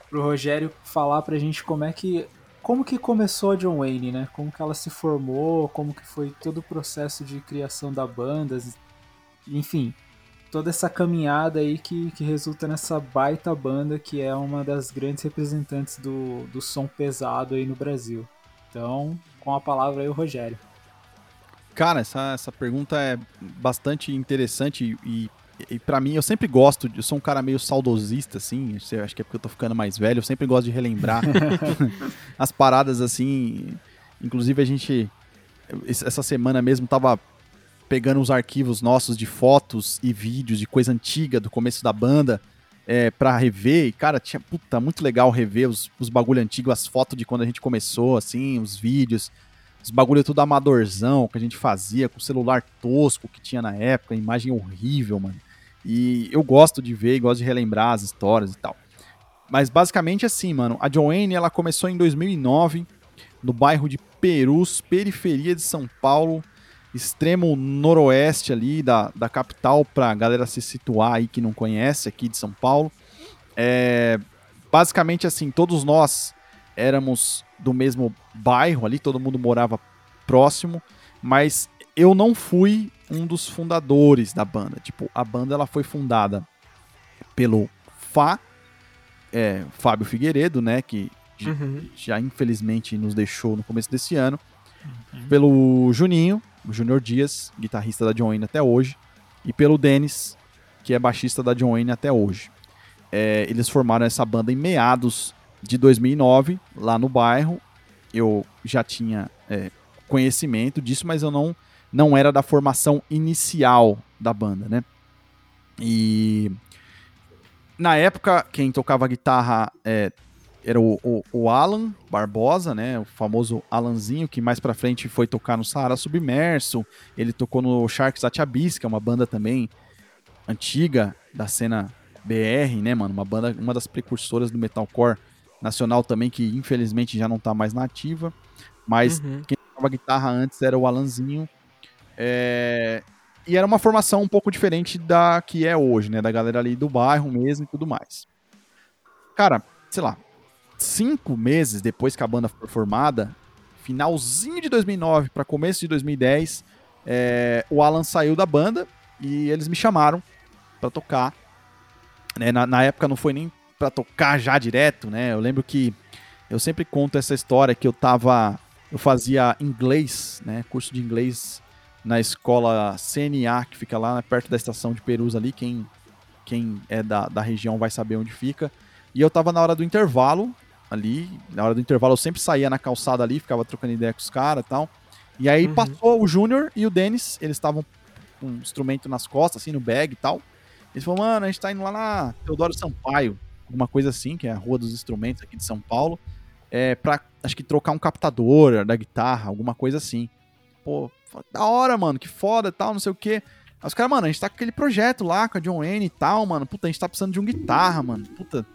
pro Rogério falar pra gente como é que. Como que começou a John Wayne, né? Como que ela se formou, como que foi todo o processo de criação da banda, enfim, toda essa caminhada aí que, que resulta nessa baita banda que é uma das grandes representantes do, do som pesado aí no Brasil. Então, com a palavra aí o Rogério. Cara, essa, essa pergunta é bastante interessante e, e para mim eu sempre gosto, eu sou um cara meio saudosista, assim, eu acho que é porque eu tô ficando mais velho, eu sempre gosto de relembrar as paradas assim. Inclusive a gente, essa semana mesmo, tava pegando os arquivos nossos de fotos e vídeos de coisa antiga do começo da banda é, pra rever. E, cara, tinha, puta, muito legal rever os, os bagulho antigos, as fotos de quando a gente começou, assim, os vídeos. Os bagulho tudo amadorzão que a gente fazia, com celular tosco que tinha na época, imagem horrível, mano. E eu gosto de ver, gosto de relembrar as histórias e tal. Mas basicamente assim, mano, a Joanne, ela começou em 2009, no bairro de Perus, periferia de São Paulo, extremo noroeste ali da, da capital, pra galera se situar aí que não conhece aqui de São Paulo. É, basicamente assim, todos nós éramos do mesmo bairro ali, todo mundo morava próximo, mas eu não fui um dos fundadores da banda. Tipo, a banda ela foi fundada pelo Fá, é, Fábio Figueiredo, né, que Uhum. já infelizmente nos deixou no começo desse ano, pelo Juninho, o Júnior Dias, guitarrista da John Wayne até hoje, e pelo Denis, que é baixista da John Wayne até hoje. É, eles formaram essa banda em meados de 2009, lá no bairro. Eu já tinha é, conhecimento disso, mas eu não, não era da formação inicial da banda, né? E na época, quem tocava guitarra é, era o, o, o Alan Barbosa, né? O famoso Alanzinho, que mais pra frente foi tocar no Saara Submerso. Ele tocou no Sharks at Abyss, que é uma banda também antiga da cena BR, né, mano? Uma banda, uma das precursoras do metalcore nacional também, que infelizmente já não tá mais na ativa. Mas Uhum. quem tocava guitarra antes era o Alanzinho. É, E era uma formação um pouco diferente da que é hoje, né? Da galera ali do bairro mesmo e tudo mais. Cara, sei lá, cinco meses depois que a banda foi formada, finalzinho de 2009 para começo de 2010, é, o Alan saiu da banda e eles me chamaram para tocar. Né, na, na época não foi nem para tocar já direto, né? Eu lembro que eu sempre conto essa história que eu tava, eu fazia inglês, né? Curso de inglês na escola CNA que fica lá perto da estação de Perus ali. Quem quem é da, da região vai saber onde fica. E eu tava na hora do intervalo ali, na hora do intervalo eu sempre saía na calçada ali, ficava trocando ideia com os caras e tal. E aí Uhum. passou o Júnior e o Denis, eles estavam um instrumento nas costas, assim, no bag e tal. Eles falaram, mano, a gente tá indo lá na Teodoro Sampaio, alguma coisa assim, que é a Rua dos Instrumentos aqui de São Paulo, é, pra, acho que trocar um captador da guitarra, alguma coisa assim. Pô, da hora, mano, que foda tal, não sei o quê. Aí os caras, mano, a gente tá com aquele projeto lá com a John Wayne e tal, mano. Puta, a gente tá precisando de um guitarra, mano. Puta.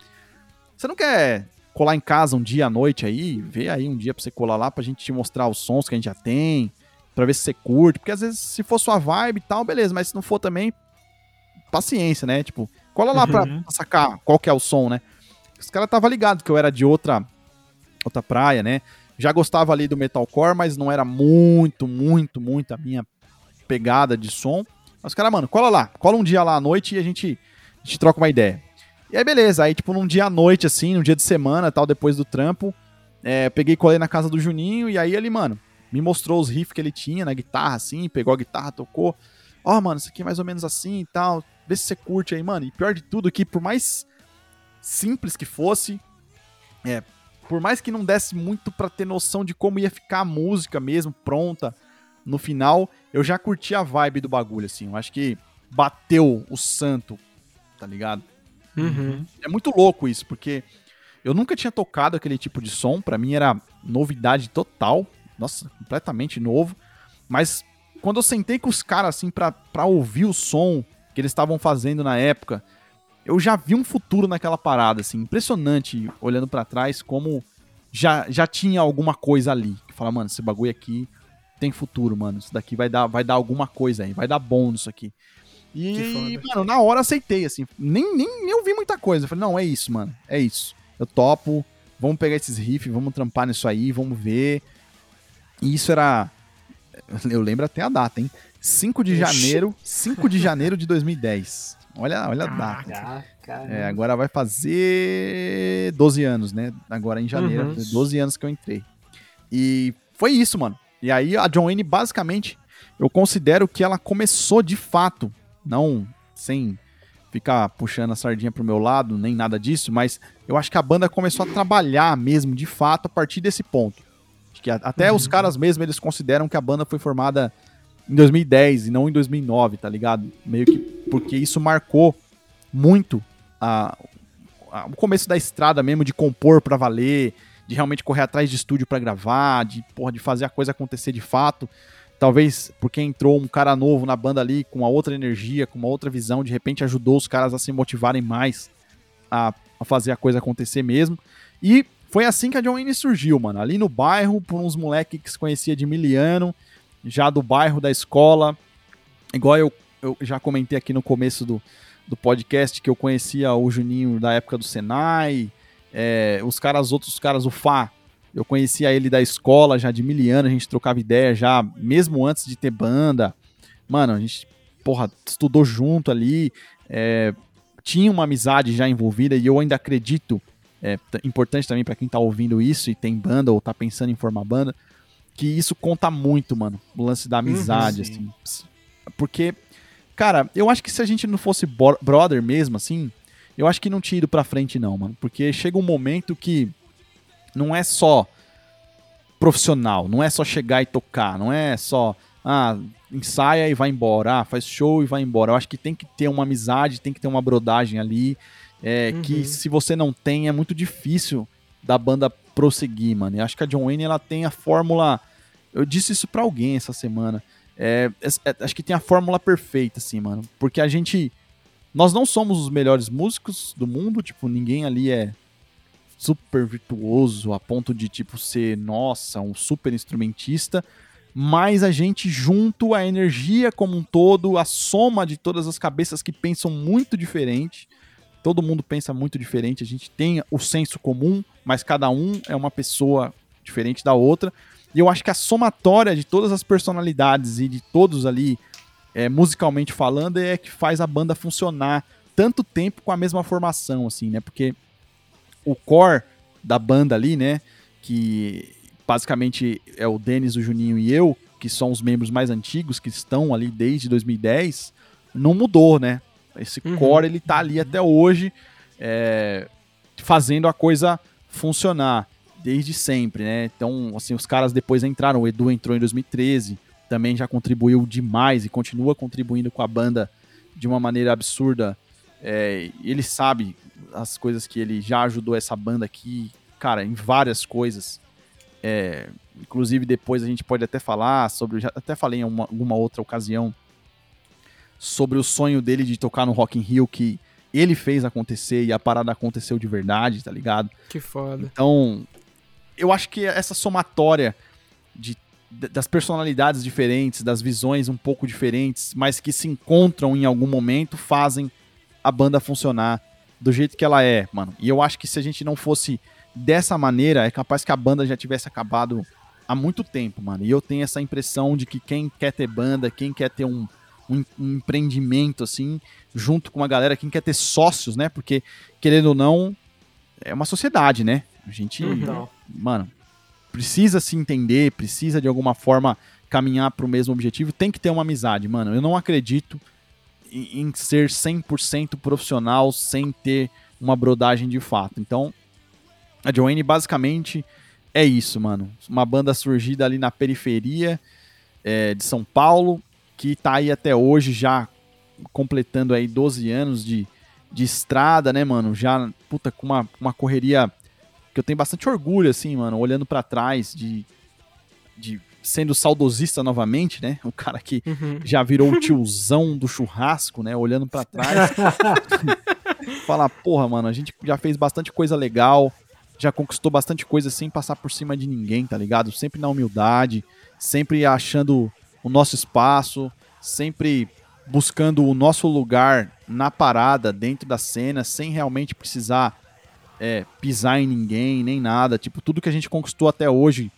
Você não quer colar em casa um dia à noite aí? Vê aí um dia pra você colar lá pra gente te mostrar os sons que a gente já tem, pra ver se você curte. Porque às vezes, se for sua vibe e tal, beleza, mas se não for também, paciência, né? Tipo, cola lá uhum. pra, sacar qual que é o som, né? Os caras tava ligado que eu era de outra outra praia, né? Já gostava ali do metalcore, mas não era muito, muito, muito a minha pegada de som. Mas, cara, mano, cola lá. Cola um dia lá à noite e a gente, a gente troca uma ideia. E aí, beleza. Aí, tipo, num dia à noite, assim, num dia de semana, tal, depois do trampo, é, peguei e colei na casa do Juninho. E aí ele, mano, me mostrou os riffs que ele tinha na guitarra, assim, pegou a guitarra, tocou. Ó, oh, mano, isso aqui é mais ou menos assim e tal. Vê se você curte aí, mano. E pior de tudo, que por mais simples que fosse, é, por mais que não desse muito para ter noção de como ia ficar a música mesmo, pronta, no final, eu já curti a vibe do bagulho, assim. Eu acho que bateu o santo, tá ligado? Uhum. É muito louco isso, porque eu nunca tinha tocado aquele tipo de som, para mim era novidade total, nossa, completamente novo. Mas quando eu sentei com os caras, assim, pra, pra ouvir o som que eles estavam fazendo na época, eu já vi um futuro naquela parada, assim, impressionante, olhando para trás, como já, já tinha alguma coisa ali. Que fala, mano, esse bagulho aqui tem futuro, mano. Isso daqui vai dar, vai dar alguma coisa aí, vai dar bom nisso aqui. E, mano, na hora aceitei, assim. Nem, nem, nem ouvi muita coisa. Eu falei, não, é isso, mano. É isso. Eu topo. Vamos pegar esses riffs, vamos trampar nisso aí, vamos ver. E isso era. Eu lembro até a data, hein? 5 de janeiro. 5 de janeiro de 2010. Olha, olha a data. É, agora vai fazer 12 anos, né? Agora em janeiro, uhum. 12 anos que eu entrei. E foi isso, mano. E aí a John Wayne, basicamente, eu considero que ela começou de fato, não sem ficar puxando a sardinha pro meu lado, nem nada disso, mas eu acho que a banda começou a trabalhar mesmo, de fato, a partir desse ponto. Acho que até uhum. os caras mesmo, eles consideram que a banda foi formada em 2010 e não em 2009, tá ligado? Meio que porque isso marcou muito a, a, o começo da estrada mesmo de compor para valer, de realmente correr atrás de estúdio para gravar, de, porra, de fazer a coisa acontecer de fato. Talvez porque entrou um cara novo na banda ali, com uma outra energia, com uma outra visão, de repente ajudou os caras a se motivarem mais a, a fazer a coisa acontecer mesmo. E foi assim que a John Wayne surgiu, mano. Ali no bairro, por uns moleques que se conhecia de miliano, já do bairro, da escola. Igual eu, eu já comentei aqui no começo do, do podcast que eu conhecia o Juninho da época do Senai, é, os caras, outros caras, o Fá, eu conhecia ele da escola já de mil anos, a gente trocava ideia já, mesmo antes de ter banda. Mano, a gente, porra, estudou junto ali, é, tinha uma amizade já envolvida e eu ainda acredito, é importante também para quem tá ouvindo isso e tem banda ou tá pensando em formar banda, que isso conta muito, mano, o lance da amizade, uhum, assim. Porque, cara, eu acho que se a gente não fosse brother mesmo, assim, eu acho que não tinha ido pra frente, não, mano. Porque chega um momento que não é só profissional, não é só chegar e tocar, não é só, ah, ensaia e vai embora, ah, faz show e vai embora. Eu acho que tem que ter uma amizade, tem que ter uma brodagem ali, é, uhum. que se você não tem, é muito difícil da banda prosseguir, mano. Eu acho que a John Wayne, ela tem a fórmula, eu disse isso pra alguém essa semana, é, é, acho que tem a fórmula perfeita, assim, mano. Porque a gente nós não somos os melhores músicos do mundo, tipo, ninguém ali é super virtuoso a ponto de, tipo, ser, nossa, um super instrumentista, mas a gente, junto à energia como um todo, a soma de todas as cabeças que pensam muito diferente, todo mundo pensa muito diferente, a gente tem o senso comum, mas cada um é uma pessoa diferente da outra, e eu acho que a somatória de todas as personalidades e de todos ali é, musicalmente falando, é que faz a banda funcionar tanto tempo com a mesma formação, assim, né? Porque o core da banda ali, né? Que basicamente é o Denis, o Juninho e eu, que são os membros mais antigos, que estão ali desde 2010, não mudou, né? Esse uhum. core, ele tá ali até hoje, é, fazendo a coisa funcionar, desde sempre, né? Então, assim, os caras depois entraram, o Edu entrou em 2013, também já contribuiu demais e continua contribuindo com a banda de uma maneira absurda. É, ele sabe as coisas que ele já ajudou essa banda aqui, cara, em várias coisas. É, inclusive depois a gente pode até falar sobre, já até falei em uma, alguma outra ocasião sobre o sonho dele de tocar no Rock in Rio que ele fez acontecer e a parada aconteceu de verdade, tá ligado? Que foda. Então, eu acho que essa somatória de, das personalidades diferentes, das visões um pouco diferentes, mas que se encontram em algum momento, fazem a banda funcionar do jeito que ela é, mano. E eu acho que se a gente não fosse dessa maneira, é capaz que a banda já tivesse acabado há muito tempo, mano. E eu tenho essa impressão de que quem quer ter banda, quem quer ter um, um, um empreendimento, assim, junto com uma galera, quem quer ter sócios, né? Porque, querendo ou não, é uma sociedade, né? A gente, Uhum. mano, precisa se entender, precisa de alguma forma caminhar para o mesmo objetivo, tem que ter uma amizade, mano. Eu não acredito em, em ser 100% profissional sem ter uma brodagem de fato. Então, a Joanne basicamente é isso, mano. Uma banda surgida ali na periferia é, de São Paulo, que tá aí até hoje já completando aí 12 anos de, de estrada, né, mano? Já, puta, com uma, uma correria que eu tenho bastante orgulho, assim, mano, olhando pra trás, de, de sendo saudosista novamente, né? O cara que Uhum. já virou o tiozão do churrasco, né? Olhando pra trás. Fala, porra, mano, a gente já fez bastante coisa legal, já conquistou bastante coisa sem passar por cima de ninguém, tá ligado? Sempre na humildade, sempre achando o nosso espaço, sempre buscando o nosso lugar na parada, dentro da cena, sem realmente precisar é, pisar em ninguém, nem nada. Tipo, tudo que a gente conquistou até hoje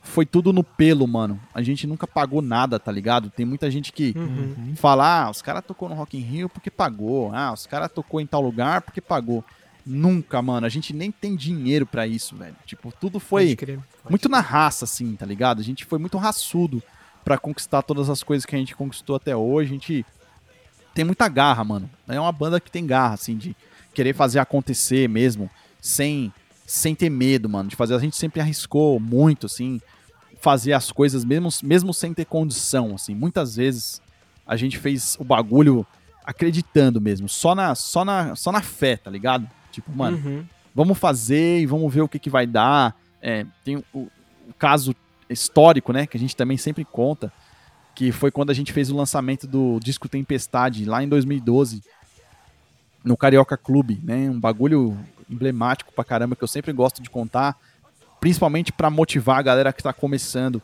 foi tudo no pelo, mano. A gente nunca pagou nada, tá ligado? Tem muita gente que Uhum. fala, ah, os caras tocou no Rock in Rio porque pagou. Ah, os caras tocou em tal lugar porque pagou. Nunca, mano. A gente nem tem dinheiro pra isso, velho. Tipo, tudo foi muito na raça, assim, tá ligado? A gente foi muito raçudo pra conquistar todas as coisas que a gente conquistou até hoje. A gente tem muita garra, mano. É uma banda que tem garra, assim, de querer fazer acontecer mesmo, sem, sem ter medo, mano. De fazer. A gente sempre arriscou muito, assim, fazer as coisas mesmo, mesmo sem ter condição, assim. Muitas vezes a gente fez o bagulho acreditando mesmo, só na, só na, só na fé, tá ligado? Tipo, mano, Uhum. vamos fazer e vamos ver o que, que vai dar. É, tem o, o caso histórico, né, que a gente também sempre conta, que foi quando a gente fez o lançamento do disco Tempestade, lá em 2012, no Carioca Clube, né, um bagulho emblemático pra caramba, que eu sempre gosto de contar, principalmente pra motivar a galera que tá começando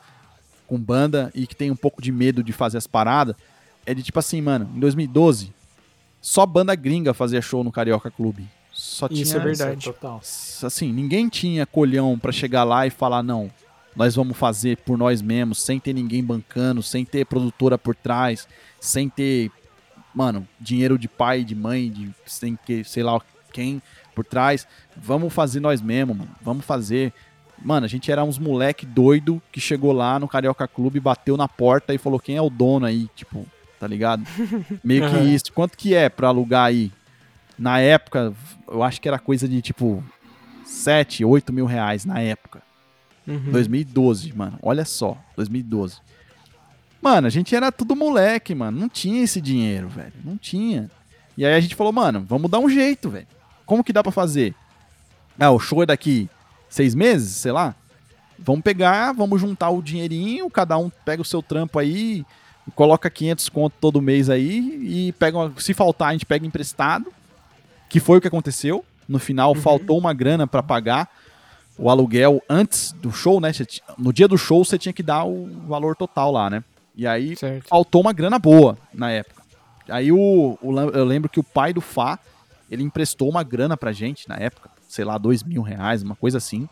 com banda e que tem um pouco de medo de fazer as paradas, é de tipo assim, mano, em 2012, só banda gringa fazia show no Carioca Clube. Só Isso tinha é verdade. Total. assim, ninguém tinha colhão pra chegar lá e falar, não, nós vamos fazer por nós mesmos, sem ter ninguém bancando, sem ter produtora por trás, sem ter, mano, dinheiro de pai, de mãe, de sem que, sei lá quem por trás. Vamos fazer nós mesmos, mano. Vamos fazer. Mano, a gente era uns moleque doido que chegou lá no Carioca Clube, bateu na porta e falou: quem é o dono aí? Tipo, tá ligado? Meio que isso. Quanto que é pra alugar aí? Na época, eu acho que era coisa de tipo 7, 8 mil reais na época. Uhum. 2012, mano. Olha só, 2012. Mano, a gente era tudo moleque, mano. Não tinha esse dinheiro, velho. Não tinha. E aí a gente falou, mano, vamos dar um jeito, velho. Como que dá pra fazer? Ah, o show é daqui seis meses, sei lá. Vamos pegar, vamos juntar o dinheirinho, cada um pega o seu trampo aí, coloca 500 conto todo mês aí e pega, uma- se faltar a gente pega emprestado, que foi o que aconteceu. No final faltou uma grana pra pagar o aluguel antes do show, né? No dia do show você tinha que dar o valor total lá, né? E aí Certo. faltou uma grana boa na época. Aí o, o eu lembro que o pai do Fá, ele emprestou uma grana pra gente na época, sei lá, dois mil reais, uma coisa assim.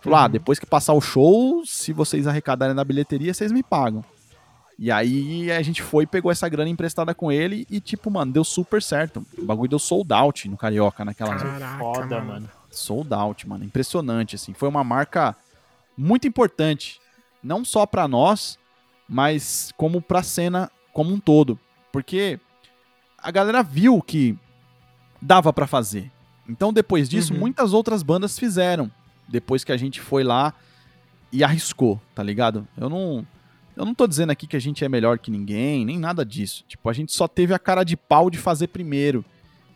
Falou, ah, depois que passar o show, se vocês arrecadarem na bilheteria, vocês me pagam. E aí a gente foi pegou essa grana emprestada com ele e, tipo, mano, deu super certo. O bagulho deu sold out no Carioca naquela época. Caraca, Foda, mano. mano. Sold out, mano. Impressionante, assim. Foi uma marca muito importante. Não só pra nós, mas como pra cena como um todo. Porque a galera viu que dava pra fazer. Então, depois disso, Uhum. muitas outras bandas fizeram. Depois que a gente foi lá e arriscou, tá ligado? Eu não. eu não tô dizendo aqui que a gente é melhor que ninguém, nem nada disso. Tipo, a gente só teve a cara de pau de fazer primeiro.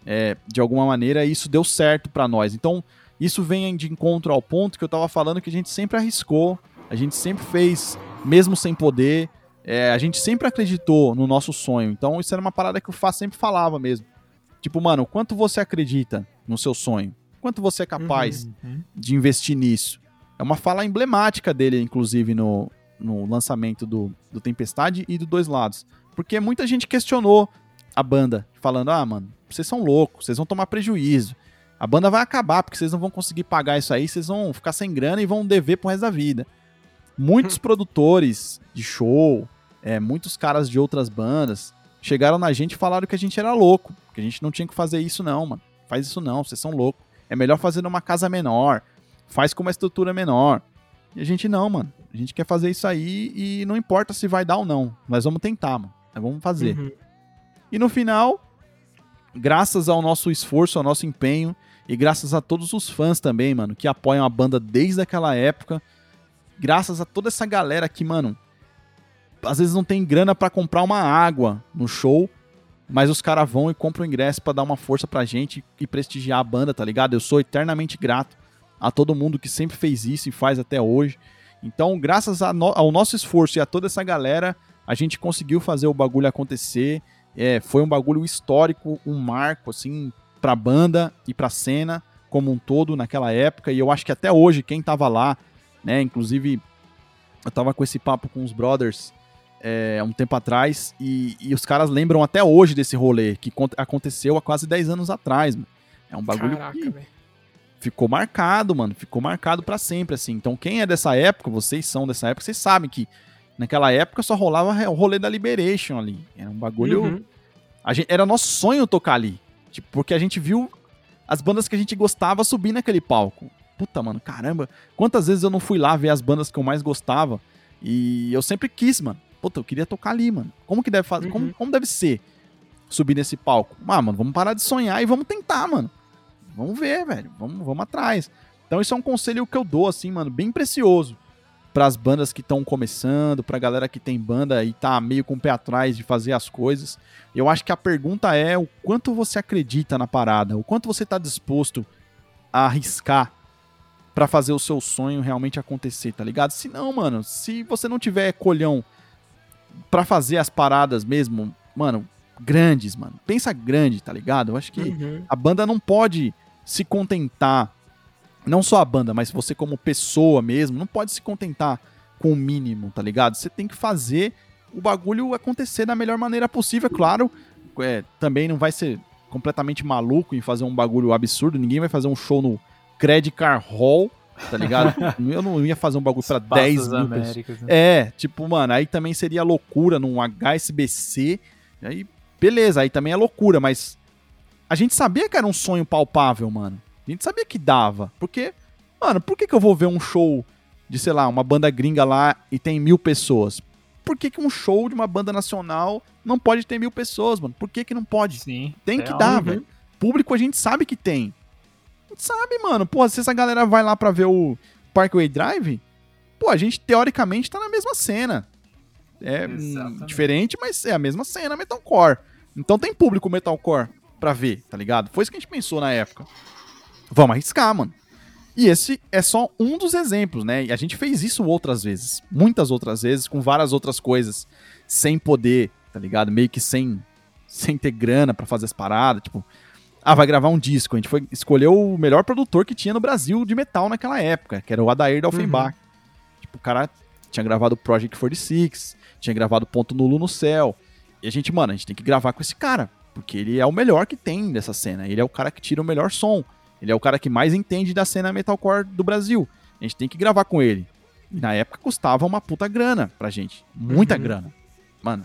É, de alguma maneira, isso deu certo para nós. Então, isso vem de encontro ao ponto que eu tava falando que a gente sempre arriscou, a gente sempre fez, mesmo sem poder, é, a gente sempre acreditou no nosso sonho. Então, isso era uma parada que o Fá sempre falava mesmo. Tipo, mano, quanto você acredita no seu sonho? Quanto você é capaz Uhum. de investir nisso? É uma fala emblemática dele, inclusive, no, no lançamento do, do Tempestade e do Dois Lados. Porque muita gente questionou a banda, falando: ah, mano, vocês são loucos, vocês vão tomar prejuízo. A banda vai acabar porque vocês não vão conseguir pagar isso aí, vocês vão ficar sem grana e vão dever pro resto da vida. Muitos produtores de show, é, muitos caras de outras bandas chegaram na gente e falaram que a gente era louco, que a gente não tinha que fazer isso não, mano. Faz isso não, vocês são loucos. É melhor fazer numa casa menor, faz com uma estrutura menor. E a gente não, mano. A gente quer fazer isso aí e não importa se vai dar ou não. Nós vamos tentar, mano. Nós vamos fazer. Uhum. E no final, graças ao nosso esforço, ao nosso empenho e graças a todos os fãs também, mano, que apoiam a banda desde aquela época, graças a toda essa galera que, mano, às vezes não tem grana pra comprar uma água no show, mas os caras vão e compram o ingresso pra dar uma força pra gente e prestigiar a banda, tá ligado? Eu sou eternamente grato a todo mundo que sempre fez isso e faz até hoje. Então, graças no- ao nosso esforço e a toda essa galera, a gente conseguiu fazer o bagulho acontecer. É, foi um bagulho histórico, um marco, assim, pra banda e pra cena como um todo naquela época. E eu acho que até hoje, quem tava lá, né, inclusive, eu tava com esse papo com os brothers é, um tempo atrás, e, e os caras lembram até hoje desse rolê, que cont- aconteceu há quase 10 anos atrás, mano. É um bagulho Caraca, que ficou marcado, mano. Ficou marcado pra sempre, assim. Então, quem é dessa época, vocês são dessa época, vocês sabem que naquela época só rolava o rolê da Liberation ali. Era um bagulho. Uhum. Gente, era nosso sonho tocar ali. Tipo, porque a gente viu as bandas que a gente gostava subir naquele palco. Puta, mano, caramba. Quantas vezes eu não fui lá ver as bandas que eu mais gostava? E eu sempre quis, mano. Puta, eu queria tocar ali, mano. Como que deve fazer? Uhum. Como, como deve ser subir nesse palco? Ah, mano, vamos parar de sonhar e vamos tentar, mano. Vamos ver, velho. Vamos, vamos atrás. Então, isso é um conselho que eu dou, assim, mano, bem precioso para as bandas que estão começando, pra galera que tem banda e tá meio com o pé atrás de fazer as coisas. Eu acho que a pergunta é o quanto você acredita na parada, o quanto você tá disposto a arriscar pra fazer o seu sonho realmente acontecer, tá ligado? Se não, mano, se você não tiver colhão pra fazer as paradas mesmo, mano, grandes, mano. Pensa grande, tá ligado? Eu acho que Uhum. a banda não pode se contentar, não só a banda, mas você como pessoa mesmo, não pode se contentar com o mínimo, tá ligado? Você tem que fazer o bagulho acontecer da melhor maneira possível, claro. é, também não vai ser completamente maluco em fazer um bagulho absurdo, ninguém vai fazer um show no Credit Car Hall, tá ligado? Eu não ia fazer um bagulho pra 10 Espaços mil pessoas. Américas, né? É, tipo, mano, aí também seria loucura num HSBC. Aí, beleza, aí também é loucura, mas a gente sabia que era um sonho palpável, mano. A gente sabia que dava. Porque, mano, por que, que eu vou ver um show de, sei lá, uma banda gringa lá e tem mil pessoas? Por que, que um show de uma banda nacional não pode ter mil pessoas, mano? Por que, que não pode? Sim. Tem é que dar, velho. Público a gente sabe que tem. A gente sabe, mano. Pô, se essa galera vai lá pra ver o Parkway Drive, pô, a gente teoricamente tá na mesma cena. É hum, Exatamente. diferente, mas é a mesma cena metalcore. Então tem público metalcore pra ver, tá ligado? Foi isso que a gente pensou na época. Vamos arriscar, mano. E esse é só um dos exemplos, né? E a gente fez isso outras vezes. Muitas outras vezes, com várias outras coisas. Sem poder, tá ligado? Meio que sem, sem ter grana pra fazer as paradas. Tipo, ah, vai gravar um disco. A gente foi escolher o melhor produtor que tinha no Brasil de metal naquela época, que era o Adair da Offenbach. Tipo, o cara tinha gravado Project 46, tinha gravado Ponto Nulo no Céu. E a gente, mano, a gente tem que gravar com esse cara. Porque ele é o melhor que tem dessa cena. Ele é o cara que tira o melhor som. Ele é o cara que mais entende da cena metalcore do Brasil. A gente tem que gravar com ele. E na época custava uma puta grana pra gente. Muita Uhum. grana. Mano,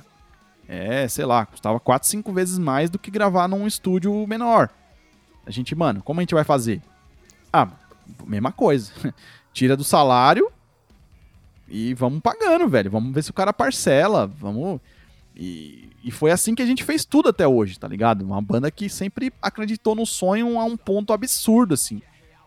é, sei lá, custava 4, 5 vezes mais do que gravar num estúdio menor. A gente, mano, como a gente vai fazer? Ah, mesma coisa. Tira do salário e vamos pagando, velho. Vamos ver se o cara parcela. Vamos. E, e foi assim que a gente fez tudo até hoje, tá ligado? Uma banda que sempre acreditou no sonho a um ponto absurdo, assim.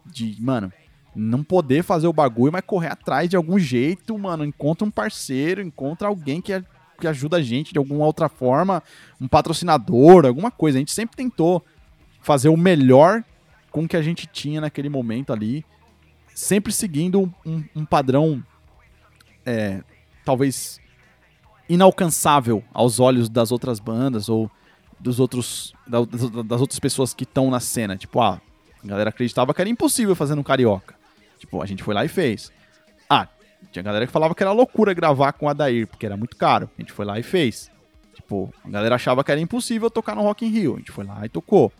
De, mano, não poder fazer o bagulho, mas correr atrás de algum jeito, mano. Encontra um parceiro, encontra alguém que, que ajuda a gente de alguma outra forma, um patrocinador, alguma coisa. A gente sempre tentou fazer o melhor com o que a gente tinha naquele momento ali, sempre seguindo um, um padrão, é, talvez inalcançável aos olhos das outras bandas ou dos outros das outras pessoas que estão na cena. Tipo, ah, a galera acreditava que era impossível fazer no carioca. Tipo, a gente foi lá e fez. Ah, tinha galera que falava que era loucura gravar com o Adair, porque era muito caro. A gente foi lá e fez. Tipo, a galera achava que era impossível tocar no Rock in Rio. A gente foi lá e tocou.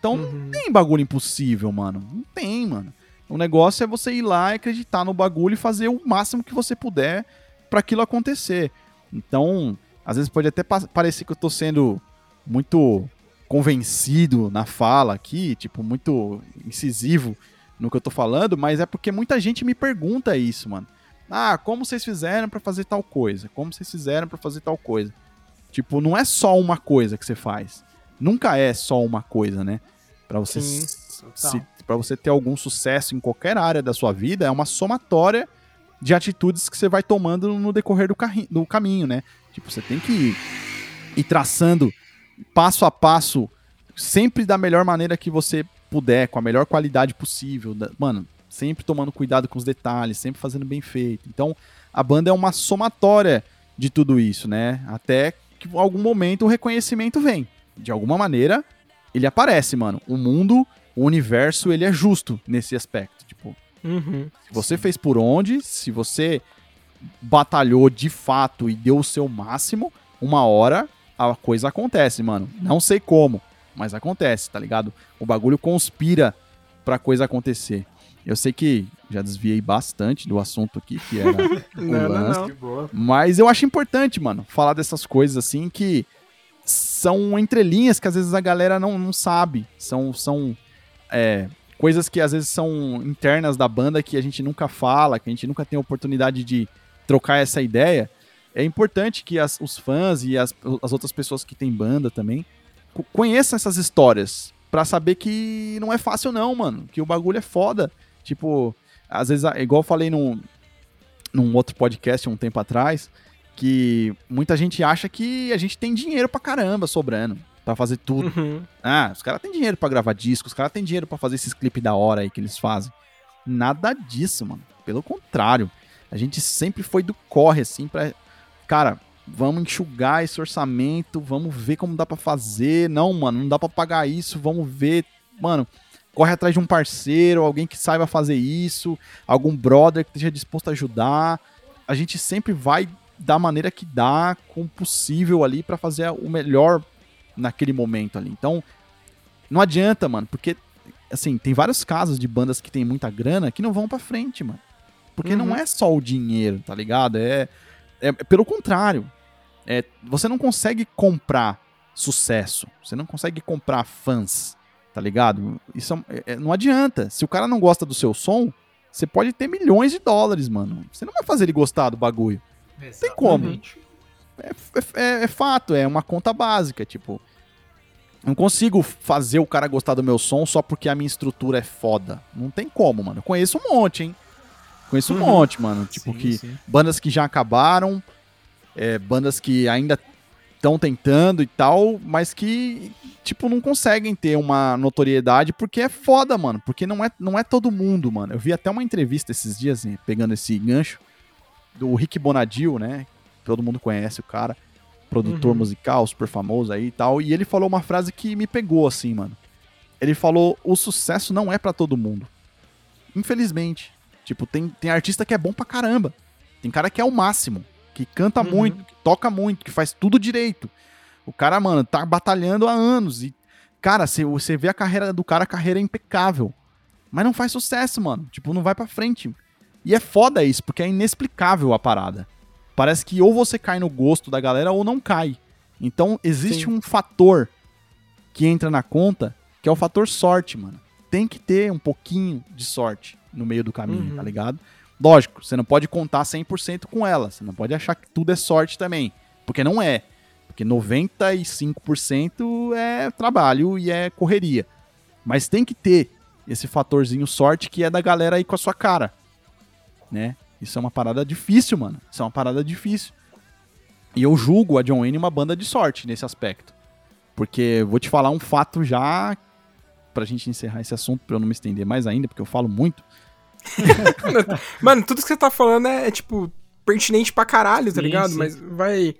Então uhum. não tem bagulho impossível, mano. Não tem, mano. O negócio é você ir lá e acreditar no bagulho e fazer o máximo que você puder para aquilo acontecer. Então, às vezes pode até parecer que eu tô sendo muito convencido na fala aqui, tipo, muito incisivo no que eu tô falando, mas é porque muita gente me pergunta isso, mano. Ah, como vocês fizeram para fazer tal coisa? Como vocês fizeram para fazer tal coisa? Tipo, não é só uma coisa que você faz. Nunca é só uma coisa, né? Para você se, para você ter algum sucesso em qualquer área da sua vida, é uma somatória de atitudes que você vai tomando no decorrer do, do caminho, né? Tipo, você tem que ir, ir traçando passo a passo, sempre da melhor maneira que você puder, com a melhor qualidade possível. Mano, sempre tomando cuidado com os detalhes, sempre fazendo bem feito. Então, a banda é uma somatória de tudo isso, né? Até que em algum momento o reconhecimento vem. De alguma maneira, ele aparece, mano. O mundo, o universo, ele é justo nesse aspecto. Tipo, uhum. se você fez por onde, se você batalhou de fato e deu o seu máximo, uma hora a coisa acontece, mano. Não sei como, mas acontece, tá ligado? O bagulho conspira pra coisa acontecer. Eu sei que já desviei bastante do assunto aqui, que era o não, lance. Não, não. Mas eu acho importante, mano, falar dessas coisas assim que são entrelinhas que às vezes a galera não, não sabe. São, são é, coisas que às vezes são internas da banda que a gente nunca fala, que a gente nunca tem oportunidade de trocar essa ideia. É importante que as, os fãs e as, as outras pessoas que têm banda também conheçam essas histórias para saber que não é fácil não, mano, que o bagulho é foda. Tipo, às vezes, igual eu falei num, num outro podcast um tempo atrás, que muita gente acha que a gente tem dinheiro pra caramba sobrando para fazer tudo. Uhum. Ah, os caras têm dinheiro para gravar discos, os caras têm dinheiro para fazer esses clipes da hora aí que eles fazem. Nada disso, mano. Pelo contrário, a gente sempre foi do corre assim para, cara, vamos enxugar esse orçamento, vamos ver como dá para fazer. Não, mano, não dá para pagar isso, vamos ver, mano, corre atrás de um parceiro, alguém que saiba fazer isso, algum brother que esteja disposto a ajudar. A gente sempre vai da maneira que dá, com o possível ali para fazer o melhor naquele momento ali. Então, não adianta, mano, porque assim, tem vários casos de bandas que tem muita grana que não vão para frente, mano. Porque uhum. não é só o dinheiro, tá ligado? É, é, é pelo contrário. É, você não consegue comprar sucesso. Você não consegue comprar fãs, tá ligado? Isso é, é, não adianta. Se o cara não gosta do seu som, você pode ter milhões de dólares, mano. Você não vai fazer ele gostar do bagulho. Exatamente. Tem como. É, é, é, fato, é uma conta básica, tipo. Não consigo fazer o cara gostar do meu som só porque a minha estrutura é foda. Não tem como, mano. Eu conheço um monte, hein? Conheço um uhum. monte, mano. Tipo, sim, que sim. bandas que já acabaram, é, bandas que ainda estão tentando e tal, mas que, tipo, não conseguem ter uma notoriedade porque é foda, mano. Porque não é, não é todo mundo, mano. Eu vi até uma entrevista esses dias, assim, pegando esse gancho, do Rick Bonadil, né? Todo mundo conhece o cara. Produtor uhum. musical, super famoso aí e tal. E ele falou uma frase que me pegou, assim, mano. Ele falou: o sucesso não é para todo mundo. Infelizmente. Tipo, tem, tem artista que é bom pra caramba. Tem cara que é o máximo que canta uhum. muito, que toca muito, que faz tudo direito. O cara, mano, tá batalhando há anos. E, cara, você vê a carreira do cara, a carreira é impecável. Mas não faz sucesso, mano. Tipo, não vai pra frente. E é foda isso, porque é inexplicável a parada. Parece que ou você cai no gosto da galera ou não cai. Então, existe Sim. um fator que entra na conta, que é o fator sorte, mano. Tem que ter um pouquinho de sorte no meio do caminho, uhum. tá ligado? Lógico, você não pode contar 100% com ela. Você não pode achar que tudo é sorte também. Porque não é. Porque 95% é trabalho e é correria. Mas tem que ter esse fatorzinho sorte que é da galera aí com a sua cara, né? Isso é uma parada difícil, mano. Isso é uma parada difícil. E eu julgo a John Wayne uma banda de sorte nesse aspecto. Porque vou te falar um fato já pra gente encerrar esse assunto, pra eu não me estender mais ainda, porque eu falo muito. Mano, tudo que você tá falando é, é, tipo, pertinente pra caralho, tá Sim, ligado? sim. Mas vai.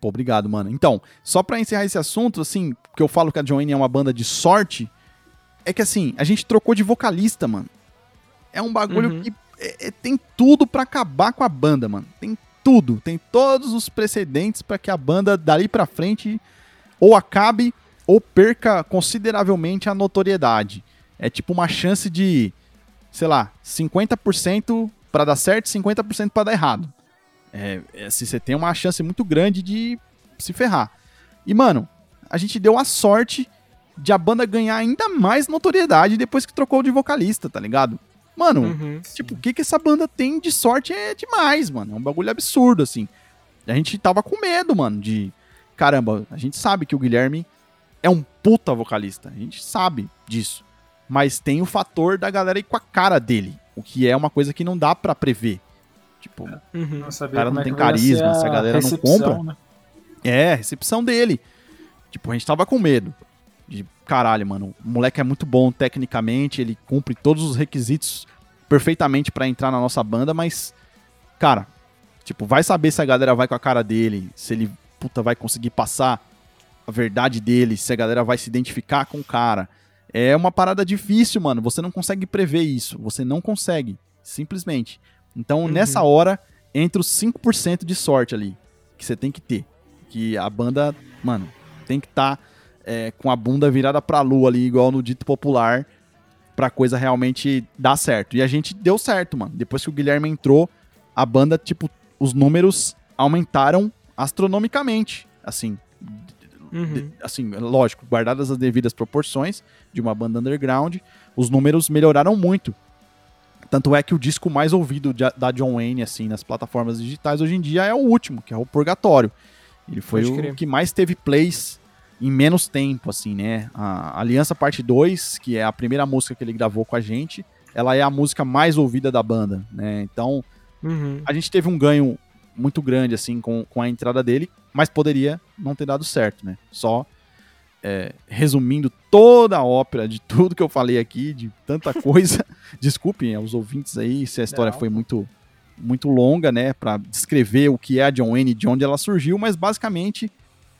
Pô, obrigado, mano. Então, só pra encerrar esse assunto, assim, que eu falo que a John Wayne é uma banda de sorte, é que assim, a gente trocou de vocalista, mano. É um bagulho Uhum. que é- é- tem tudo pra acabar com a banda, mano. Tem tudo, tem todos os precedentes pra que a banda dali pra frente ou acabe ou perca consideravelmente a notoriedade. É tipo uma chance de, sei lá, 50% pra dar certo, 50% pra dar errado. É, é, se você tem uma chance muito grande de se ferrar. E, mano, a gente deu a sorte de a banda ganhar ainda mais notoriedade depois que trocou de vocalista, tá ligado? Mano, Uhum. tipo, o que que essa banda tem de sorte é demais, mano. É um bagulho absurdo, assim. A gente tava com medo, mano, de... Caramba, a gente sabe que o Guilherme é um puta vocalista. A gente sabe disso. Mas tem o fator da galera ir com a cara dele. O que é uma coisa que não dá pra prever. Tipo, Uhum. O cara não é tem ser carisma, se a galera não recepção, compra. né? É, a recepção dele. Tipo, a gente tava com medo. Caralho, mano. O moleque é muito bom tecnicamente, ele cumpre todos os requisitos perfeitamente pra entrar na nossa banda, mas, cara, tipo, vai saber se a galera vai com a cara dele, se ele, puta, vai conseguir passar a verdade dele, se a galera vai se identificar com o cara. É uma parada difícil, mano. Você não consegue prever isso. Você não consegue. Simplesmente. Então, Uhum. nessa hora, entre os 5% de sorte ali que você tem que ter. Que a banda, mano, tem que estar com a bunda virada pra lua ali, igual no dito popular, pra coisa realmente dar certo. E a gente deu certo, mano. Depois que o Guilherme entrou, a banda, tipo, os números aumentaram astronomicamente. Assim, Uhum. de- assim, lógico, guardadas as devidas proporções de uma banda underground, os números melhoraram muito. Tanto é que o disco mais ouvido de- da John Wayne, assim, nas plataformas digitais hoje em dia é o último, que é o Purgatório. Ele foi Pode o crer. que mais teve plays em menos tempo, assim, né? A Aliança Parte 2, que é a primeira música que ele gravou com a gente, ela é a música mais ouvida da banda, né? Então, Uhum. a gente teve um ganho muito grande, assim, com, com a entrada dele, mas poderia não ter dado certo, né? Só é, resumindo toda a ópera de tudo que eu falei aqui, de tanta coisa. Desculpem aos ouvintes aí se a história Não. foi muito muito longa, né, Pra descrever o que é a John Wayne e de onde ela surgiu, mas basicamente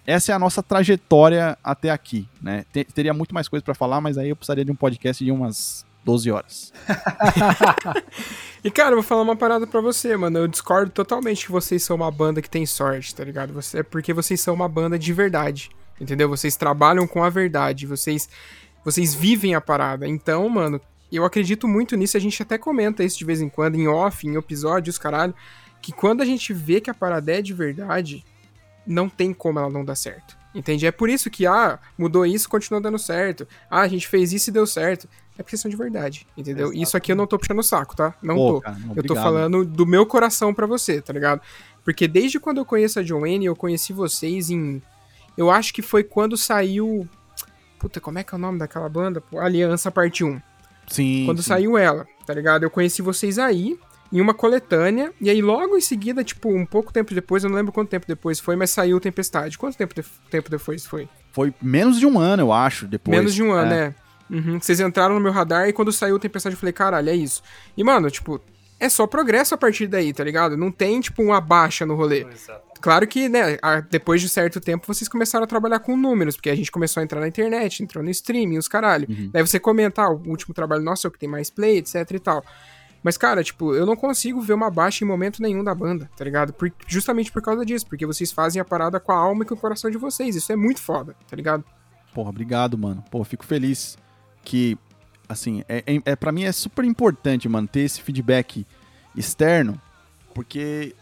essa é a nossa trajetória até aqui, né? Te- teria muito mais coisa pra falar, mas aí eu precisaria de um podcast de umas 12 horas. E, cara, eu vou falar uma parada pra você, mano. Eu discordo totalmente que vocês são uma banda que tem sorte, tá ligado? Você, é porque vocês são uma banda de verdade, entendeu? Vocês trabalham com a verdade, vocês, vocês vivem a parada. Então, mano, eu acredito muito nisso. A gente até comenta isso de vez em quando, em off, em episódios, caralho. Que quando a gente vê que a parada é de verdade, não tem como ela não dar certo. Entende? É por isso que, ah, mudou isso, continuou dando certo. Ah, a gente fez isso e deu certo. É porque são de verdade, entendeu? Isso aqui eu não tô puxando o saco, tá? Não Pô, tô. cara, Eu tô falando do meu coração pra você, tá ligado? Porque desde quando eu conheço a Joanne, eu conheci vocês em. Eu acho que foi quando saiu. Puta, como é que é o nome daquela banda? Pô, Aliança Parte 1. Sim. Quando sim. saiu ela, tá ligado? Eu conheci vocês aí, em uma coletânea, e aí logo em seguida, tipo, um pouco tempo depois, eu não lembro quanto tempo depois foi, mas saiu Tempestade. Quanto tempo, de- tempo depois foi? Foi menos de um ano, eu acho, depois. Menos de um ano, É. né? Uhum. Vocês entraram no meu radar e quando saiu o Tempestade eu falei, caralho, é isso. E, mano, tipo, é só progresso a partir daí, tá ligado? Não tem, tipo, uma baixa no rolê. Claro que, né, depois de certo tempo vocês começaram a trabalhar com números, porque a gente começou a entrar na internet, entrou no streaming, os caralho. Daí você comenta, ah, o último trabalho nosso é o que tem mais play, etc e tal. Mas, cara, tipo, eu não consigo ver uma baixa em momento nenhum da banda, tá ligado? Por- justamente por causa disso, porque vocês fazem a parada com a alma e com o coração de vocês. Isso é muito foda, tá ligado? Porra, obrigado, mano. Pô, fico feliz que, assim, é, é, é, pra mim é super importante, mano, ter esse feedback externo, porque,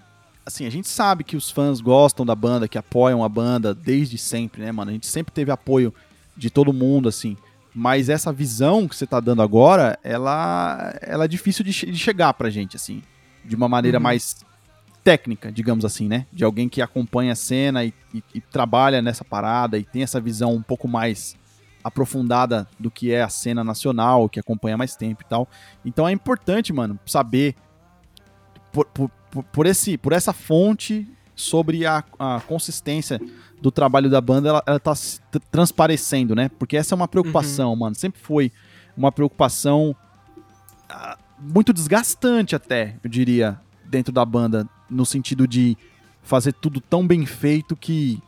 assim, a gente sabe que os fãs gostam da banda, que apoiam a banda desde sempre, né, mano? A gente sempre teve apoio de todo mundo, assim. Mas essa visão que você tá dando agora, ela, ela é difícil de, che- de chegar pra gente, assim, de uma maneira Uhum. mais técnica, digamos assim, né? De alguém que acompanha a cena e, e- e trabalha nessa parada e tem essa visão um pouco mais aprofundada do que é a cena nacional, que acompanha mais tempo e tal. Então é importante, mano, saber por, por, por, esse, por essa fonte sobre a, a consistência do trabalho da banda, ela, ela tá transparecendo, né? Porque essa é uma preocupação, uhum. mano. Sempre foi uma preocupação uh, muito desgastante até, eu diria, dentro da banda, no sentido de fazer tudo tão bem feito que,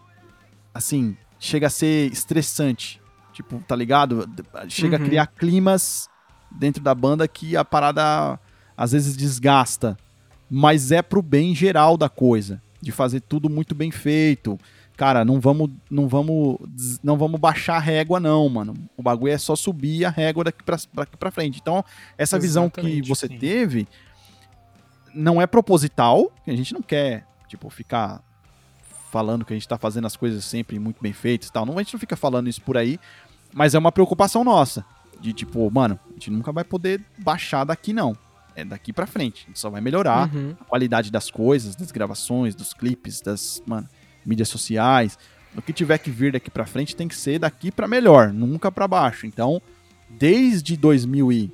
assim, chega a ser estressante. Tipo, tá ligado? Chega uhum. a criar climas dentro da banda que a parada às vezes desgasta. Mas é pro bem geral da coisa. De fazer tudo muito bem feito. Cara, não vamos, não vamos, não vamos baixar a régua, não, mano. O bagulho é só subir a régua daqui pra, daqui pra frente. Então, essa Exatamente, visão que você sim. teve não é proposital. A gente não quer, tipo, ficar falando que a gente tá fazendo as coisas sempre muito bem feitas e tal. Não, a gente não fica falando isso por aí, mas é uma preocupação nossa. De tipo, mano, a gente nunca vai poder baixar daqui, não. É daqui pra frente. A gente só vai melhorar uhum. a qualidade das coisas, das gravações, dos clipes, das, mano, mídias sociais. O que tiver que vir daqui pra frente tem que ser daqui para melhor, nunca para baixo. Então, desde 2000 e,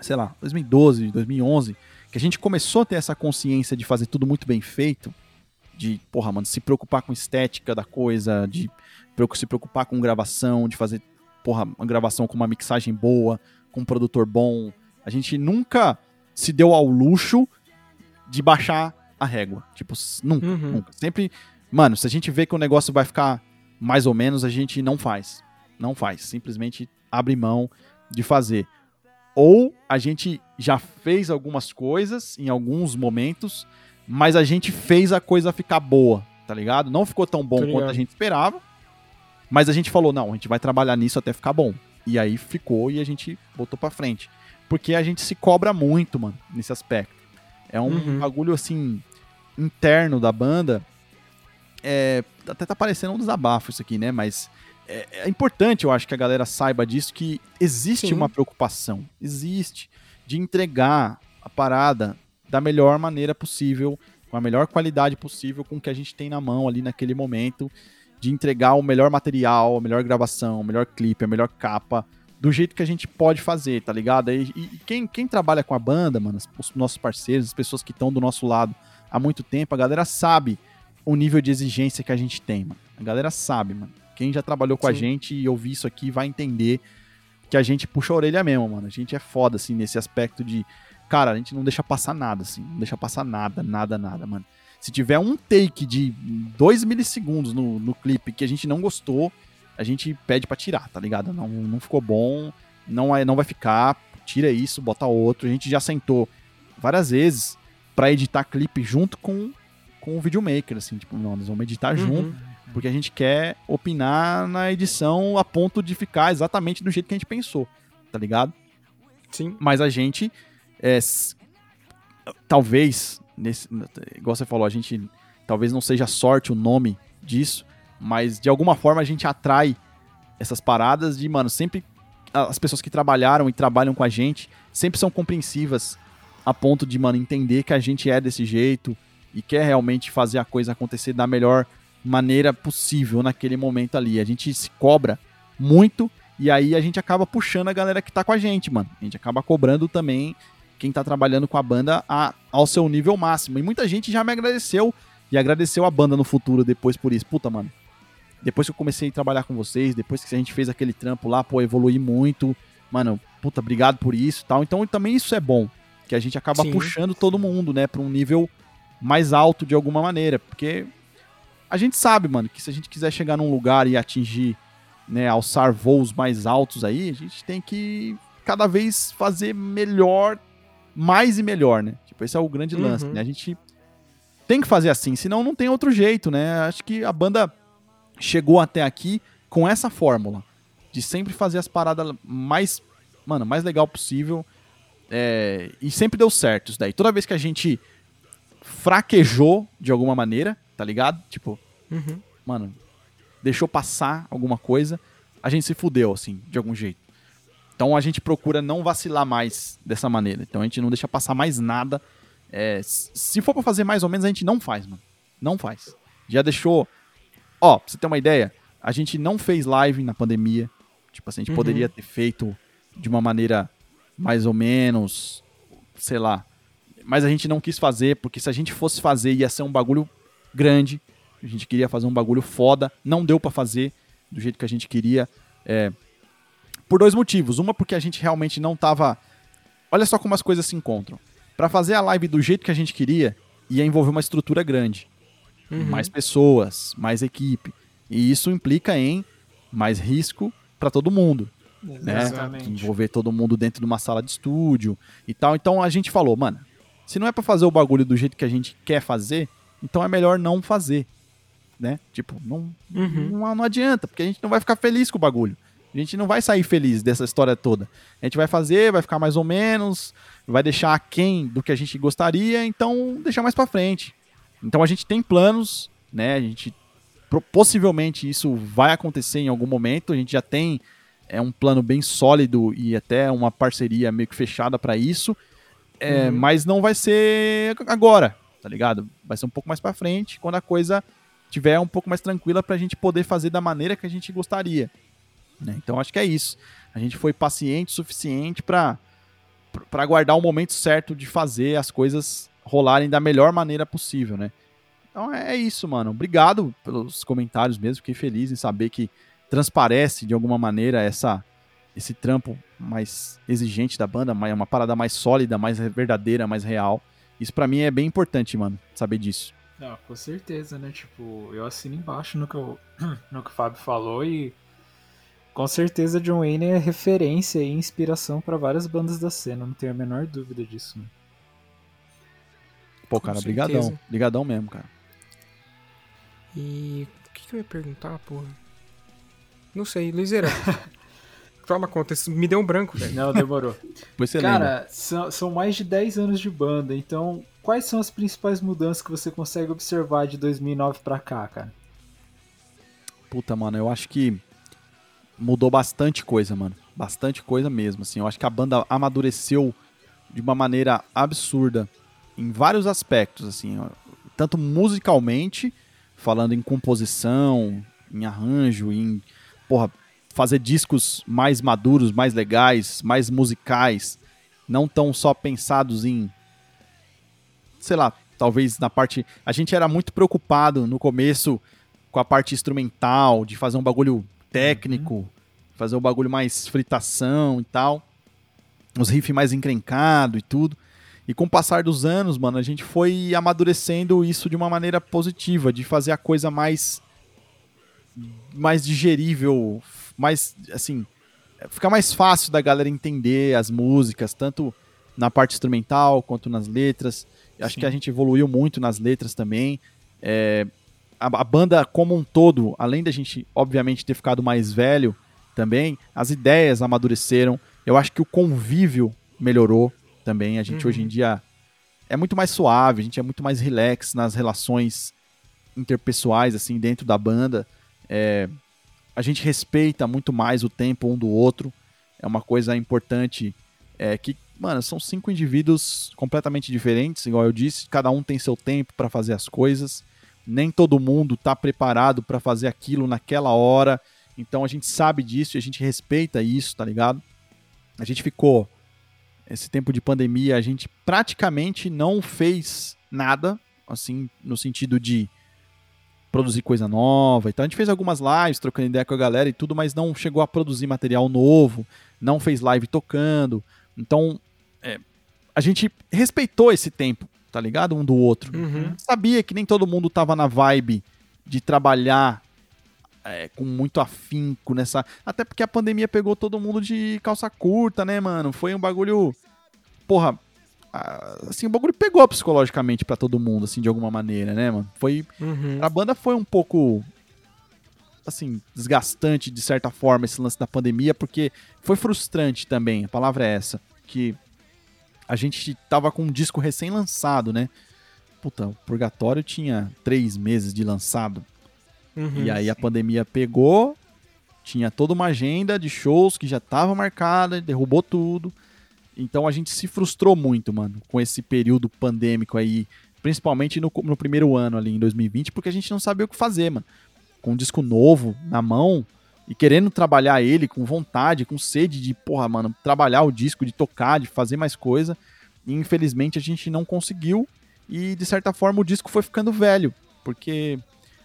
sei lá, 2012, 2011, que a gente começou a ter essa consciência de fazer tudo muito bem feito, de, porra, mano, se preocupar com estética da coisa, de se preocupar com gravação, de fazer, porra, uma gravação com uma mixagem boa, com um produtor bom. A gente nunca se deu ao luxo de baixar a régua. Tipo, nunca, uhum. nunca. Sempre, mano, se a gente vê que o negócio vai ficar mais ou menos, a gente não faz. Não faz. Simplesmente abre mão de fazer. Ou a gente já fez algumas coisas em alguns momentos mas a gente fez a coisa ficar boa, tá ligado? Não ficou tão bom quanto a gente esperava, mas a gente falou, não, a gente vai trabalhar nisso até ficar bom. E aí ficou e a gente botou pra frente. Porque a gente se cobra muito, mano, nesse aspecto. É um uhum. bagulho, assim, interno da banda. É, até tá parecendo um desabafo isso aqui, né? Mas é, é importante, eu acho, que a galera saiba disso, que existe Sim. uma preocupação. Existe. De entregar a parada da melhor maneira possível, com a melhor qualidade possível, com o que a gente tem na mão ali naquele momento, de entregar o melhor material, a melhor gravação, o melhor clipe, a melhor capa, do jeito que a gente pode fazer, tá ligado? E, e quem, quem trabalha com a banda, mano, os nossos parceiros, as pessoas que estão do nosso lado há muito tempo, a galera sabe o nível de exigência que a gente tem, mano. A galera sabe, mano. Quem já trabalhou com Sim. a gente e ouvir isso aqui vai entender que a gente puxa a orelha mesmo, mano. A gente é foda, assim, nesse aspecto de cara, a gente não deixa passar nada, assim. Não deixa passar nada, nada, nada, mano. Se tiver um take de 2 milissegundos no, no clipe que a gente não gostou, a gente pede para tirar, tá ligado? Não, não ficou bom, não, é, não vai ficar, tira isso, bota outro. A gente já sentou várias vezes para editar clipe junto com, com o videomaker, assim, tipo, não, nós vamos editar uhum. junto, porque a gente quer opinar na edição a ponto de ficar exatamente do jeito que a gente pensou, tá ligado? Sim. Mas a gente é, talvez, nesse, igual você falou, a gente talvez não seja sorte o nome disso, mas de alguma forma a gente atrai essas paradas de, mano, sempre as pessoas que trabalharam e trabalham com a gente sempre são compreensivas a ponto de, mano, entender que a gente é desse jeito e quer realmente fazer a coisa acontecer da melhor maneira possível naquele momento ali. A gente se cobra muito e aí a gente acaba puxando a galera que tá com a gente, mano. A gente acaba cobrando também quem tá trabalhando com a banda a, ao seu nível máximo. E muita gente já me agradeceu e agradeceu a banda no futuro depois por isso. Puta, mano. Depois que eu comecei a trabalhar com vocês, depois que a gente fez aquele trampo lá, pô, evoluí muito. Mano, puta, obrigado por isso tal. Então também isso é bom. Que a gente acaba Sim. puxando todo mundo, né, pra um nível mais alto de alguma maneira. Porque a gente sabe, mano, que se a gente quiser chegar num lugar e atingir, né, alçar voos mais altos aí, a gente tem que cada vez fazer melhor mais e melhor, né? Tipo, esse é o grande uhum. lance, né? A gente tem que fazer assim, senão não tem outro jeito, né? Acho que a banda chegou até aqui com essa fórmula de sempre fazer as paradas mais, mano, mais legal possível. É, e sempre deu certo isso daí. Toda vez que a gente fraquejou de alguma maneira, tá ligado? Tipo, uhum. mano, deixou passar alguma coisa, a gente se fudeu, assim, de algum jeito. Então a gente procura não vacilar mais dessa maneira. Então a gente não deixa passar mais nada. É, se for pra fazer mais ou menos, a gente não faz, mano. Não faz. Já deixou. Ó, pra você ter uma ideia, a gente não fez live na pandemia. Tipo assim, a gente Uhum. poderia ter feito de uma maneira mais ou menos, sei lá. Mas a gente não quis fazer, porque se a gente fosse fazer, ia ser um bagulho grande. A gente queria fazer um bagulho foda. Não deu pra fazer do jeito que a gente queria. É, por dois motivos. Uma, porque a gente realmente não tava. Olha só como as coisas se encontram. Pra fazer a live do jeito que a gente queria, ia envolver uma estrutura grande. Uhum. Mais pessoas, mais equipe. E isso implica em mais risco pra todo mundo né? Exatamente. Envolver todo mundo dentro de uma sala de estúdio e tal. Então a gente falou, mano, se não é pra fazer o bagulho do jeito que a gente quer fazer, então é melhor não fazer, né? Tipo, não, Uhum. não, não adianta, porque a gente não vai ficar feliz com o bagulho. A gente não vai sair feliz dessa história toda. A gente vai fazer, vai ficar mais ou menos, vai deixar aquém do que a gente gostaria, então deixar mais pra frente. Então a gente tem planos, né? A gente possivelmente isso vai acontecer em algum momento. A gente já tem é um plano bem sólido e até uma parceria meio que fechada pra isso. É, Uhum. Mas não vai ser agora, tá ligado? Vai ser um pouco mais pra frente, quando a coisa tiver um pouco mais tranquila pra gente poder fazer da maneira que a gente gostaria. né? Então acho que é isso. A gente foi paciente o suficiente pra para aguardar o momento certo de fazer as coisas rolarem da melhor maneira possível, né? Então é isso, mano. Obrigado pelos comentários mesmo. Fiquei feliz em saber que transparece de alguma maneira essa esse trampo mais exigente da banda, mais- uma parada mais sólida, mais verdadeira, mais real. Isso pra mim é bem importante, mano, saber disso. Não, com certeza, né? Tipo, eu assino embaixo no que, eu, no que o Fábio falou e com certeza John Wayne é referência e inspiração pra várias bandas da cena, não tenho a menor dúvida disso. Né? Pô, Com cara, certeza. brigadão. Brigadão mesmo, cara. E o que, que eu ia perguntar, porra? Não sei, Luizeira. Toma conta, isso me deu um branco, velho. Não, demorou. Você lembra. Cara, são, são mais de 10 anos de banda, então quais são as principais mudanças que você consegue observar de 2009 pra cá, cara? Puta, mano, eu acho que mudou bastante coisa, mano. Bastante coisa mesmo, assim. Eu acho que a banda amadureceu de uma maneira absurda em vários aspectos, assim. Tanto musicalmente, falando em composição, em arranjo, em, porra, fazer discos mais maduros, mais legais, mais musicais, não tão só pensados em sei lá, talvez na parte. A gente era muito preocupado no começo com a parte instrumental, de fazer um bagulho técnico, fazer um bagulho mais fritação e tal. Os riffs mais encrencados e tudo. E com o passar dos anos, mano, a gente foi amadurecendo isso de uma maneira positiva, de fazer a coisa mais mais digerível, mais assim, ficar mais fácil da galera entender as músicas, tanto na parte instrumental quanto nas letras. Acho Sim. que a gente evoluiu muito nas letras também. É, a, a banda como um todo, além da gente, obviamente, ter ficado mais velho também, as ideias amadureceram. Eu acho que o convívio melhorou também. A gente Uhum. hoje em dia é muito mais suave, a gente é muito mais relax nas relações interpessoais, assim, dentro da banda. É, a gente respeita muito mais o tempo um do outro. É uma coisa importante é, que, mano, são cinco indivíduos completamente diferentes, igual eu disse, cada um tem seu tempo para fazer as coisas. Nem todo mundo tá preparado para fazer aquilo naquela hora. Então a gente sabe disso e a gente respeita isso, tá ligado? A gente ficou esse tempo de pandemia, a gente praticamente não fez nada, assim, no sentido de produzir coisa nova. Então a gente fez algumas lives trocando ideia com a galera e tudo, mas não chegou a produzir material novo, não fez live tocando. Então é, a gente respeitou esse tempo, tá ligado? Um do outro. Uhum. Sabia que nem todo mundo tava na vibe de trabalhar é, com muito afinco nessa. Até porque a pandemia pegou todo mundo de calça curta, né, mano? Foi um bagulho. Porra. Assim, o bagulho pegou psicologicamente pra todo mundo, assim, de alguma maneira, né, mano? Foi. Uhum. A banda foi um pouco. Assim, desgastante de certa forma esse lance da pandemia, porque foi frustrante também, a palavra é essa. Que a gente tava com um disco recém-lançado, né? Puta, o Purgatório tinha três meses de lançado. Uhum. E aí a pandemia pegou, tinha toda uma agenda de shows que já estava marcada, derrubou tudo. Então a gente se frustrou muito, mano, com esse período pandêmico aí, principalmente no, no primeiro ano ali em 2020, porque a gente não sabia o que fazer, mano. Com um disco novo na mão, e querendo trabalhar ele com vontade, com sede de, porra, mano, trabalhar o disco, de tocar, de fazer mais coisa. E infelizmente a gente não conseguiu e de certa forma o disco foi ficando velho, porque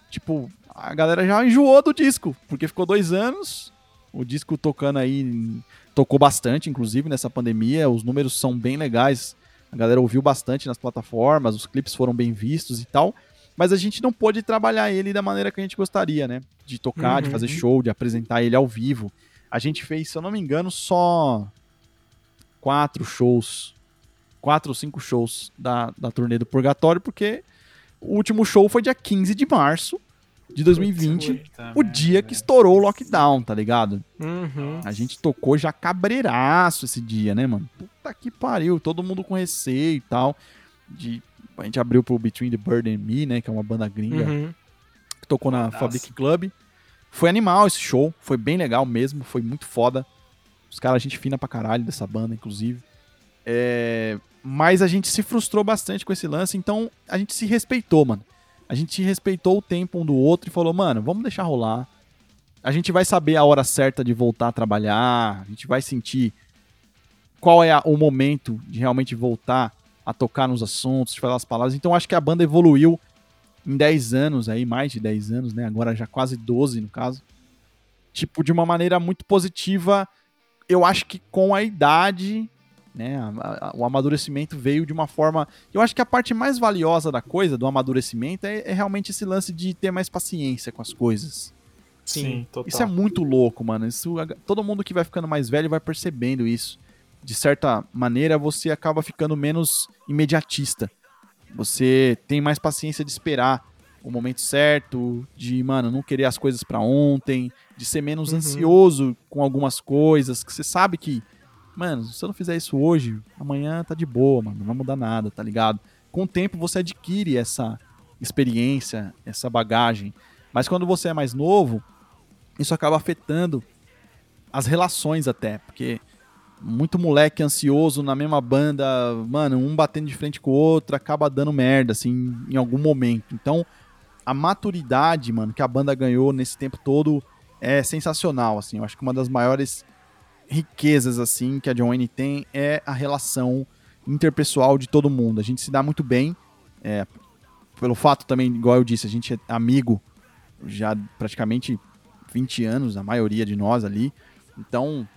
tipo, a galera já enjoou do disco, porque ficou dois anos, o disco tocando aí, tocou bastante, inclusive, nessa pandemia, os números são bem legais, a galera ouviu bastante nas plataformas, os clipes foram bem vistos e tal, mas a gente não pôde trabalhar ele da maneira que a gente gostaria, né? De tocar, uhum. de fazer show, de apresentar ele ao vivo. A gente fez, se eu não me engano, só quatro shows, quatro ou cinco shows da, da turnê do Purgatório, porque o último show foi dia 15 de março de 2020, o dia que estourou o lockdown, tá ligado? Uhum. A gente tocou já cabreiraço esse dia, né, mano? Puta que pariu, todo mundo com receio e tal. De, a gente abriu pro Between the Bird and Me, né, que é uma banda gringa uhum. que tocou na Nossa. Fabric Club. Foi animal esse show, foi bem legal mesmo, foi muito foda. Os caras, gente fina pra caralho dessa banda, inclusive. É... Mas a gente se frustrou bastante com esse lance, então a gente se respeitou, mano a gente respeitou o tempo um do outro e falou, mano, vamos deixar rolar. A gente vai saber a hora certa de voltar a trabalhar, a gente vai sentir qual é a, o momento de realmente voltar a tocar nos assuntos, de falar as palavras. Então acho que a banda evoluiu em 10 anos aí, mais de 10 anos, né? Agora já quase 12 no caso. Tipo, de uma maneira muito positiva. Eu acho que com a idade né? A, a, o amadurecimento veio de uma forma. Eu acho que a parte mais valiosa da coisa, do amadurecimento, é, é realmente esse lance de ter mais paciência com as coisas. Sim, Sim total. Isso é muito louco, mano. Isso, todo mundo que vai ficando mais velho vai percebendo isso. De certa maneira, você acaba ficando menos imediatista. Você tem mais paciência de esperar o momento certo, de, mano, não querer as coisas para ontem, de ser menos uhum. ansioso com algumas coisas, que você sabe que Mano, se eu não fizer isso hoje, amanhã tá de boa, mano. Não vai mudar nada, tá ligado? Com o tempo você adquire essa experiência, essa bagagem. Mas quando você é mais novo, isso acaba afetando as relações até, porque muito moleque ansioso na mesma banda, mano, um batendo de frente com o outro, acaba dando merda, assim, em algum momento. Então, a maturidade, mano, que a banda ganhou nesse tempo todo é sensacional, assim. Eu acho que uma das maiores riquezas assim que a John tem é a relação interpessoal de todo mundo. A gente se dá muito bem, é, pelo fato também, igual eu disse, a gente é amigo já praticamente 20 anos, a maioria de nós ali. Então,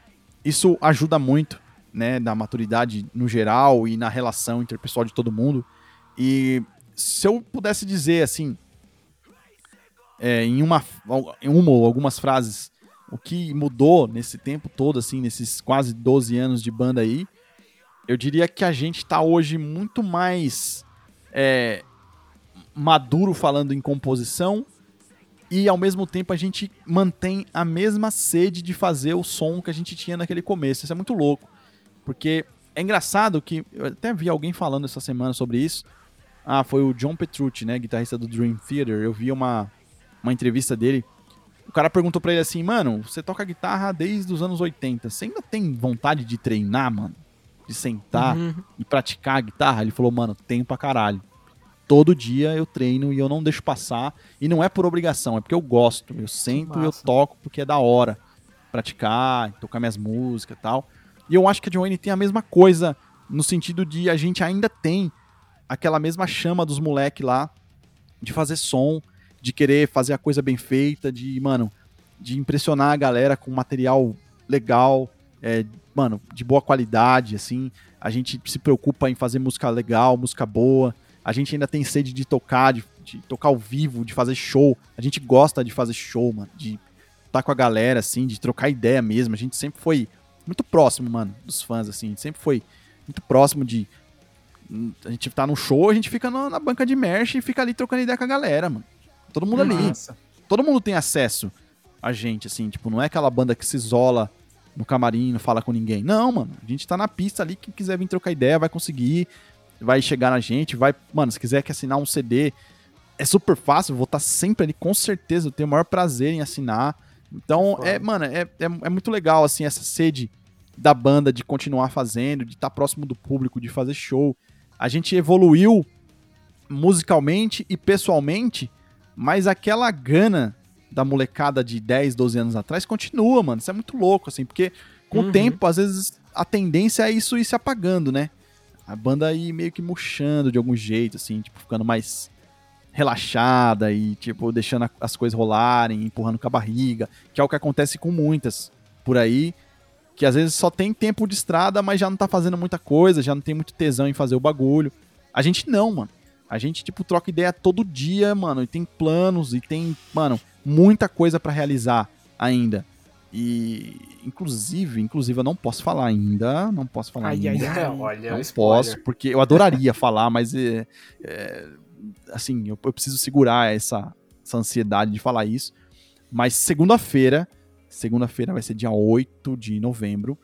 isso ajuda muito, né, na maturidade no geral e na relação interpessoal de todo mundo. E se eu pudesse dizer assim, é, em uma, em uma ou algumas frases o que mudou nesse tempo todo, assim, nesses quase 12 anos de banda aí, eu diria que a gente tá hoje muito mais é, maduro falando em composição e ao mesmo tempo a gente mantém a mesma sede de fazer o som que a gente tinha naquele começo. Isso é muito louco, porque é engraçado que eu até vi alguém falando essa semana sobre isso. Ah, foi o John Petrucci, né, guitarrista do Dream Theater. Eu vi uma, uma entrevista dele o cara perguntou pra ele assim, mano, você toca guitarra desde os anos 80, você ainda tem vontade de treinar, mano? De sentar uhum. e praticar a guitarra? Ele falou, mano, tenho pra caralho. Todo dia eu treino e eu não deixo passar. E não é por obrigação, é porque eu gosto. Eu sento e eu toco porque é da hora. Praticar, tocar minhas músicas e tal. E eu acho que a Joanne tem a mesma coisa, no sentido de a gente ainda tem aquela mesma chama dos moleques lá de fazer som, de querer fazer a coisa bem feita, de, mano, de impressionar a galera com material legal, é, mano, de boa qualidade, assim. A gente se preocupa em fazer música legal, música boa. A gente ainda tem sede de tocar, de, de tocar ao vivo, de fazer show. A gente gosta de fazer show, mano, de estar tá com a galera, assim, de trocar ideia mesmo. A gente sempre foi muito próximo, mano, dos fãs, assim. Sempre foi muito próximo de. A gente tá num show, a gente fica na banca de merch e fica ali trocando ideia com a galera, mano. Todo mundo ali. Todo mundo tem acesso a gente, assim, tipo, não é aquela banda que se isola no camarim, não fala com ninguém. Não, mano. A gente tá na pista ali, quem quiser vir trocar ideia vai conseguir, vai chegar na gente, vai. Mano, se quiser que assinar um CD, é super fácil, vou estar tá sempre ali, com certeza. Eu tenho o maior prazer em assinar. Então, é, mano, é, é, é, muito legal, assim, essa sede da banda de continuar fazendo, de estar tá próximo do público, de fazer show. A gente evoluiu musicalmente e pessoalmente mas aquela gana da molecada de 10, 12 anos atrás continua, mano. Isso é muito louco, assim, porque com Uhum. o tempo, às vezes, a tendência é isso ir se apagando, né? A banda ir meio que murchando de algum jeito, assim, tipo, ficando mais relaxada e, tipo, deixando a- as coisas rolarem, empurrando com a barriga, que é o que acontece com muitas por aí, que às vezes só tem tempo de estrada, mas já não tá fazendo muita coisa, já não tem muito tesão em fazer o bagulho. A gente não, mano. A gente, tipo, troca ideia todo dia, mano, e tem planos, e tem, mano, muita coisa pra realizar ainda. E, inclusive, inclusive, eu não posso falar ainda, não posso falar Ai, ainda. ai, ai. Olha, Não posso, porque eu adoraria falar, mas é, é, assim, eu, eu preciso segurar essa, essa ansiedade de falar isso. Mas segunda-feira, segunda-feira vai ser dia 8 de novembro.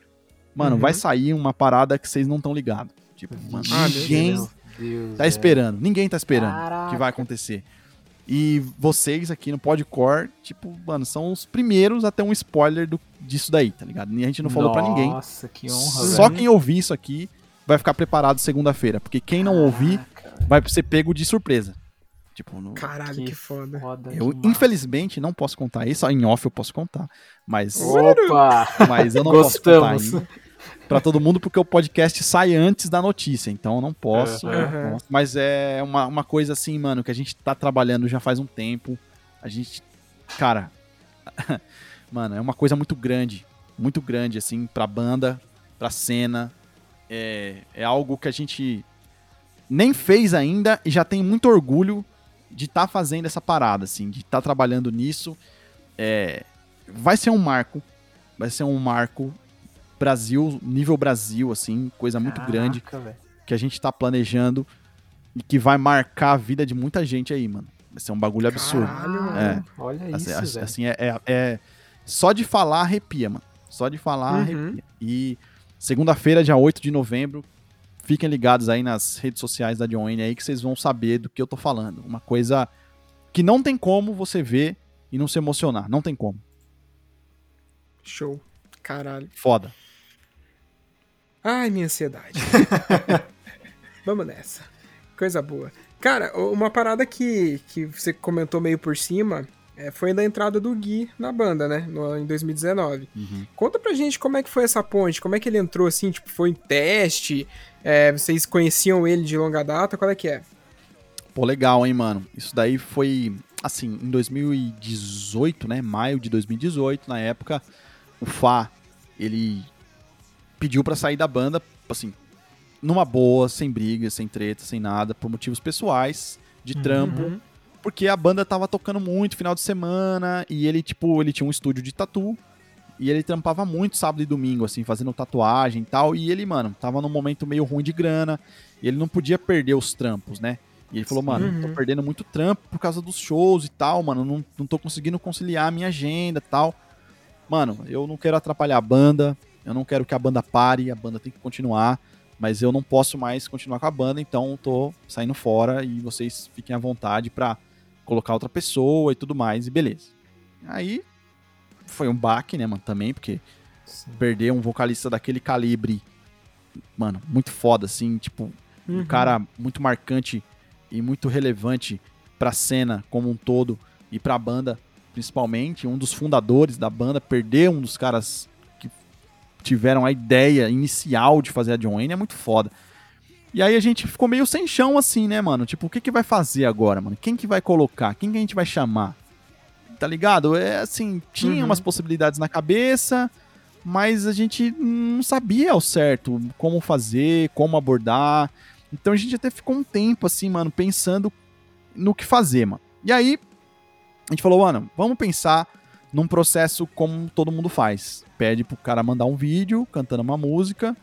Mano, Uhum. vai sair uma parada que vocês não estão ligados. Tipo, mano, Ah, ninguém Deus, tá é. esperando. Ninguém tá esperando Caraca. que vai acontecer. E vocês aqui no Podcore, tipo, mano, são os primeiros a ter um spoiler do, disso daí, tá ligado? E a gente não falou pra ninguém. Nossa, que honra, Só velho. quem ouvir isso aqui vai ficar preparado segunda-feira. Porque quem não ouvir Caraca, vai ser pego de surpresa. Tipo, no- Caralho, que, Que foda. foda eu demais. infelizmente não posso contar isso. Em off eu posso contar. Mas, Opa! mas eu não posso contar Gostamos. ainda. Pra todo mundo, porque o podcast sai antes da notícia. Então eu não posso. Posso. Mas é uma, uma coisa assim, mano, que a gente tá trabalhando já faz um tempo. A gente. Cara. mano, é uma coisa muito grande. Muito grande, assim, pra banda, pra cena. É, é algo que a gente nem fez ainda e já tem muito orgulho de estar fazendo essa parada, assim, de estar trabalhando nisso. É, vai ser um marco. Vai ser um marco Brasil, nível Brasil, assim, coisa muito grande Caraca, velho. que a gente tá planejando e que vai marcar a vida de muita gente aí, mano. Vai ser um bagulho absurdo. Caralho. É. Olha Assim, isso, assim, assim, é, é- é- Só de falar arrepia, mano. Só de falar Uhum. arrepia. E segunda-feira, dia 8 de novembro, fiquem ligados aí nas redes sociais da John Wayne aí que vocês vão saber do que eu tô falando. Uma coisa que não tem como você ver e não se emocionar. Não tem como. Show. Caralho. Foda. Ai, minha ansiedade. Vamos nessa. Coisa boa. Cara, uma parada que, que você comentou meio por cima é, foi da entrada do Gui na banda, né? No, em 2019. Uhum. Conta pra gente como é que foi essa ponte, como é que ele entrou assim, tipo, foi em teste? É, vocês conheciam ele de longa data? Qual é que é? Pô, legal, hein, mano. Isso daí foi, assim, em 2018, né? Maio de 2018, na época, o Fá, ele pediu pra sair da banda, assim, numa boa, sem briga, sem treta, sem nada, por motivos pessoais, de trampo, Uhum. porque a banda tava tocando muito final de semana e ele, tipo, ele tinha um estúdio de tatu e ele trampava muito sábado e domingo, assim, fazendo tatuagem e tal. E ele, mano, tava num momento meio ruim de grana e ele não podia perder os trampos, né? E ele falou, mano, tô Uhum. perdendo muito trampo por causa dos shows e tal, mano, não, não tô conseguindo conciliar a minha agenda e tal. Mano, eu não quero atrapalhar a banda, eu não quero que a banda pare, a banda tem que continuar, mas eu não posso mais continuar com a banda, então tô saindo fora e vocês fiquem à vontade pra colocar outra pessoa e tudo mais, e beleza. Aí foi um baque, né, mano, também, porque Sim. perder um vocalista daquele calibre, mano, muito foda, assim, tipo, um Uhum. cara muito marcante e muito relevante pra cena como um todo e pra banda principalmente, um dos fundadores da banda, perder um dos caras tiveram a ideia inicial de fazer a John Wayne é muito foda. E aí a gente ficou meio sem chão assim, né, mano? Tipo, o que que vai fazer agora, mano? Quem que vai colocar? Quem que a gente vai chamar? Tá ligado? É assim, tinha Uhum. umas possibilidades na cabeça, mas a gente não sabia ao certo como fazer, como abordar. Então a gente até ficou um tempo assim, mano, pensando no que fazer, mano. E aí a gente falou, mano, vamos pensar num processo como todo mundo faz. Pede pro cara mandar um vídeo cantando uma música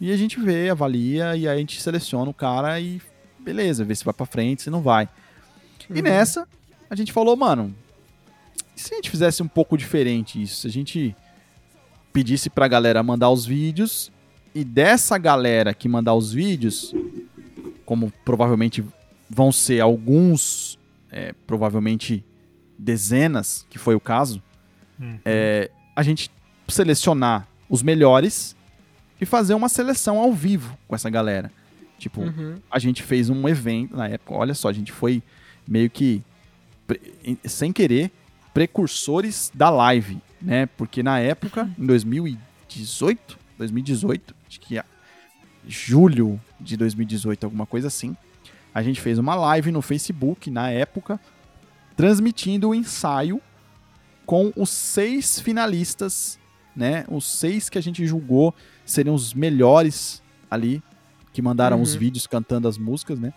e a gente vê, avalia e aí a gente seleciona o cara e beleza, vê se vai pra frente, se não vai. E Uhum. nessa a gente falou, mano, e se a gente fizesse um pouco diferente isso? Se a gente pedisse pra galera mandar os vídeos e dessa galera que mandar os vídeos, como provavelmente vão ser alguns, é, provavelmente dezenas, que foi o caso, Uhum. é, a gente selecionar os melhores e fazer uma seleção ao vivo com essa galera. Tipo, Uhum. a gente fez um evento na época, olha só, a gente foi meio que sem querer precursores da live, né? Porque na época, em 2018, 2018, acho que é julho de 2018, alguma coisa assim, a gente fez uma live no Facebook na época, transmitindo o ensaio com os seis finalistas, né? Os seis que a gente julgou seriam os melhores ali, que mandaram os Uhum. vídeos cantando as músicas, né?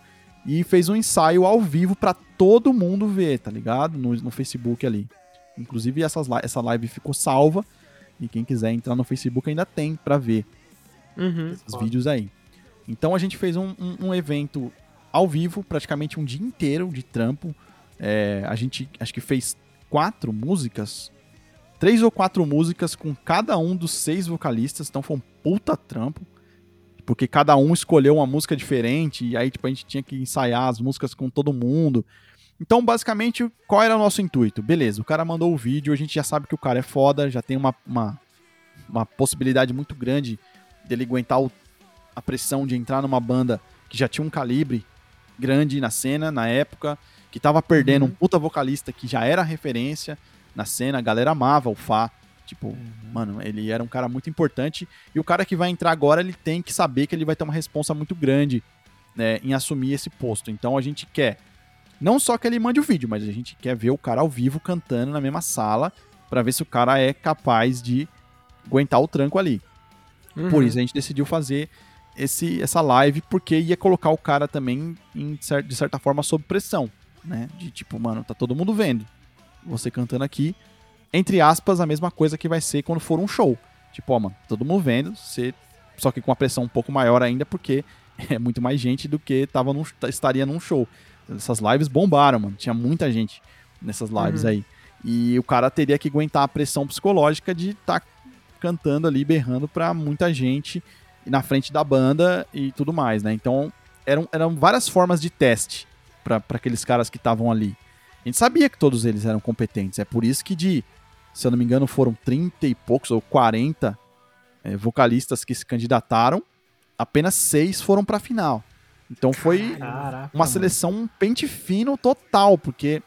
E fez um ensaio ao vivo pra todo mundo ver, tá ligado? No, no Facebook ali. Inclusive, essas, essa live ficou salva. E quem quiser entrar no Facebook ainda tem pra ver Uhum. esses vídeos aí. Então a gente fez um, um- um evento ao vivo, praticamente um dia inteiro de trampo. É, a gente acho que fez quatro músicas, três ou quatro músicas com cada um dos seis vocalistas, então foi um puta trampo. Porque cada um escolheu uma música diferente, e aí tipo, a gente tinha que ensaiar as músicas com todo mundo. Então, basicamente, qual era o nosso intuito? Beleza, o cara mandou o vídeo, a gente já sabe que o cara é foda, já tem uma, uma, uma possibilidade muito grande dele aguentar o- a pressão de entrar numa banda que já tinha um calibre grande na cena, na época, que tava perdendo um puta vocalista que já era referência na cena, a galera amava o Fá. Tipo, mano, ele era um cara muito importante. E o cara que vai entrar agora, ele tem que saber que ele vai ter uma responsa muito grande né, em assumir esse posto. Então a gente quer não só que ele mande o vídeo, mas a gente quer ver o cara ao vivo cantando na mesma sala pra ver se o cara é capaz de aguentar o tranco ali. Uhum. Por isso a gente decidiu fazer esse, essa live, porque ia colocar o cara também, em de certa forma, sob pressão, né? De tipo, mano, tá todo mundo vendo. Você cantando aqui, entre aspas, a mesma coisa que vai ser quando for um show. Tipo, ó, mano, todo mundo vendo, você... só que com a pressão um pouco maior ainda, porque é muito mais gente do que tava num, estaria num show. Essas lives bombaram, mano. Tinha muita gente nessas lives Uhum. aí. E o cara teria que aguentar a pressão psicológica de estar cantando ali, berrando pra muita gente na frente da banda e tudo mais, né? Então, eram, eram várias formas de teste pra aqueles caras que estavam ali. A gente sabia que todos eles eram competentes. É por isso que de, se eu não me engano, foram 30 e poucos ou 40 eh, vocalistas que se candidataram, apenas seis foram pra final. Então foi Caraca. uma seleção um pente fino total, porque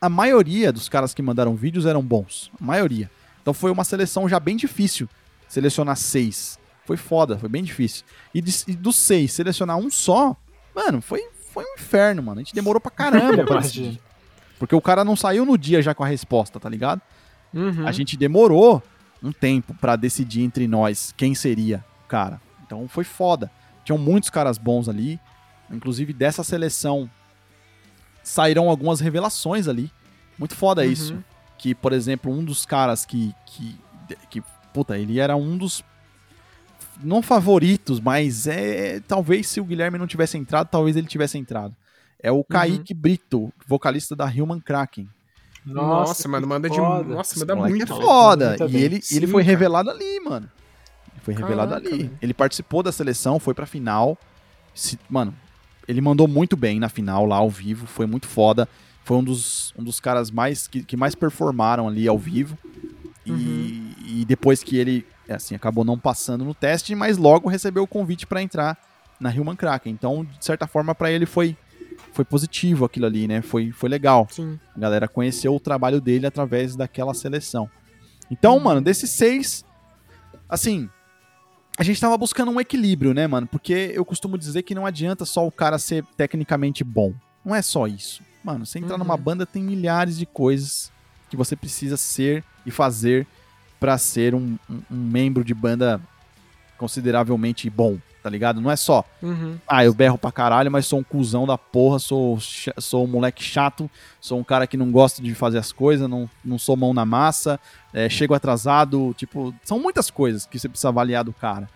a maioria dos caras que mandaram vídeos eram bons. A maioria. Então foi uma seleção já bem difícil selecionar seis. Foi foda, foi bem difícil. E, de- e dos seis, selecionar um só, mano, foi, foi um inferno, mano. A gente demorou pra caramba pra decidir. Porque o cara não saiu no dia já com a resposta, tá ligado? Uhum. A gente demorou um tempo pra decidir entre nós quem seria o cara. Então foi foda. Tinham muitos caras bons ali. Inclusive dessa seleção saíram algumas revelações ali. Muito foda Uhum. isso. Que, por exemplo, um dos caras que, que, que. Puta, ele era um dos. Não favoritos, mas é. Talvez se o Guilherme não tivesse entrado, talvez ele tivesse entrado. É o Kaique Brito, vocalista da Human Kraken. Nossa, mano, manda de. foda. Nossa, manda muito. é foda. Muito E ele, Sim, ele foi cara. revelado ali, mano. Ele foi revelado Caraca, ali. velho. Ele participou da seleção, foi pra final. Se- mano, ele mandou muito bem na final lá ao vivo, foi muito foda. Foi um dos, um dos caras mais que, que mais performaram ali ao vivo. E, Uhum. E depois que ele, é assim, acabou não passando no teste, mas logo recebeu o convite pra entrar na Human Kraken. Então, de certa forma, pra ele foi, foi positivo aquilo ali, né? Foi, foi legal. Sim. A galera conheceu o trabalho dele através daquela seleção. Então, mano, desses seis, assim, a gente tava buscando um equilíbrio, né, mano? Porque eu costumo dizer que não adianta só o cara ser tecnicamente bom. Não é só isso. Mano, você entrar Uhum. numa banda tem milhares de coisas que você precisa ser e fazer pra ser um, um- membro de banda consideravelmente bom, tá ligado? Não é só Uhum. ah, eu berro pra caralho, mas sou um cuzão da porra, sou, sou um moleque chato, sou um cara que não gosta de fazer as coisas, não, não sou mão na massa, é, chego atrasado, tipo, são muitas coisas que você precisa avaliar do cara.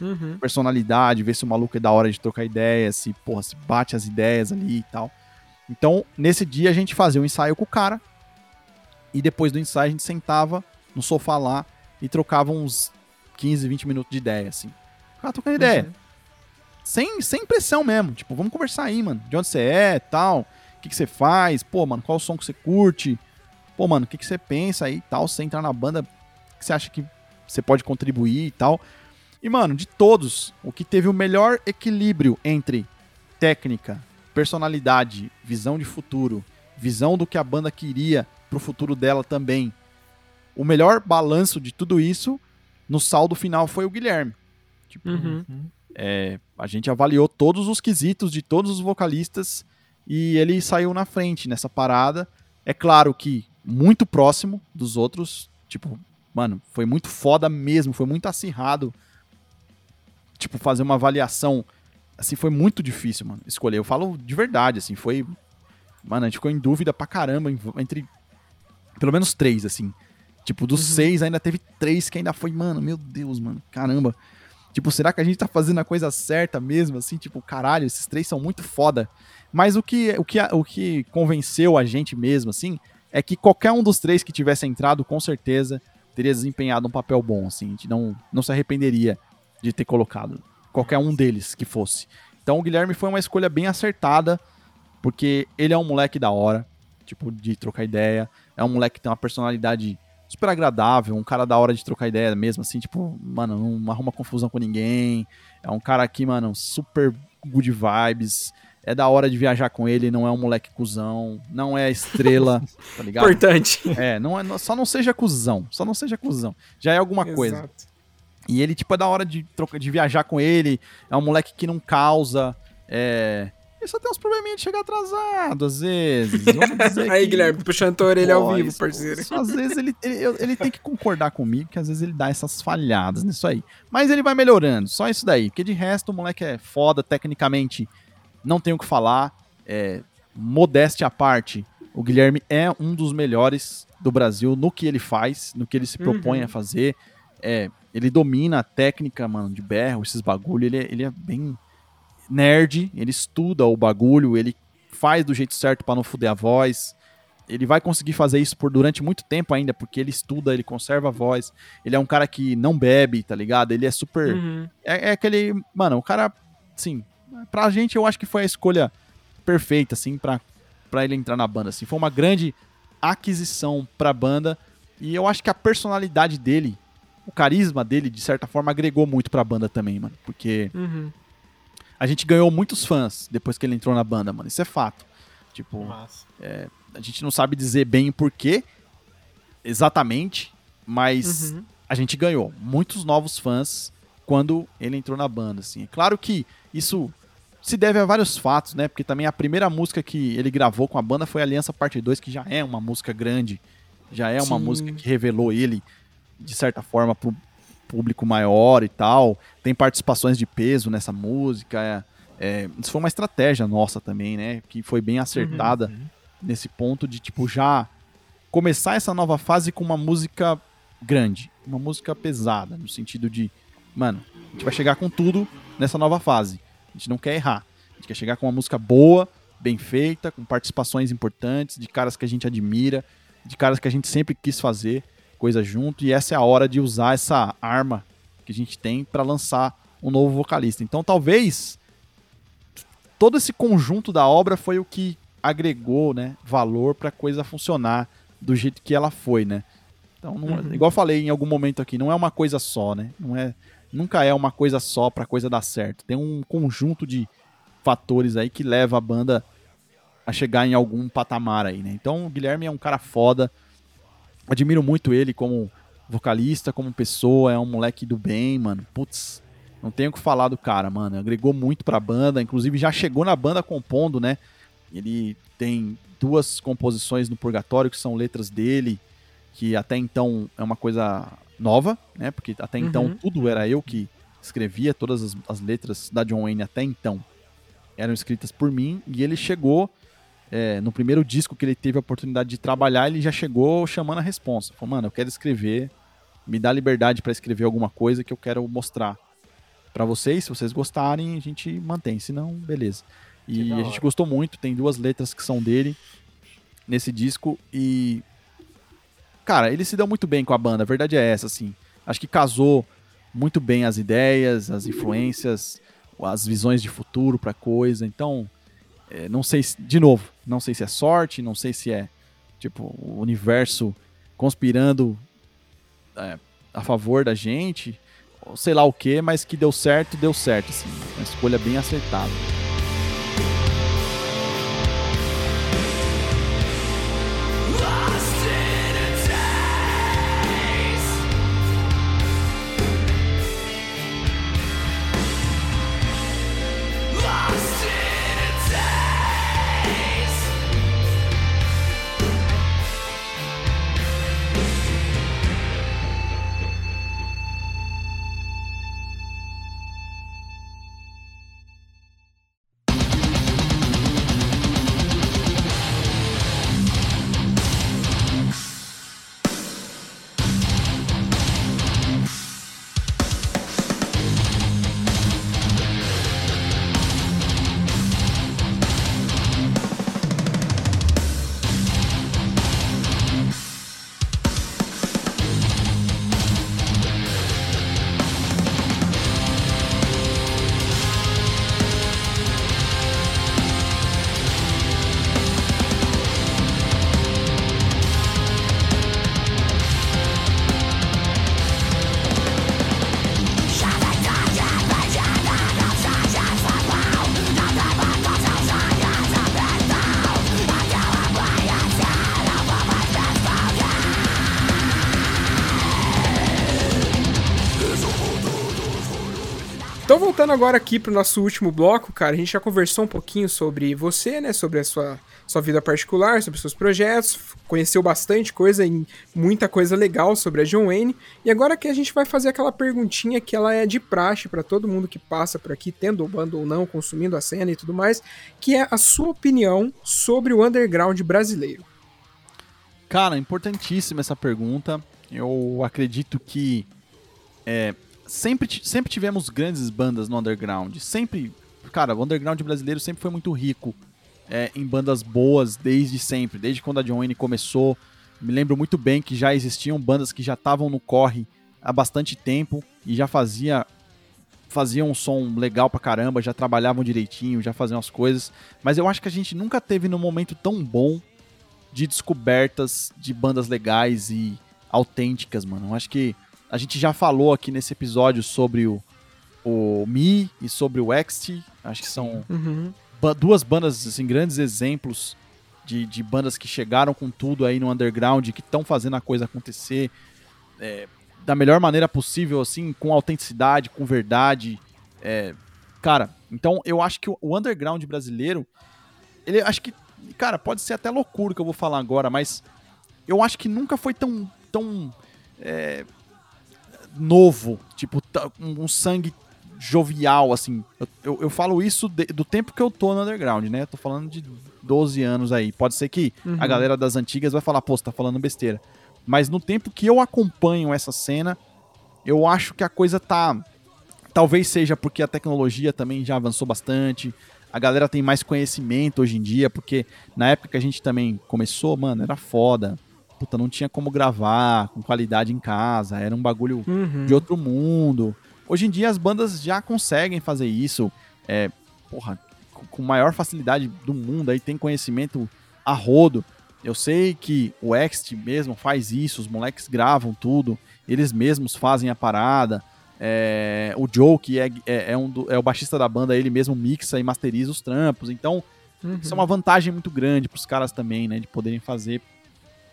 Uhum. Personalidade, ver se o maluco é da hora de trocar ideias, se, porra, se bate as ideias ali e tal. Então, nesse dia a gente fazia um ensaio com o cara, e depois do ensaio a gente sentava no sofá lá e trocava uns 15, 20 minutos de ideia, assim. Ficava trocando ideia Uhum. sem, sem pressão mesmo. Tipo, vamos conversar aí, mano. De onde você é, tal. O que, que você faz? Pô, mano, qual o som que você curte? Pô, mano, o que, que você pensa aí e tal? Você entrar na banda, o que você acha que você pode contribuir e tal? E, mano, de todos, o que teve o melhor equilíbrio entre técnica, personalidade, visão de futuro, visão do que a banda queria pro futuro dela também. O melhor balanço de tudo isso, no saldo final, foi o Guilherme. Tipo, Uhum. é, a gente avaliou todos os quesitos de todos os vocalistas e ele saiu na frente nessa parada. É claro que muito próximo dos outros, tipo, mano, foi muito foda mesmo, foi muito acirrado. Tipo, fazer uma avaliação, assim, foi muito difícil, mano, escolher. Eu falo de verdade, assim, foi. Mano, a gente ficou em dúvida pra caramba entre pelo menos três, assim. Tipo, dos seis ainda teve três que ainda foi, mano, meu Deus, mano, caramba. Tipo, será que a gente tá fazendo a coisa certa mesmo? Assim, tipo, caralho, esses três são muito foda. Mas o que, o que, o que convenceu a gente mesmo, assim, é que qualquer um dos três que tivesse entrado, com certeza, teria desempenhado um papel bom, assim. A gente não, não se arrependeria de ter colocado qualquer um deles que fosse. Então o Guilherme foi uma escolha bem acertada, porque ele é um moleque da hora, tipo, de trocar ideia. É um moleque que tem uma personalidade super agradável, um cara da hora de trocar ideia mesmo, assim, tipo, mano, não arruma confusão com ninguém. É um cara aqui, mano, super good vibes. É da hora de viajar com ele, não é um moleque cuzão, não é estrela, tá ligado? Importante. É, não é, só não seja cuzão, só não seja cuzão. Já é alguma coisa. Exato. E ele, tipo, é da hora de, troca, de viajar com ele. É um moleque que não causa. É. Só tem uns probleminha de chegar atrasado, às vezes. Aí, que- Guilherme, puxando tua orelha ao Pô, vivo, isso- parceiro. isso, às vezes ele, ele, ele tem que concordar comigo, que às vezes ele dá essas falhadas nisso aí. Mas ele vai melhorando, só isso daí. Porque de resto, o moleque é foda, tecnicamente, não tenho o que falar. É, modéstia à parte, o Guilherme é um dos melhores do Brasil no que ele faz, no que ele se propõe Uhum. a fazer. É, ele domina a técnica, mano, de berro, esses bagulho. Ele, é- ele é bem nerd, ele estuda o bagulho, ele faz do jeito certo pra não fuder a voz. Ele vai conseguir fazer isso por durante muito tempo ainda, porque ele estuda, ele conserva a voz. Ele é um cara que não bebe, tá ligado? Ele é super. Uhum. É, é aquele. Mano, o cara. Sim. Pra gente, eu acho que foi a escolha perfeita, assim, pra, pra ele entrar na banda. Assim. Foi uma grande aquisição pra banda. E eu acho que a personalidade dele, o carisma dele, de certa forma, agregou muito pra banda também, mano. Porque Uhum. A gente ganhou muitos fãs depois que ele entrou na banda, mano. Isso é fato. Tipo, Massa. a gente não sabe dizer bem o porquê exatamente, mas Uhum. a gente ganhou muitos novos fãs quando ele entrou na banda, assim. É claro que isso se deve a vários fatos, né? Porque também a primeira música que ele gravou com a banda foi Aliança Parte 2, que já é uma música grande, já é uma Sim. música que revelou ele de certa forma pro público maior e tal. Tem participações de peso nessa música. É, é, isso foi uma estratégia nossa também, né? Que foi bem acertada nesse ponto de tipo já começar essa nova fase com uma música grande, uma música pesada, no sentido de, mano, a gente vai chegar com tudo nessa nova fase. A gente não quer errar. A gente quer chegar com uma música boa, bem feita, com participações importantes, de caras que a gente admira, de caras que a gente sempre quis fazer coisa junto, e essa é a hora de usar essa arma que a gente tem para lançar um novo vocalista. Então, talvez todo esse conjunto da obra foi o que agregou, né, valor para a coisa funcionar do jeito que ela foi, né? Então, não- Uhum. igual eu falei em algum momento aqui, não é uma coisa só, né? Não é, nunca é uma coisa só para coisa dar certo. Tem um conjunto de fatores aí que leva a banda a chegar em algum patamar aí, né? Então, o Guilherme é um cara foda. Admiro muito ele como vocalista, como pessoa, é um moleque do bem, mano. Putz, não tenho o que falar do cara, mano. Agregou muito pra banda, inclusive já chegou na banda compondo, né? Ele tem duas composições no Purgatório que são letras dele, que até então é uma coisa nova, né? Porque até então Uhum. tudo era eu que escrevia, todas as, as letras da John Wayne até então eram escritas por mim, e ele chegou é, no primeiro disco que ele teve a oportunidade de trabalhar, ele já chegou chamando a responsa. Falou, mano, eu quero escrever, me dá liberdade pra escrever alguma coisa que eu quero mostrar pra vocês. Se vocês gostarem, a gente mantém, se não, beleza. E a gente gostou muito, tem duas letras que são dele nesse disco e cara, ele se deu muito bem com a banda, a verdade é essa, assim. Acho que casou muito bem as ideias, as influências, as visões de futuro pra coisa. Então, é, não sei se, de novo, não sei se é sorte, não sei se é tipo o universo conspirando é, a favor da gente, sei lá o que, mas que deu certo, deu certo, assim, uma escolha bem acertada. Voltando agora aqui pro nosso último bloco, cara, a gente já conversou um pouquinho sobre você, né? Sobre a sua, sua vida particular, sobre seus projetos, conheceu bastante coisa e muita coisa legal sobre a John Wayne. E agora que a gente vai fazer aquela perguntinha que ela é de praxe para todo mundo que passa por aqui, tendo o bando ou não, consumindo a cena e tudo mais, que é a sua opinião sobre o underground brasileiro. Cara, importantíssima essa pergunta. Eu acredito que é, sempre, sempre tivemos grandes bandas no underground. Sempre. Cara, o underground brasileiro sempre foi muito rico é, em bandas boas desde sempre. Desde quando a John Wayne começou. Me lembro muito bem que já existiam bandas que já estavam no corre há bastante tempo e já fazia faziam um som legal pra caramba, já trabalhavam direitinho, já faziam as coisas. Mas eu acho que a gente nunca teve num momento tão bom de descobertas de bandas legais e autênticas, mano. Eu acho que a gente já falou aqui nesse episódio sobre o, o Mi e sobre o Ext. Acho que são Uhum. ba- duas bandas, assim, grandes exemplos de, de bandas que chegaram com tudo aí no underground, que estão fazendo a coisa acontecer é, da melhor maneira possível, assim, com autenticidade, com verdade. é, cara, então eu acho que o, underground brasileiro, ele acho que, cara, pode ser até loucura o que eu vou falar agora, mas eu acho que nunca foi tão, tão é, novo, tipo, tá- um sangue jovial, assim. Eu, eu, falo isso de- do tempo que eu tô no underground, né? Eu tô falando de 12 anos aí. Pode ser que a galera das antigas vai falar, pô, você tá falando besteira. Mas no tempo que eu acompanho essa cena, eu acho que a coisa tá. Talvez seja porque a tecnologia também já avançou bastante. A galera tem mais conhecimento hoje em dia, porque na época que a gente também começou, mano, era foda. Puta, não tinha como gravar com qualidade em casa, era um bagulho Uhum. de outro mundo. Hoje em dia as bandas já conseguem fazer isso, é, porra, com- maior facilidade do mundo, aí tem conhecimento a rodo. Eu sei que o Ext mesmo faz isso, os moleques gravam tudo, eles mesmos fazem a parada. É, o Joe, que é, é, é um do- é o baixista da banda, ele mesmo mixa e masteriza os trampos. Então, Uhum. isso é uma vantagem muito grande pros caras também, né? De poderem fazer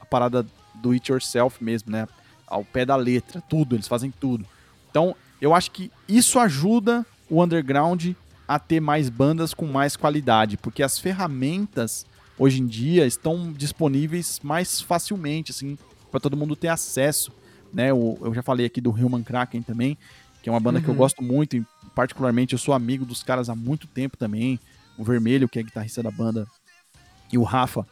parada do it yourself mesmo, né? Ao pé da letra, tudo, eles fazem tudo. Então, eu acho que isso ajuda o underground a ter mais bandas com mais qualidade, porque as ferramentas hoje em dia estão disponíveis mais facilmente, assim, para todo mundo ter acesso, né? O- eu já falei aqui do Human Kraken também, que é uma banda que eu Uhum. gosto muito, e particularmente eu sou amigo dos caras há muito tempo também. O Vermelho, que é guitarrista da banda, e o Rafa,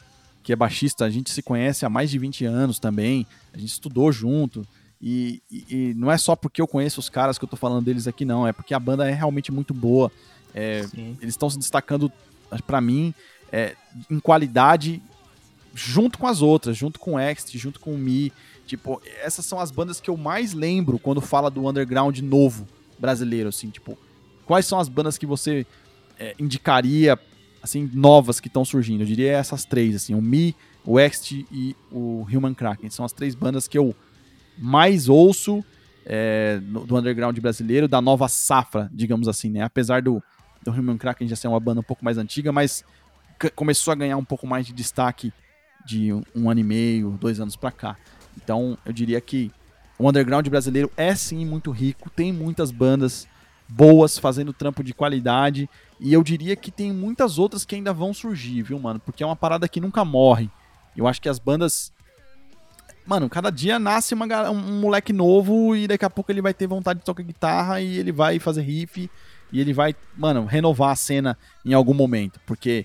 que é baixista, a gente se conhece há mais de 20 anos também, a gente estudou junto. E, e- e não é só porque eu conheço os caras que eu tô falando deles aqui, não, é porque a banda é realmente muito boa. É, eles estão se destacando, pra mim, é, em qualidade junto com as outras, junto com o Ext, junto com o Mi. Tipo, essas são as bandas que eu mais lembro quando fala do underground novo brasileiro, assim, tipo, quais são as bandas que você é, indicaria, assim, novas que estão surgindo? Eu diria essas três, assim, o Mi, o Ext e o Human Kraken. São as três bandas que eu mais ouço é, do underground brasileiro, da nova safra, digamos assim, né? Apesar do, do Human Kraken já ser uma banda um pouco mais antiga, mas começou a ganhar um pouco mais de destaque de um, um ano e meio, dois anos pra cá. Então, eu diria que o underground brasileiro é sim muito rico, tem muitas bandas boas fazendo trampo de qualidade, e eu diria que tem muitas outras que ainda vão surgir, viu, mano? Porque é uma parada que nunca morre. Eu acho que as bandas Mano, cada dia nasce uma, um moleque novo e daqui a pouco ele vai ter vontade de tocar guitarra e ele vai fazer riff e ele vai, mano, renovar a cena em algum momento. Porque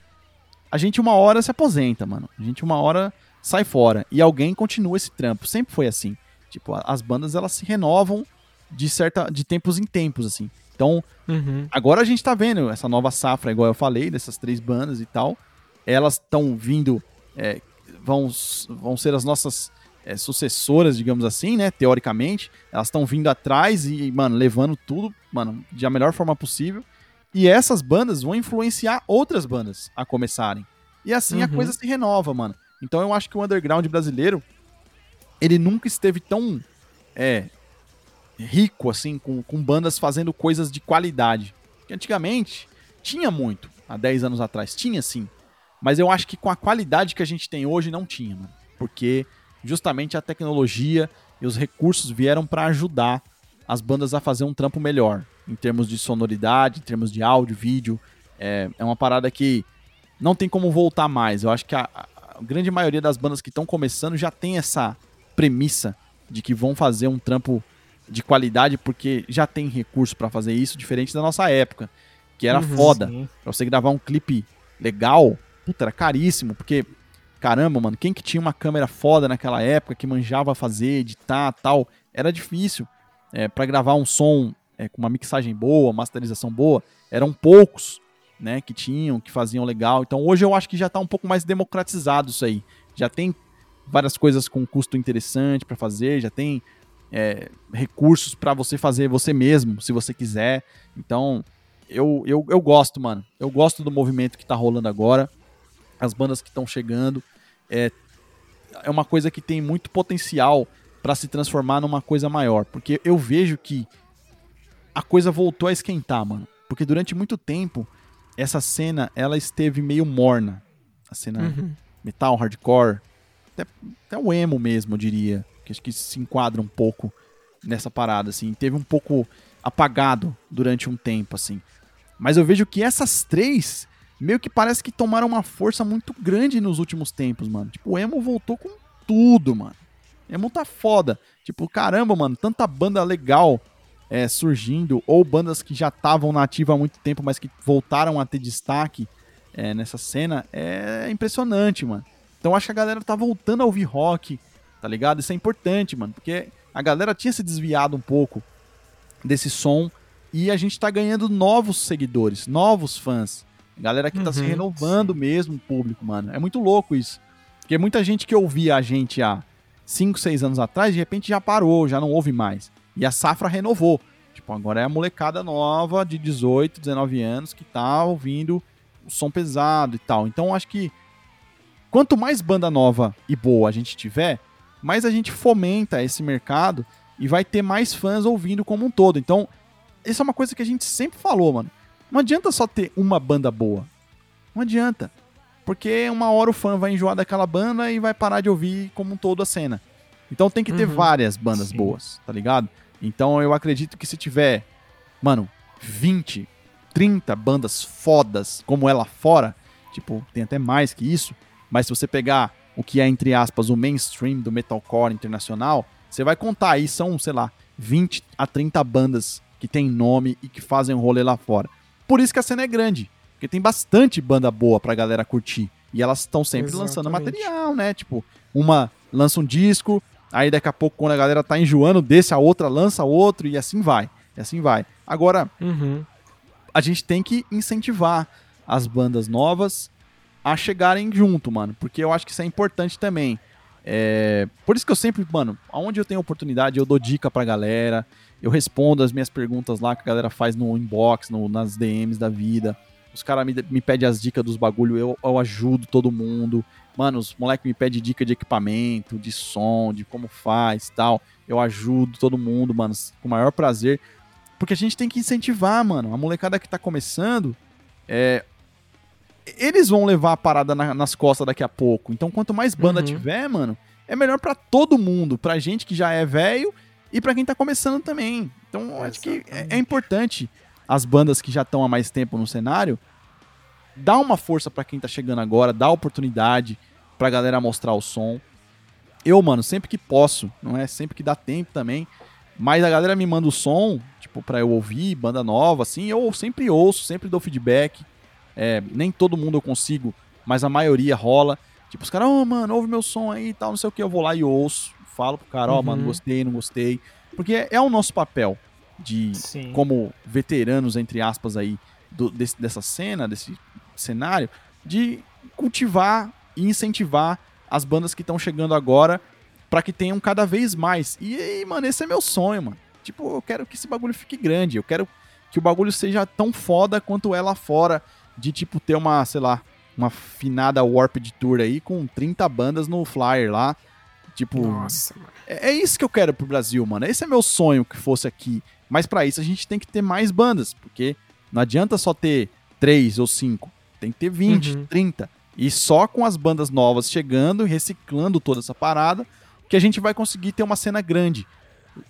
a gente uma hora se aposenta, mano. A gente uma hora sai fora e alguém continua esse trampo. Sempre foi assim. Tipo, as bandas elas se renovam de certa de tempos em tempos assim. Então, Uhum. agora a gente tá vendo essa nova safra, igual eu falei, dessas três bandas e tal. Elas estão vindo, é, vão, vão ser as nossas é, sucessoras, digamos assim, né? Teoricamente. Elas estão vindo atrás e, mano, levando tudo, mano, de a melhor forma possível. E essas bandas vão influenciar outras bandas a começarem. E assim a Uhum. coisa se renova, mano. Então eu acho que o underground brasileiro, ele nunca esteve tão é, rico, assim, com, com bandas fazendo coisas de qualidade. Porque antigamente tinha muito, há 10 anos atrás, tinha sim. Mas eu acho que com a qualidade que a gente tem hoje não tinha, mano. Porque justamente a tecnologia e os recursos vieram para ajudar as bandas a fazer um trampo melhor, em termos de sonoridade, em termos de áudio, vídeo. É, é uma parada que não tem como voltar mais. Eu acho que a, a grande maioria das bandas que estão começando já tem essa premissa de que vão fazer um trampo de qualidade porque já tem recurso para fazer isso, diferente da nossa época, que era Uhum, foda. sim. Pra você gravar um clipe legal, puta, era caríssimo, porque caramba, mano, quem que tinha uma câmera foda naquela época, que manjava fazer, editar, tal, era difícil. É, para gravar um som é, com uma mixagem boa, masterização boa, eram poucos, né, que tinham, que faziam legal. Então hoje eu acho que já tá um pouco mais democratizado isso aí. Já tem várias coisas com custo interessante para fazer, já tem é, recursos para você fazer você mesmo, se você quiser. Então, eu, eu, eu gosto, mano. Eu gosto do movimento que tá rolando agora. As bandas que estão chegando. É, é uma coisa que tem muito potencial para se transformar numa coisa maior. Porque eu vejo que a coisa voltou a esquentar, mano. Porque durante muito tempo, essa cena, ela esteve meio morna. A cena Uhum. metal, hardcore, até, até o emo mesmo, eu diria, que acho que se enquadra um pouco nessa parada, assim, teve um pouco apagado durante um tempo, assim. Mas eu vejo que essas três meio que parece que tomaram uma força muito grande nos últimos tempos, mano. Tipo, o emo voltou com tudo, mano. Emo tá foda. Tipo, caramba, mano, tanta banda legal é, surgindo, ou bandas que já estavam na ativa há muito tempo, mas que voltaram a ter destaque é, nessa cena, é impressionante, mano. Então acho que a galera tá voltando a ouvir rock, tá ligado? Isso é importante, mano, porque a galera tinha se desviado um pouco desse som e a gente tá ganhando novos seguidores, novos fãs. Galera que tá se Uhum, renovando mesmo, o público, mano. É muito louco isso. Porque muita gente que ouvia a gente há 5, 6 anos atrás, de repente já parou, já não ouve mais. E a safra renovou. Tipo, agora é a molecada nova de 18, 19 anos que tá ouvindo o som pesado e tal. Então acho que quanto mais banda nova e boa a gente tiver, mais a gente fomenta esse mercado e vai ter mais fãs ouvindo como um todo. Então, isso é uma coisa que a gente sempre falou, mano. Não adianta só ter uma banda boa. Não adianta. Porque uma hora o fã vai enjoar daquela banda e vai parar de ouvir como um todo a cena. Então tem que ter Uhum. várias bandas Sim. boas, tá ligado? Então eu acredito que se tiver, mano, 20, 30 bandas fodas como ela fora, tipo, tem até mais que isso, mas se você pegar o que é, entre aspas, o mainstream do metalcore internacional, você vai contar aí, são, sei lá, 20 a 30 bandas que tem nome e que fazem um rolê lá fora. Por isso que a cena é grande, porque tem bastante banda boa pra galera curtir. E elas estão sempre lançando Exatamente. material, né? Tipo, uma lança um disco, aí daqui a pouco, quando a galera tá enjoando desse, a outra lança outro, e assim vai. E assim vai. Agora, Uhum. a gente tem que incentivar as bandas novas a chegarem junto, mano. Porque eu acho que isso é importante também. É, Por isso que eu sempre, mano, aonde eu tenho oportunidade, eu dou dica pra galera. Eu respondo as minhas perguntas lá que a galera faz no inbox, no- nas DMs da vida. Os caras me, me pedem as dicas dos bagulho, eu, eu ajudo todo mundo. Mano, os moleques me pedem dica de equipamento, de som, de como faz tal. Eu ajudo todo mundo, mano, com o maior prazer. Porque a gente tem que incentivar, mano. A molecada que tá começando, é, eles vão levar a parada na- nas costas daqui a pouco. Então, quanto mais banda Uhum. tiver, mano, é melhor pra todo mundo. Pra gente que já é velho e pra quem tá começando também. Então, eu acho que é, é importante as bandas que já estão há mais tempo no cenário dar uma força pra quem tá chegando agora, dar oportunidade pra galera mostrar o som. Eu, mano, sempre que posso, não é sempre que dá tempo também, mas a galera me manda o som, tipo, pra eu ouvir, banda nova, assim, eu sempre ouço, sempre dou feedback. É, nem todo mundo eu consigo, mas a maioria rola. Tipo, os caras, ô, mano, ouve meu som aí e tal, não sei o que, eu vou lá e ouço, falo pro cara, ó, Uhum. mano, gostei, não gostei. Porque é, é o nosso papel de, Sim. como veteranos, entre aspas, aí, do- desse- dessa cena, desse cenário, de cultivar e incentivar as bandas que estão chegando agora pra que tenham cada vez mais. E, aí, mano, esse é meu sonho, mano. Tipo, eu quero que esse bagulho fique grande, eu quero que o bagulho seja tão foda quanto é lá fora, de tipo ter uma, sei lá, uma finada Warped Tour aí com 30 bandas no flyer lá. Tipo, Nossa, mano. é, é isso que eu quero pro Brasil, mano. Esse é meu sonho que fosse aqui. Mas pra isso a gente tem que ter mais bandas, porque não adianta só ter três ou cinco. Tem que ter 20, Uhum. 30. E só com as bandas novas chegando e reciclando toda essa parada que a gente vai conseguir ter uma cena grande.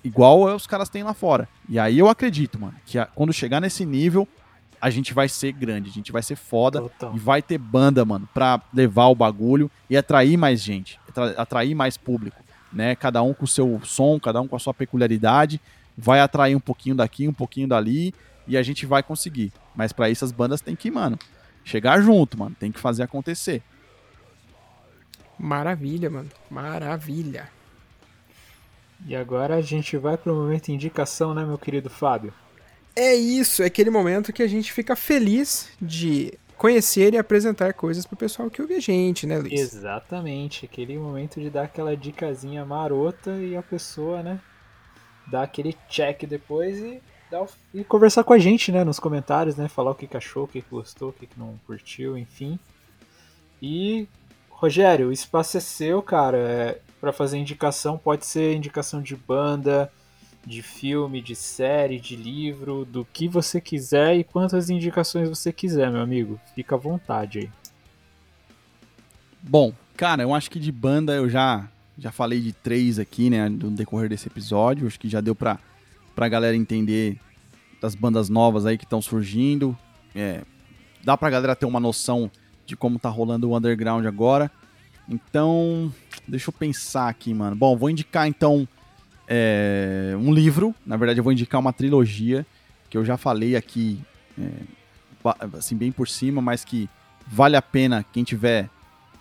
igual os caras têm lá fora. E aí eu acredito, mano, que a, quando chegar nesse nível, a gente vai ser grande, a gente vai ser foda Total. e vai ter banda, mano, pra levar o bagulho e atrair mais gente, atra- atrair mais público, né? Cada um com o seu som, cada um com a sua peculiaridade, vai atrair um pouquinho daqui, um pouquinho dali e a gente vai conseguir. Mas pra isso as bandas têm que, mano, chegar junto, mano, tem que fazer acontecer. Maravilha, mano. Maravilha. E agora a gente vai pro momento indicação, né, meu querido Fábio? É isso, é aquele momento que a gente fica feliz de conhecer e apresentar coisas pro pessoal que ouve a gente, né, Luiz? Exatamente, aquele momento de dar aquela dicasinha marota e a pessoa, né, dar aquele check depois e, dar e conversar com a gente, né, nos comentários, né, falar o que achou, o que que gostou, o que que não curtiu, enfim. E, Rogério, o espaço é seu, cara, é, para fazer indicação, pode ser indicação de banda, de filme, de série, de livro, do que você quiser e quantas indicações você quiser, meu amigo. Fica à vontade aí. Bom, cara, eu acho que de banda eu já já falei de três aqui, né, no decorrer desse episódio. Acho que já deu pra, pra galera entender das bandas novas aí que estão surgindo. É, dá pra galera ter uma noção de como tá rolando o underground agora. Então, deixa eu pensar aqui, mano. Bom, vou indicar então é, um livro. Na verdade, eu vou indicar uma trilogia que eu já falei aqui, é, assim, bem por cima, mas que vale a pena quem tiver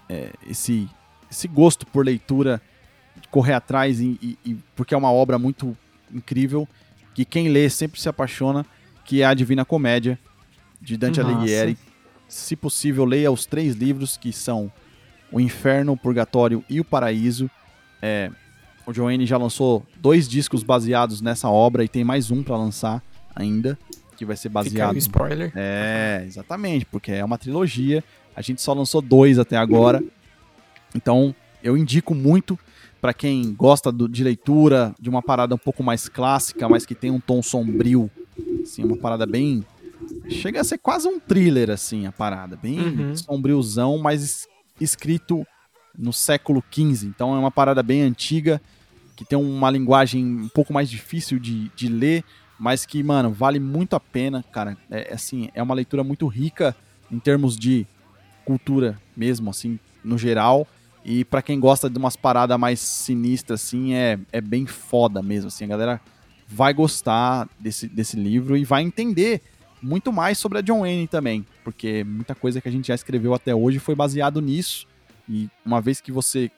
é, esse, esse gosto por leitura, correr atrás, e, e- e- porque é uma obra muito incrível, que quem lê sempre se apaixona, que é a Divina Comédia, de Dante Massa. Alighieri. Se possível, leia os três livros, que são O Inferno, o Purgatório e o Paraíso. É, o Joanne já lançou dois discos baseados nessa obra, e tem mais um para lançar ainda, que vai ser Fica baseado o spoiler. é, exatamente, porque é uma trilogia. A gente só lançou dois até agora. Então, eu indico muito pra quem gosta do- de leitura, de uma parada um pouco mais clássica, mas que tem um tom sombrio, assim, uma parada bem chega a ser quase um thriller assim, a parada, bem Uhum. sombriozão, mas es- escrito no século XV. Então é uma parada bem antiga, que tem uma linguagem um pouco mais difícil de, de ler, mas que, mano, vale muito a pena, cara. É assim, é uma leitura muito rica em termos de cultura mesmo, assim, no geral. E pra quem gosta de umas paradas mais sinistras, assim, é, é bem foda mesmo, assim. A galera vai gostar desse, desse livro e vai entender muito mais sobre a John Wayne também, porque muita coisa que a gente já escreveu até hoje foi baseado nisso. E uma vez que você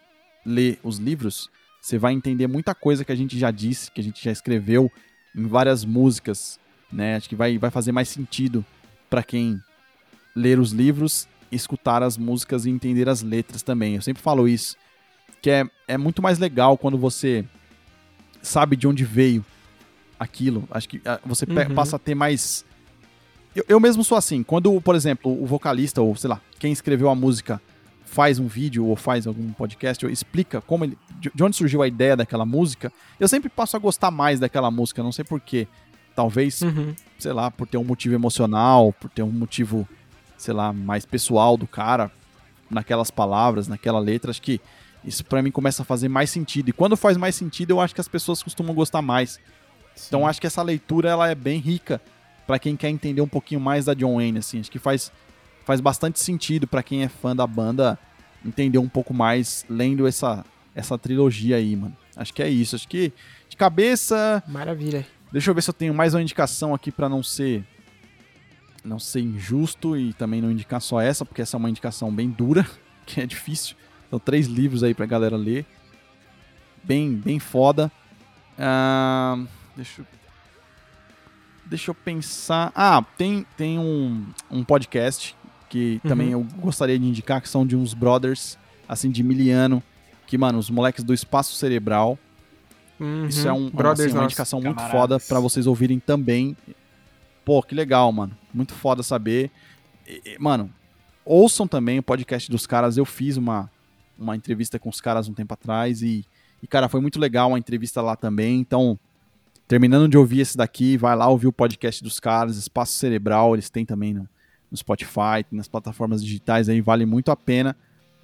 lê os livros, você vai entender muita coisa que a gente já disse, que a gente já escreveu em várias músicas, né? Acho que vai, vai fazer mais sentido para quem ler os livros, escutar as músicas e entender as letras também. Eu sempre falo isso, que é, é muito mais legal quando você sabe de onde veio aquilo. Acho que ah, você Uhum. passa a ter mais. Eu, eu mesmo sou assim. Quando, por exemplo, o vocalista, ou sei lá, quem escreveu a música faz um vídeo ou faz algum podcast, ou explica como ele, de de onde surgiu a ideia daquela música, eu sempre passo a gostar mais daquela música, não sei porquê. Talvez Uhum. sei lá, por ter um motivo emocional, por ter um motivo, sei lá, mais pessoal do cara naquelas palavras, naquela letra, acho que isso pra mim começa a fazer mais sentido. E quando faz mais sentido, eu acho que as pessoas costumam gostar mais. Então acho que essa leitura ela é bem rica pra quem quer entender um pouquinho mais da John Wayne, assim, acho que faz faz bastante sentido pra quem é fã da banda entender um pouco mais lendo essa essa trilogia aí, mano. Acho que é isso. Acho que de cabeça, Maravilha. Deixa eu ver se eu tenho mais uma indicação aqui pra não ser não ser injusto e também não indicar só essa, porque essa é uma indicação bem dura, que é difícil. São três livros aí pra galera ler. Bem, bem foda. Ah, deixa eu Deixa eu pensar. Ah, tem, tem um, um podcast que também eu gostaria de indicar, que são de uns brothers, assim, de miliano, que, mano, os moleques do Espaço Cerebral. Uhum. Isso é um, Brothers assim, uma indicação muito camaradas. foda pra vocês ouvirem também. Pô, que legal, mano. Muito foda saber. E- e, mano, ouçam também o podcast dos caras. Eu fiz uma, uma entrevista com os caras um tempo atrás e, e, cara, foi muito legal a entrevista lá também. Então, terminando de ouvir esse daqui, vai lá ouvir o podcast dos caras, Espaço Cerebral, eles têm também no, no Spotify, nas plataformas digitais aí, vale muito a pena.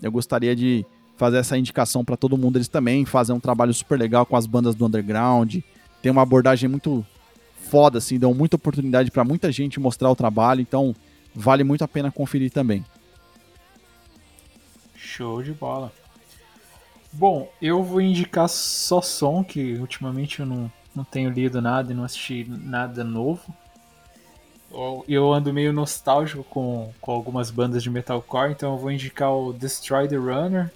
Eu gostaria de fazer essa indicação para todo mundo. Eles também fazem um trabalho super legal com as bandas do underground. Tem uma abordagem muito foda, assim, dão muita oportunidade para muita gente mostrar o trabalho. Então, vale muito a pena conferir também. Show de bola. Bom, eu vou indicar só som, que ultimamente eu não, não tenho lido nada e não assisti nada novo. Eu ando meio nostálgico com, com algumas bandas de metalcore, então eu vou indicar o Destroy the Runner,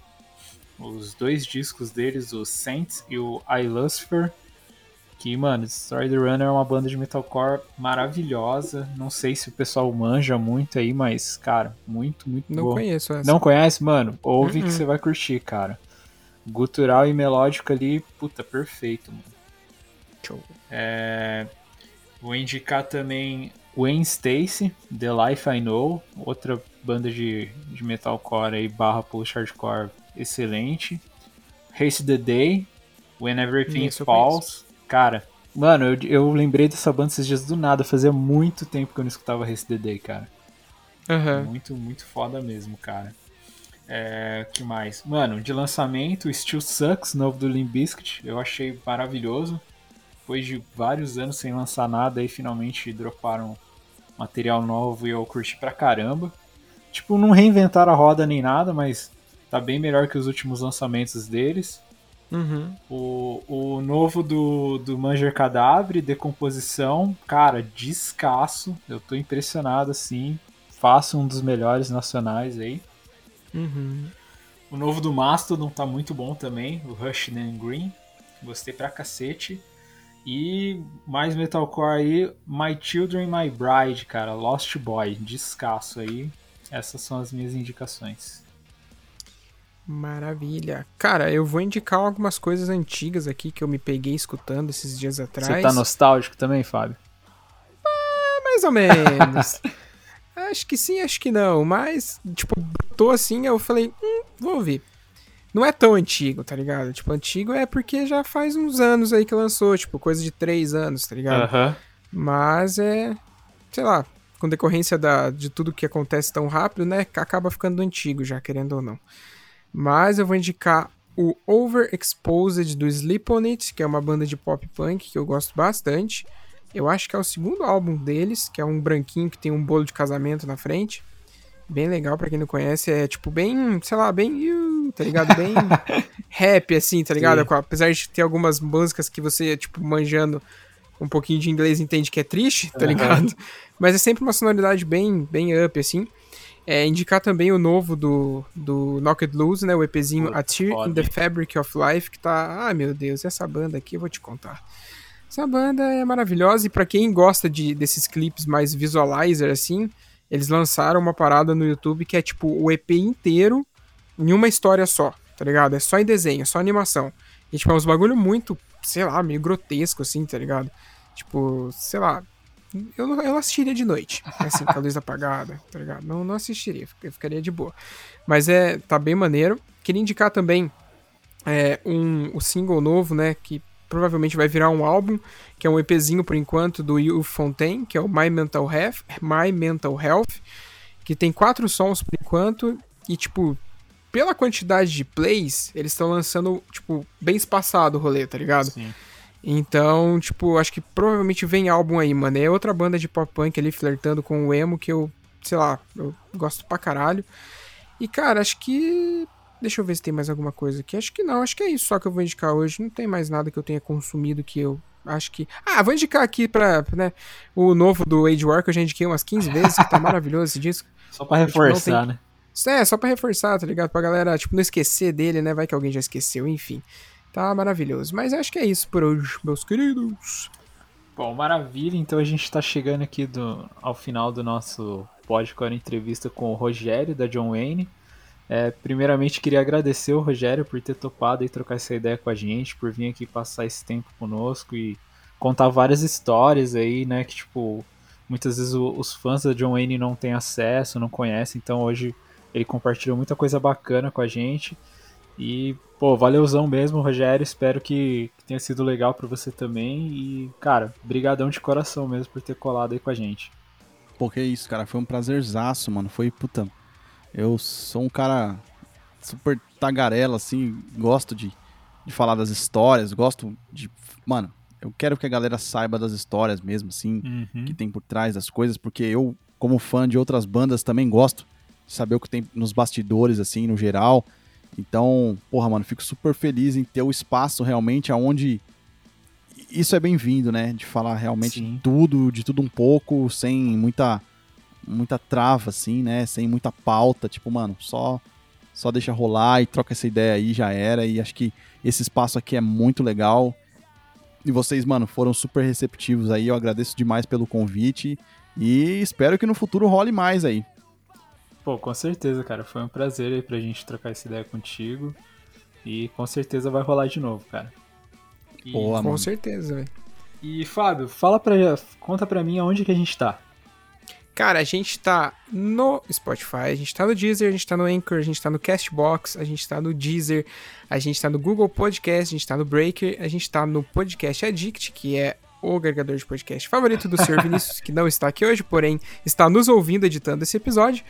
os dois discos deles, o Saints e o I Lucifer. Que, mano, Destroy the Runner é uma banda de metalcore maravilhosa. Não sei se o pessoal manja muito aí, mas, cara, muito, muito Não boa. conheço essa. Não conhece, mano? Ouve Uh-uh. que você vai curtir, cara. Gutural e melódico ali, puta, perfeito, mano. Show. É, vou indicar também Wayne Stacy, The Life I Know, outra banda de, de metalcore aí, barra post hardcore excelente. Haste the Day, When Everything Isso Falls. Cara, mano, eu, eu lembrei dessa banda esses dias do nada, fazia muito tempo que eu não escutava Haste the Day, cara. Aham. Muito, muito foda mesmo, cara. É, que mais? Mano, de lançamento, Still Sucks, novo do Limp Bizkit, eu achei maravilhoso. Depois de vários anos sem lançar nada, aí finalmente droparam material novo e eu curti pra caramba. Tipo, não reinventaram a roda nem nada, mas tá bem melhor que os últimos lançamentos deles. Uhum. O, o novo do, do Manger Cadáver, Decomposição, cara, descasso. Eu tô impressionado, assim. Faço um dos melhores nacionais aí. Uhum. O novo do Mastodon tá muito bom também, o Rush and Green. Gostei pra cacete. E mais metalcore aí, My Children, My Bride, cara, Lost Boy, descasso aí. Essas são as minhas indicações. Maravilha. Cara, eu vou indicar algumas coisas antigas aqui que eu me peguei escutando esses dias atrás. Você tá nostálgico também, Fábio? Mais ou menos. acho que sim, acho que não. Mas, tipo, tô assim, eu falei, hum, vou ouvir. Não é tão antigo, tá ligado? Tipo, antigo é porque já faz uns anos aí que lançou, tipo, coisa de três anos, tá ligado? Aham. Mas é, sei lá, com decorrência da, de tudo que acontece tão rápido, né? Acaba ficando antigo já, querendo ou não. Mas eu vou indicar o Overexposed do Sleep On It, que é uma banda de pop punk que eu gosto bastante. Eu acho que é o segundo álbum deles, que é um branquinho que tem um bolo de casamento na frente. Bem legal, pra quem não conhece. É tipo bem, sei lá, bem. Tá ligado? Bem rap, assim, tá ligado? Sim. Apesar de ter algumas músicas que você, tipo, manjando um pouquinho de inglês entende que é triste, tá Aham. ligado? Mas é sempre uma sonoridade bem, bem up, assim. É, indicar também o novo do, do Knocked Loose, né? O EPzinho Puta, A Tear in foda, the hein? Fabric of Life, que tá... Ai, meu Deus, essa banda aqui eu vou te contar. Essa banda é maravilhosa e pra quem gosta de, desses clipes mais visualizer, assim, eles lançaram uma parada no YouTube que é tipo o EP inteiro em uma história só, tá ligado? É só em desenho, é só animação. E tipo, é uns bagulho muito, sei lá, meio grotesco, assim, tá ligado? Tipo, sei lá. Eu não, eu assistiria de noite, assim, com a luz apagada, tá ligado? Não, não assistiria, eu ficaria de boa. Mas é, tá bem maneiro. Queria indicar também é, um, o single novo, né, que provavelmente vai virar um álbum, que é um EPzinho por enquanto do Will Fontaine, que é o My Mental Health, My Mental Health, que tem quatro sons por enquanto e tipo pela quantidade de plays, eles estão lançando tipo bem espaçado o rolê, tá ligado? Sim. Então, tipo, acho que provavelmente vem álbum aí, mano. É outra banda de pop punk ali flertando com o emo que eu, sei lá, eu gosto pra caralho. E, cara, acho que. Deixa eu ver se tem mais alguma coisa aqui. Acho que não, acho que é isso só que eu vou indicar hoje. Não tem mais nada que eu tenha consumido que eu acho que. Ah, vou indicar aqui pra, né, o novo do Age War, que eu já indiquei umas 15 vezes, que tá maravilhoso esse disco. Só pra reforçar, tem- né? É, só pra reforçar, tá ligado? Pra galera, tipo, não esquecer dele, né? Vai que alguém já esqueceu, enfim. Tá maravilhoso. Mas acho que é isso por hoje, meus queridos. Bom, maravilha. Então a gente tá chegando aqui do, ao final do nosso podcast entrevista com o Rogério, da John Wayne. É, primeiramente, queria agradecer o Rogério por ter topado e trocar essa ideia com a gente, por vir aqui passar esse tempo conosco e contar várias histórias aí, né? Que, tipo, muitas vezes os fãs da John Wayne não têm acesso, não conhecem. Então hoje ele compartilhou muita coisa bacana com a gente. E, pô, valeuzão mesmo, Rogério. Espero que, que tenha sido legal pra você também. E, cara, brigadão de coração mesmo por ter colado aí com a gente. Pô, que isso, cara. Foi um prazerzaço, mano. Foi, puta. Eu sou um cara super tagarela, assim, gosto de, de falar das histórias, gosto de. Mano, eu quero que a galera saiba das histórias mesmo, assim, Uhum. que tem por trás das coisas, porque eu, como fã de outras bandas, também gosto saber o que tem nos bastidores, assim, no geral. Então, porra, mano, fico super feliz em ter o espaço realmente aonde isso é bem-vindo, né? De falar realmente Sim. tudo, de tudo um pouco, sem muita muita trava, assim, né? Sem muita pauta, tipo, mano, só só deixa rolar e troca essa ideia aí, já era. E acho que esse espaço aqui é muito legal. E vocês, mano, foram super receptivos aí. Eu agradeço demais pelo convite. E espero que no futuro role mais aí. Pô, com certeza, cara. Foi um prazer aí pra gente trocar essa ideia contigo. E com certeza vai rolar de novo, cara. E, Boa, Com mano. certeza, velho. e Fábio, fala pra. Conta pra mim aonde que a gente tá. Cara, a gente tá no Spotify, a gente tá no Deezer, a gente tá no Anchor, a gente tá no Castbox, a gente tá no Deezer, a gente tá no Google Podcast, a gente tá no Breaker, a gente tá no Podcast Addict, que é o agregador de podcast favorito do Sr. Vinícius, que não está aqui hoje, porém está nos ouvindo editando esse episódio.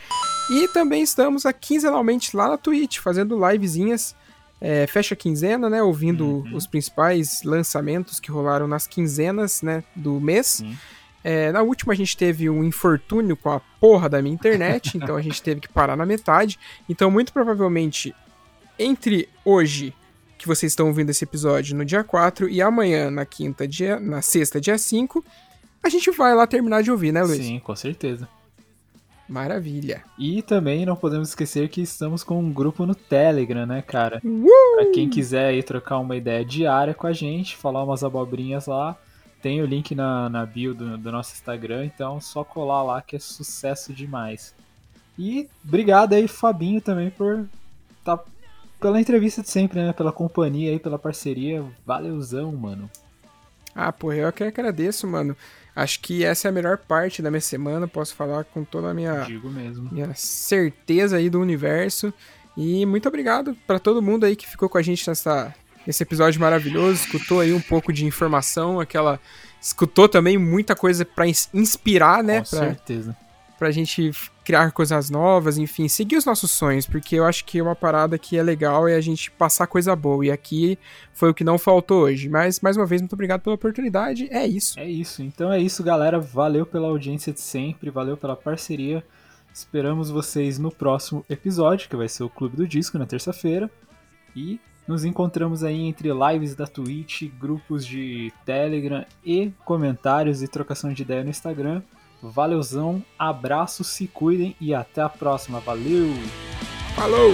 E também estamos aqui quinzenalmente lá na Twitch, fazendo livezinhas. É, fecha a quinzena, né? Ouvindo os principais lançamentos que rolaram nas quinzenas, né? Do mês. Sim. É, na última a gente teve um infortúnio com a porra da minha internet, então a gente teve que parar na metade. Então, muito provavelmente, entre hoje, que vocês estão ouvindo esse episódio, no dia 4, e amanhã, na quinta, dia, na sexta, dia 5, a gente vai lá terminar de ouvir, né, Luiz? Sim, com certeza. Maravilha. E também não podemos esquecer que estamos com um grupo no Telegram, né, cara? Uh! Pra quem quiser aí trocar uma ideia diária com a gente, falar umas abobrinhas lá, tem o link na, na bio do, do nosso Instagram, então só colar lá que é sucesso demais. E obrigado aí, Fabinho, também por tá pela entrevista de sempre, né? Pela companhia aí, pela parceria. Valeuzão, mano. Ah, pô, eu que agradeço, mano. Acho que essa é a melhor parte da minha semana, posso falar com toda a minha Digo mesmo. minha certeza aí do universo. E muito obrigado para todo mundo aí que ficou com a gente nessa, nesse episódio maravilhoso, escutou aí um pouco de informação, aquela escutou também muita coisa para inspirar, né, Com pra, certeza. pra gente criar coisas novas, enfim, seguir os nossos sonhos, porque eu acho que uma parada que é legal é a gente passar coisa boa, e aqui foi o que não faltou hoje. Mas mais uma vez muito obrigado pela oportunidade. É isso. É isso. Então é isso, galera. Valeu pela audiência de sempre, valeu pela parceria. Esperamos vocês no próximo episódio, que vai ser o Clube do Disco na terça-feira. E nos encontramos aí entre lives da Twitch, grupos de Telegram e comentários e trocação de ideia no Instagram. Valeuzão, abraço, se cuidem e até a próxima. Valeu! Falou!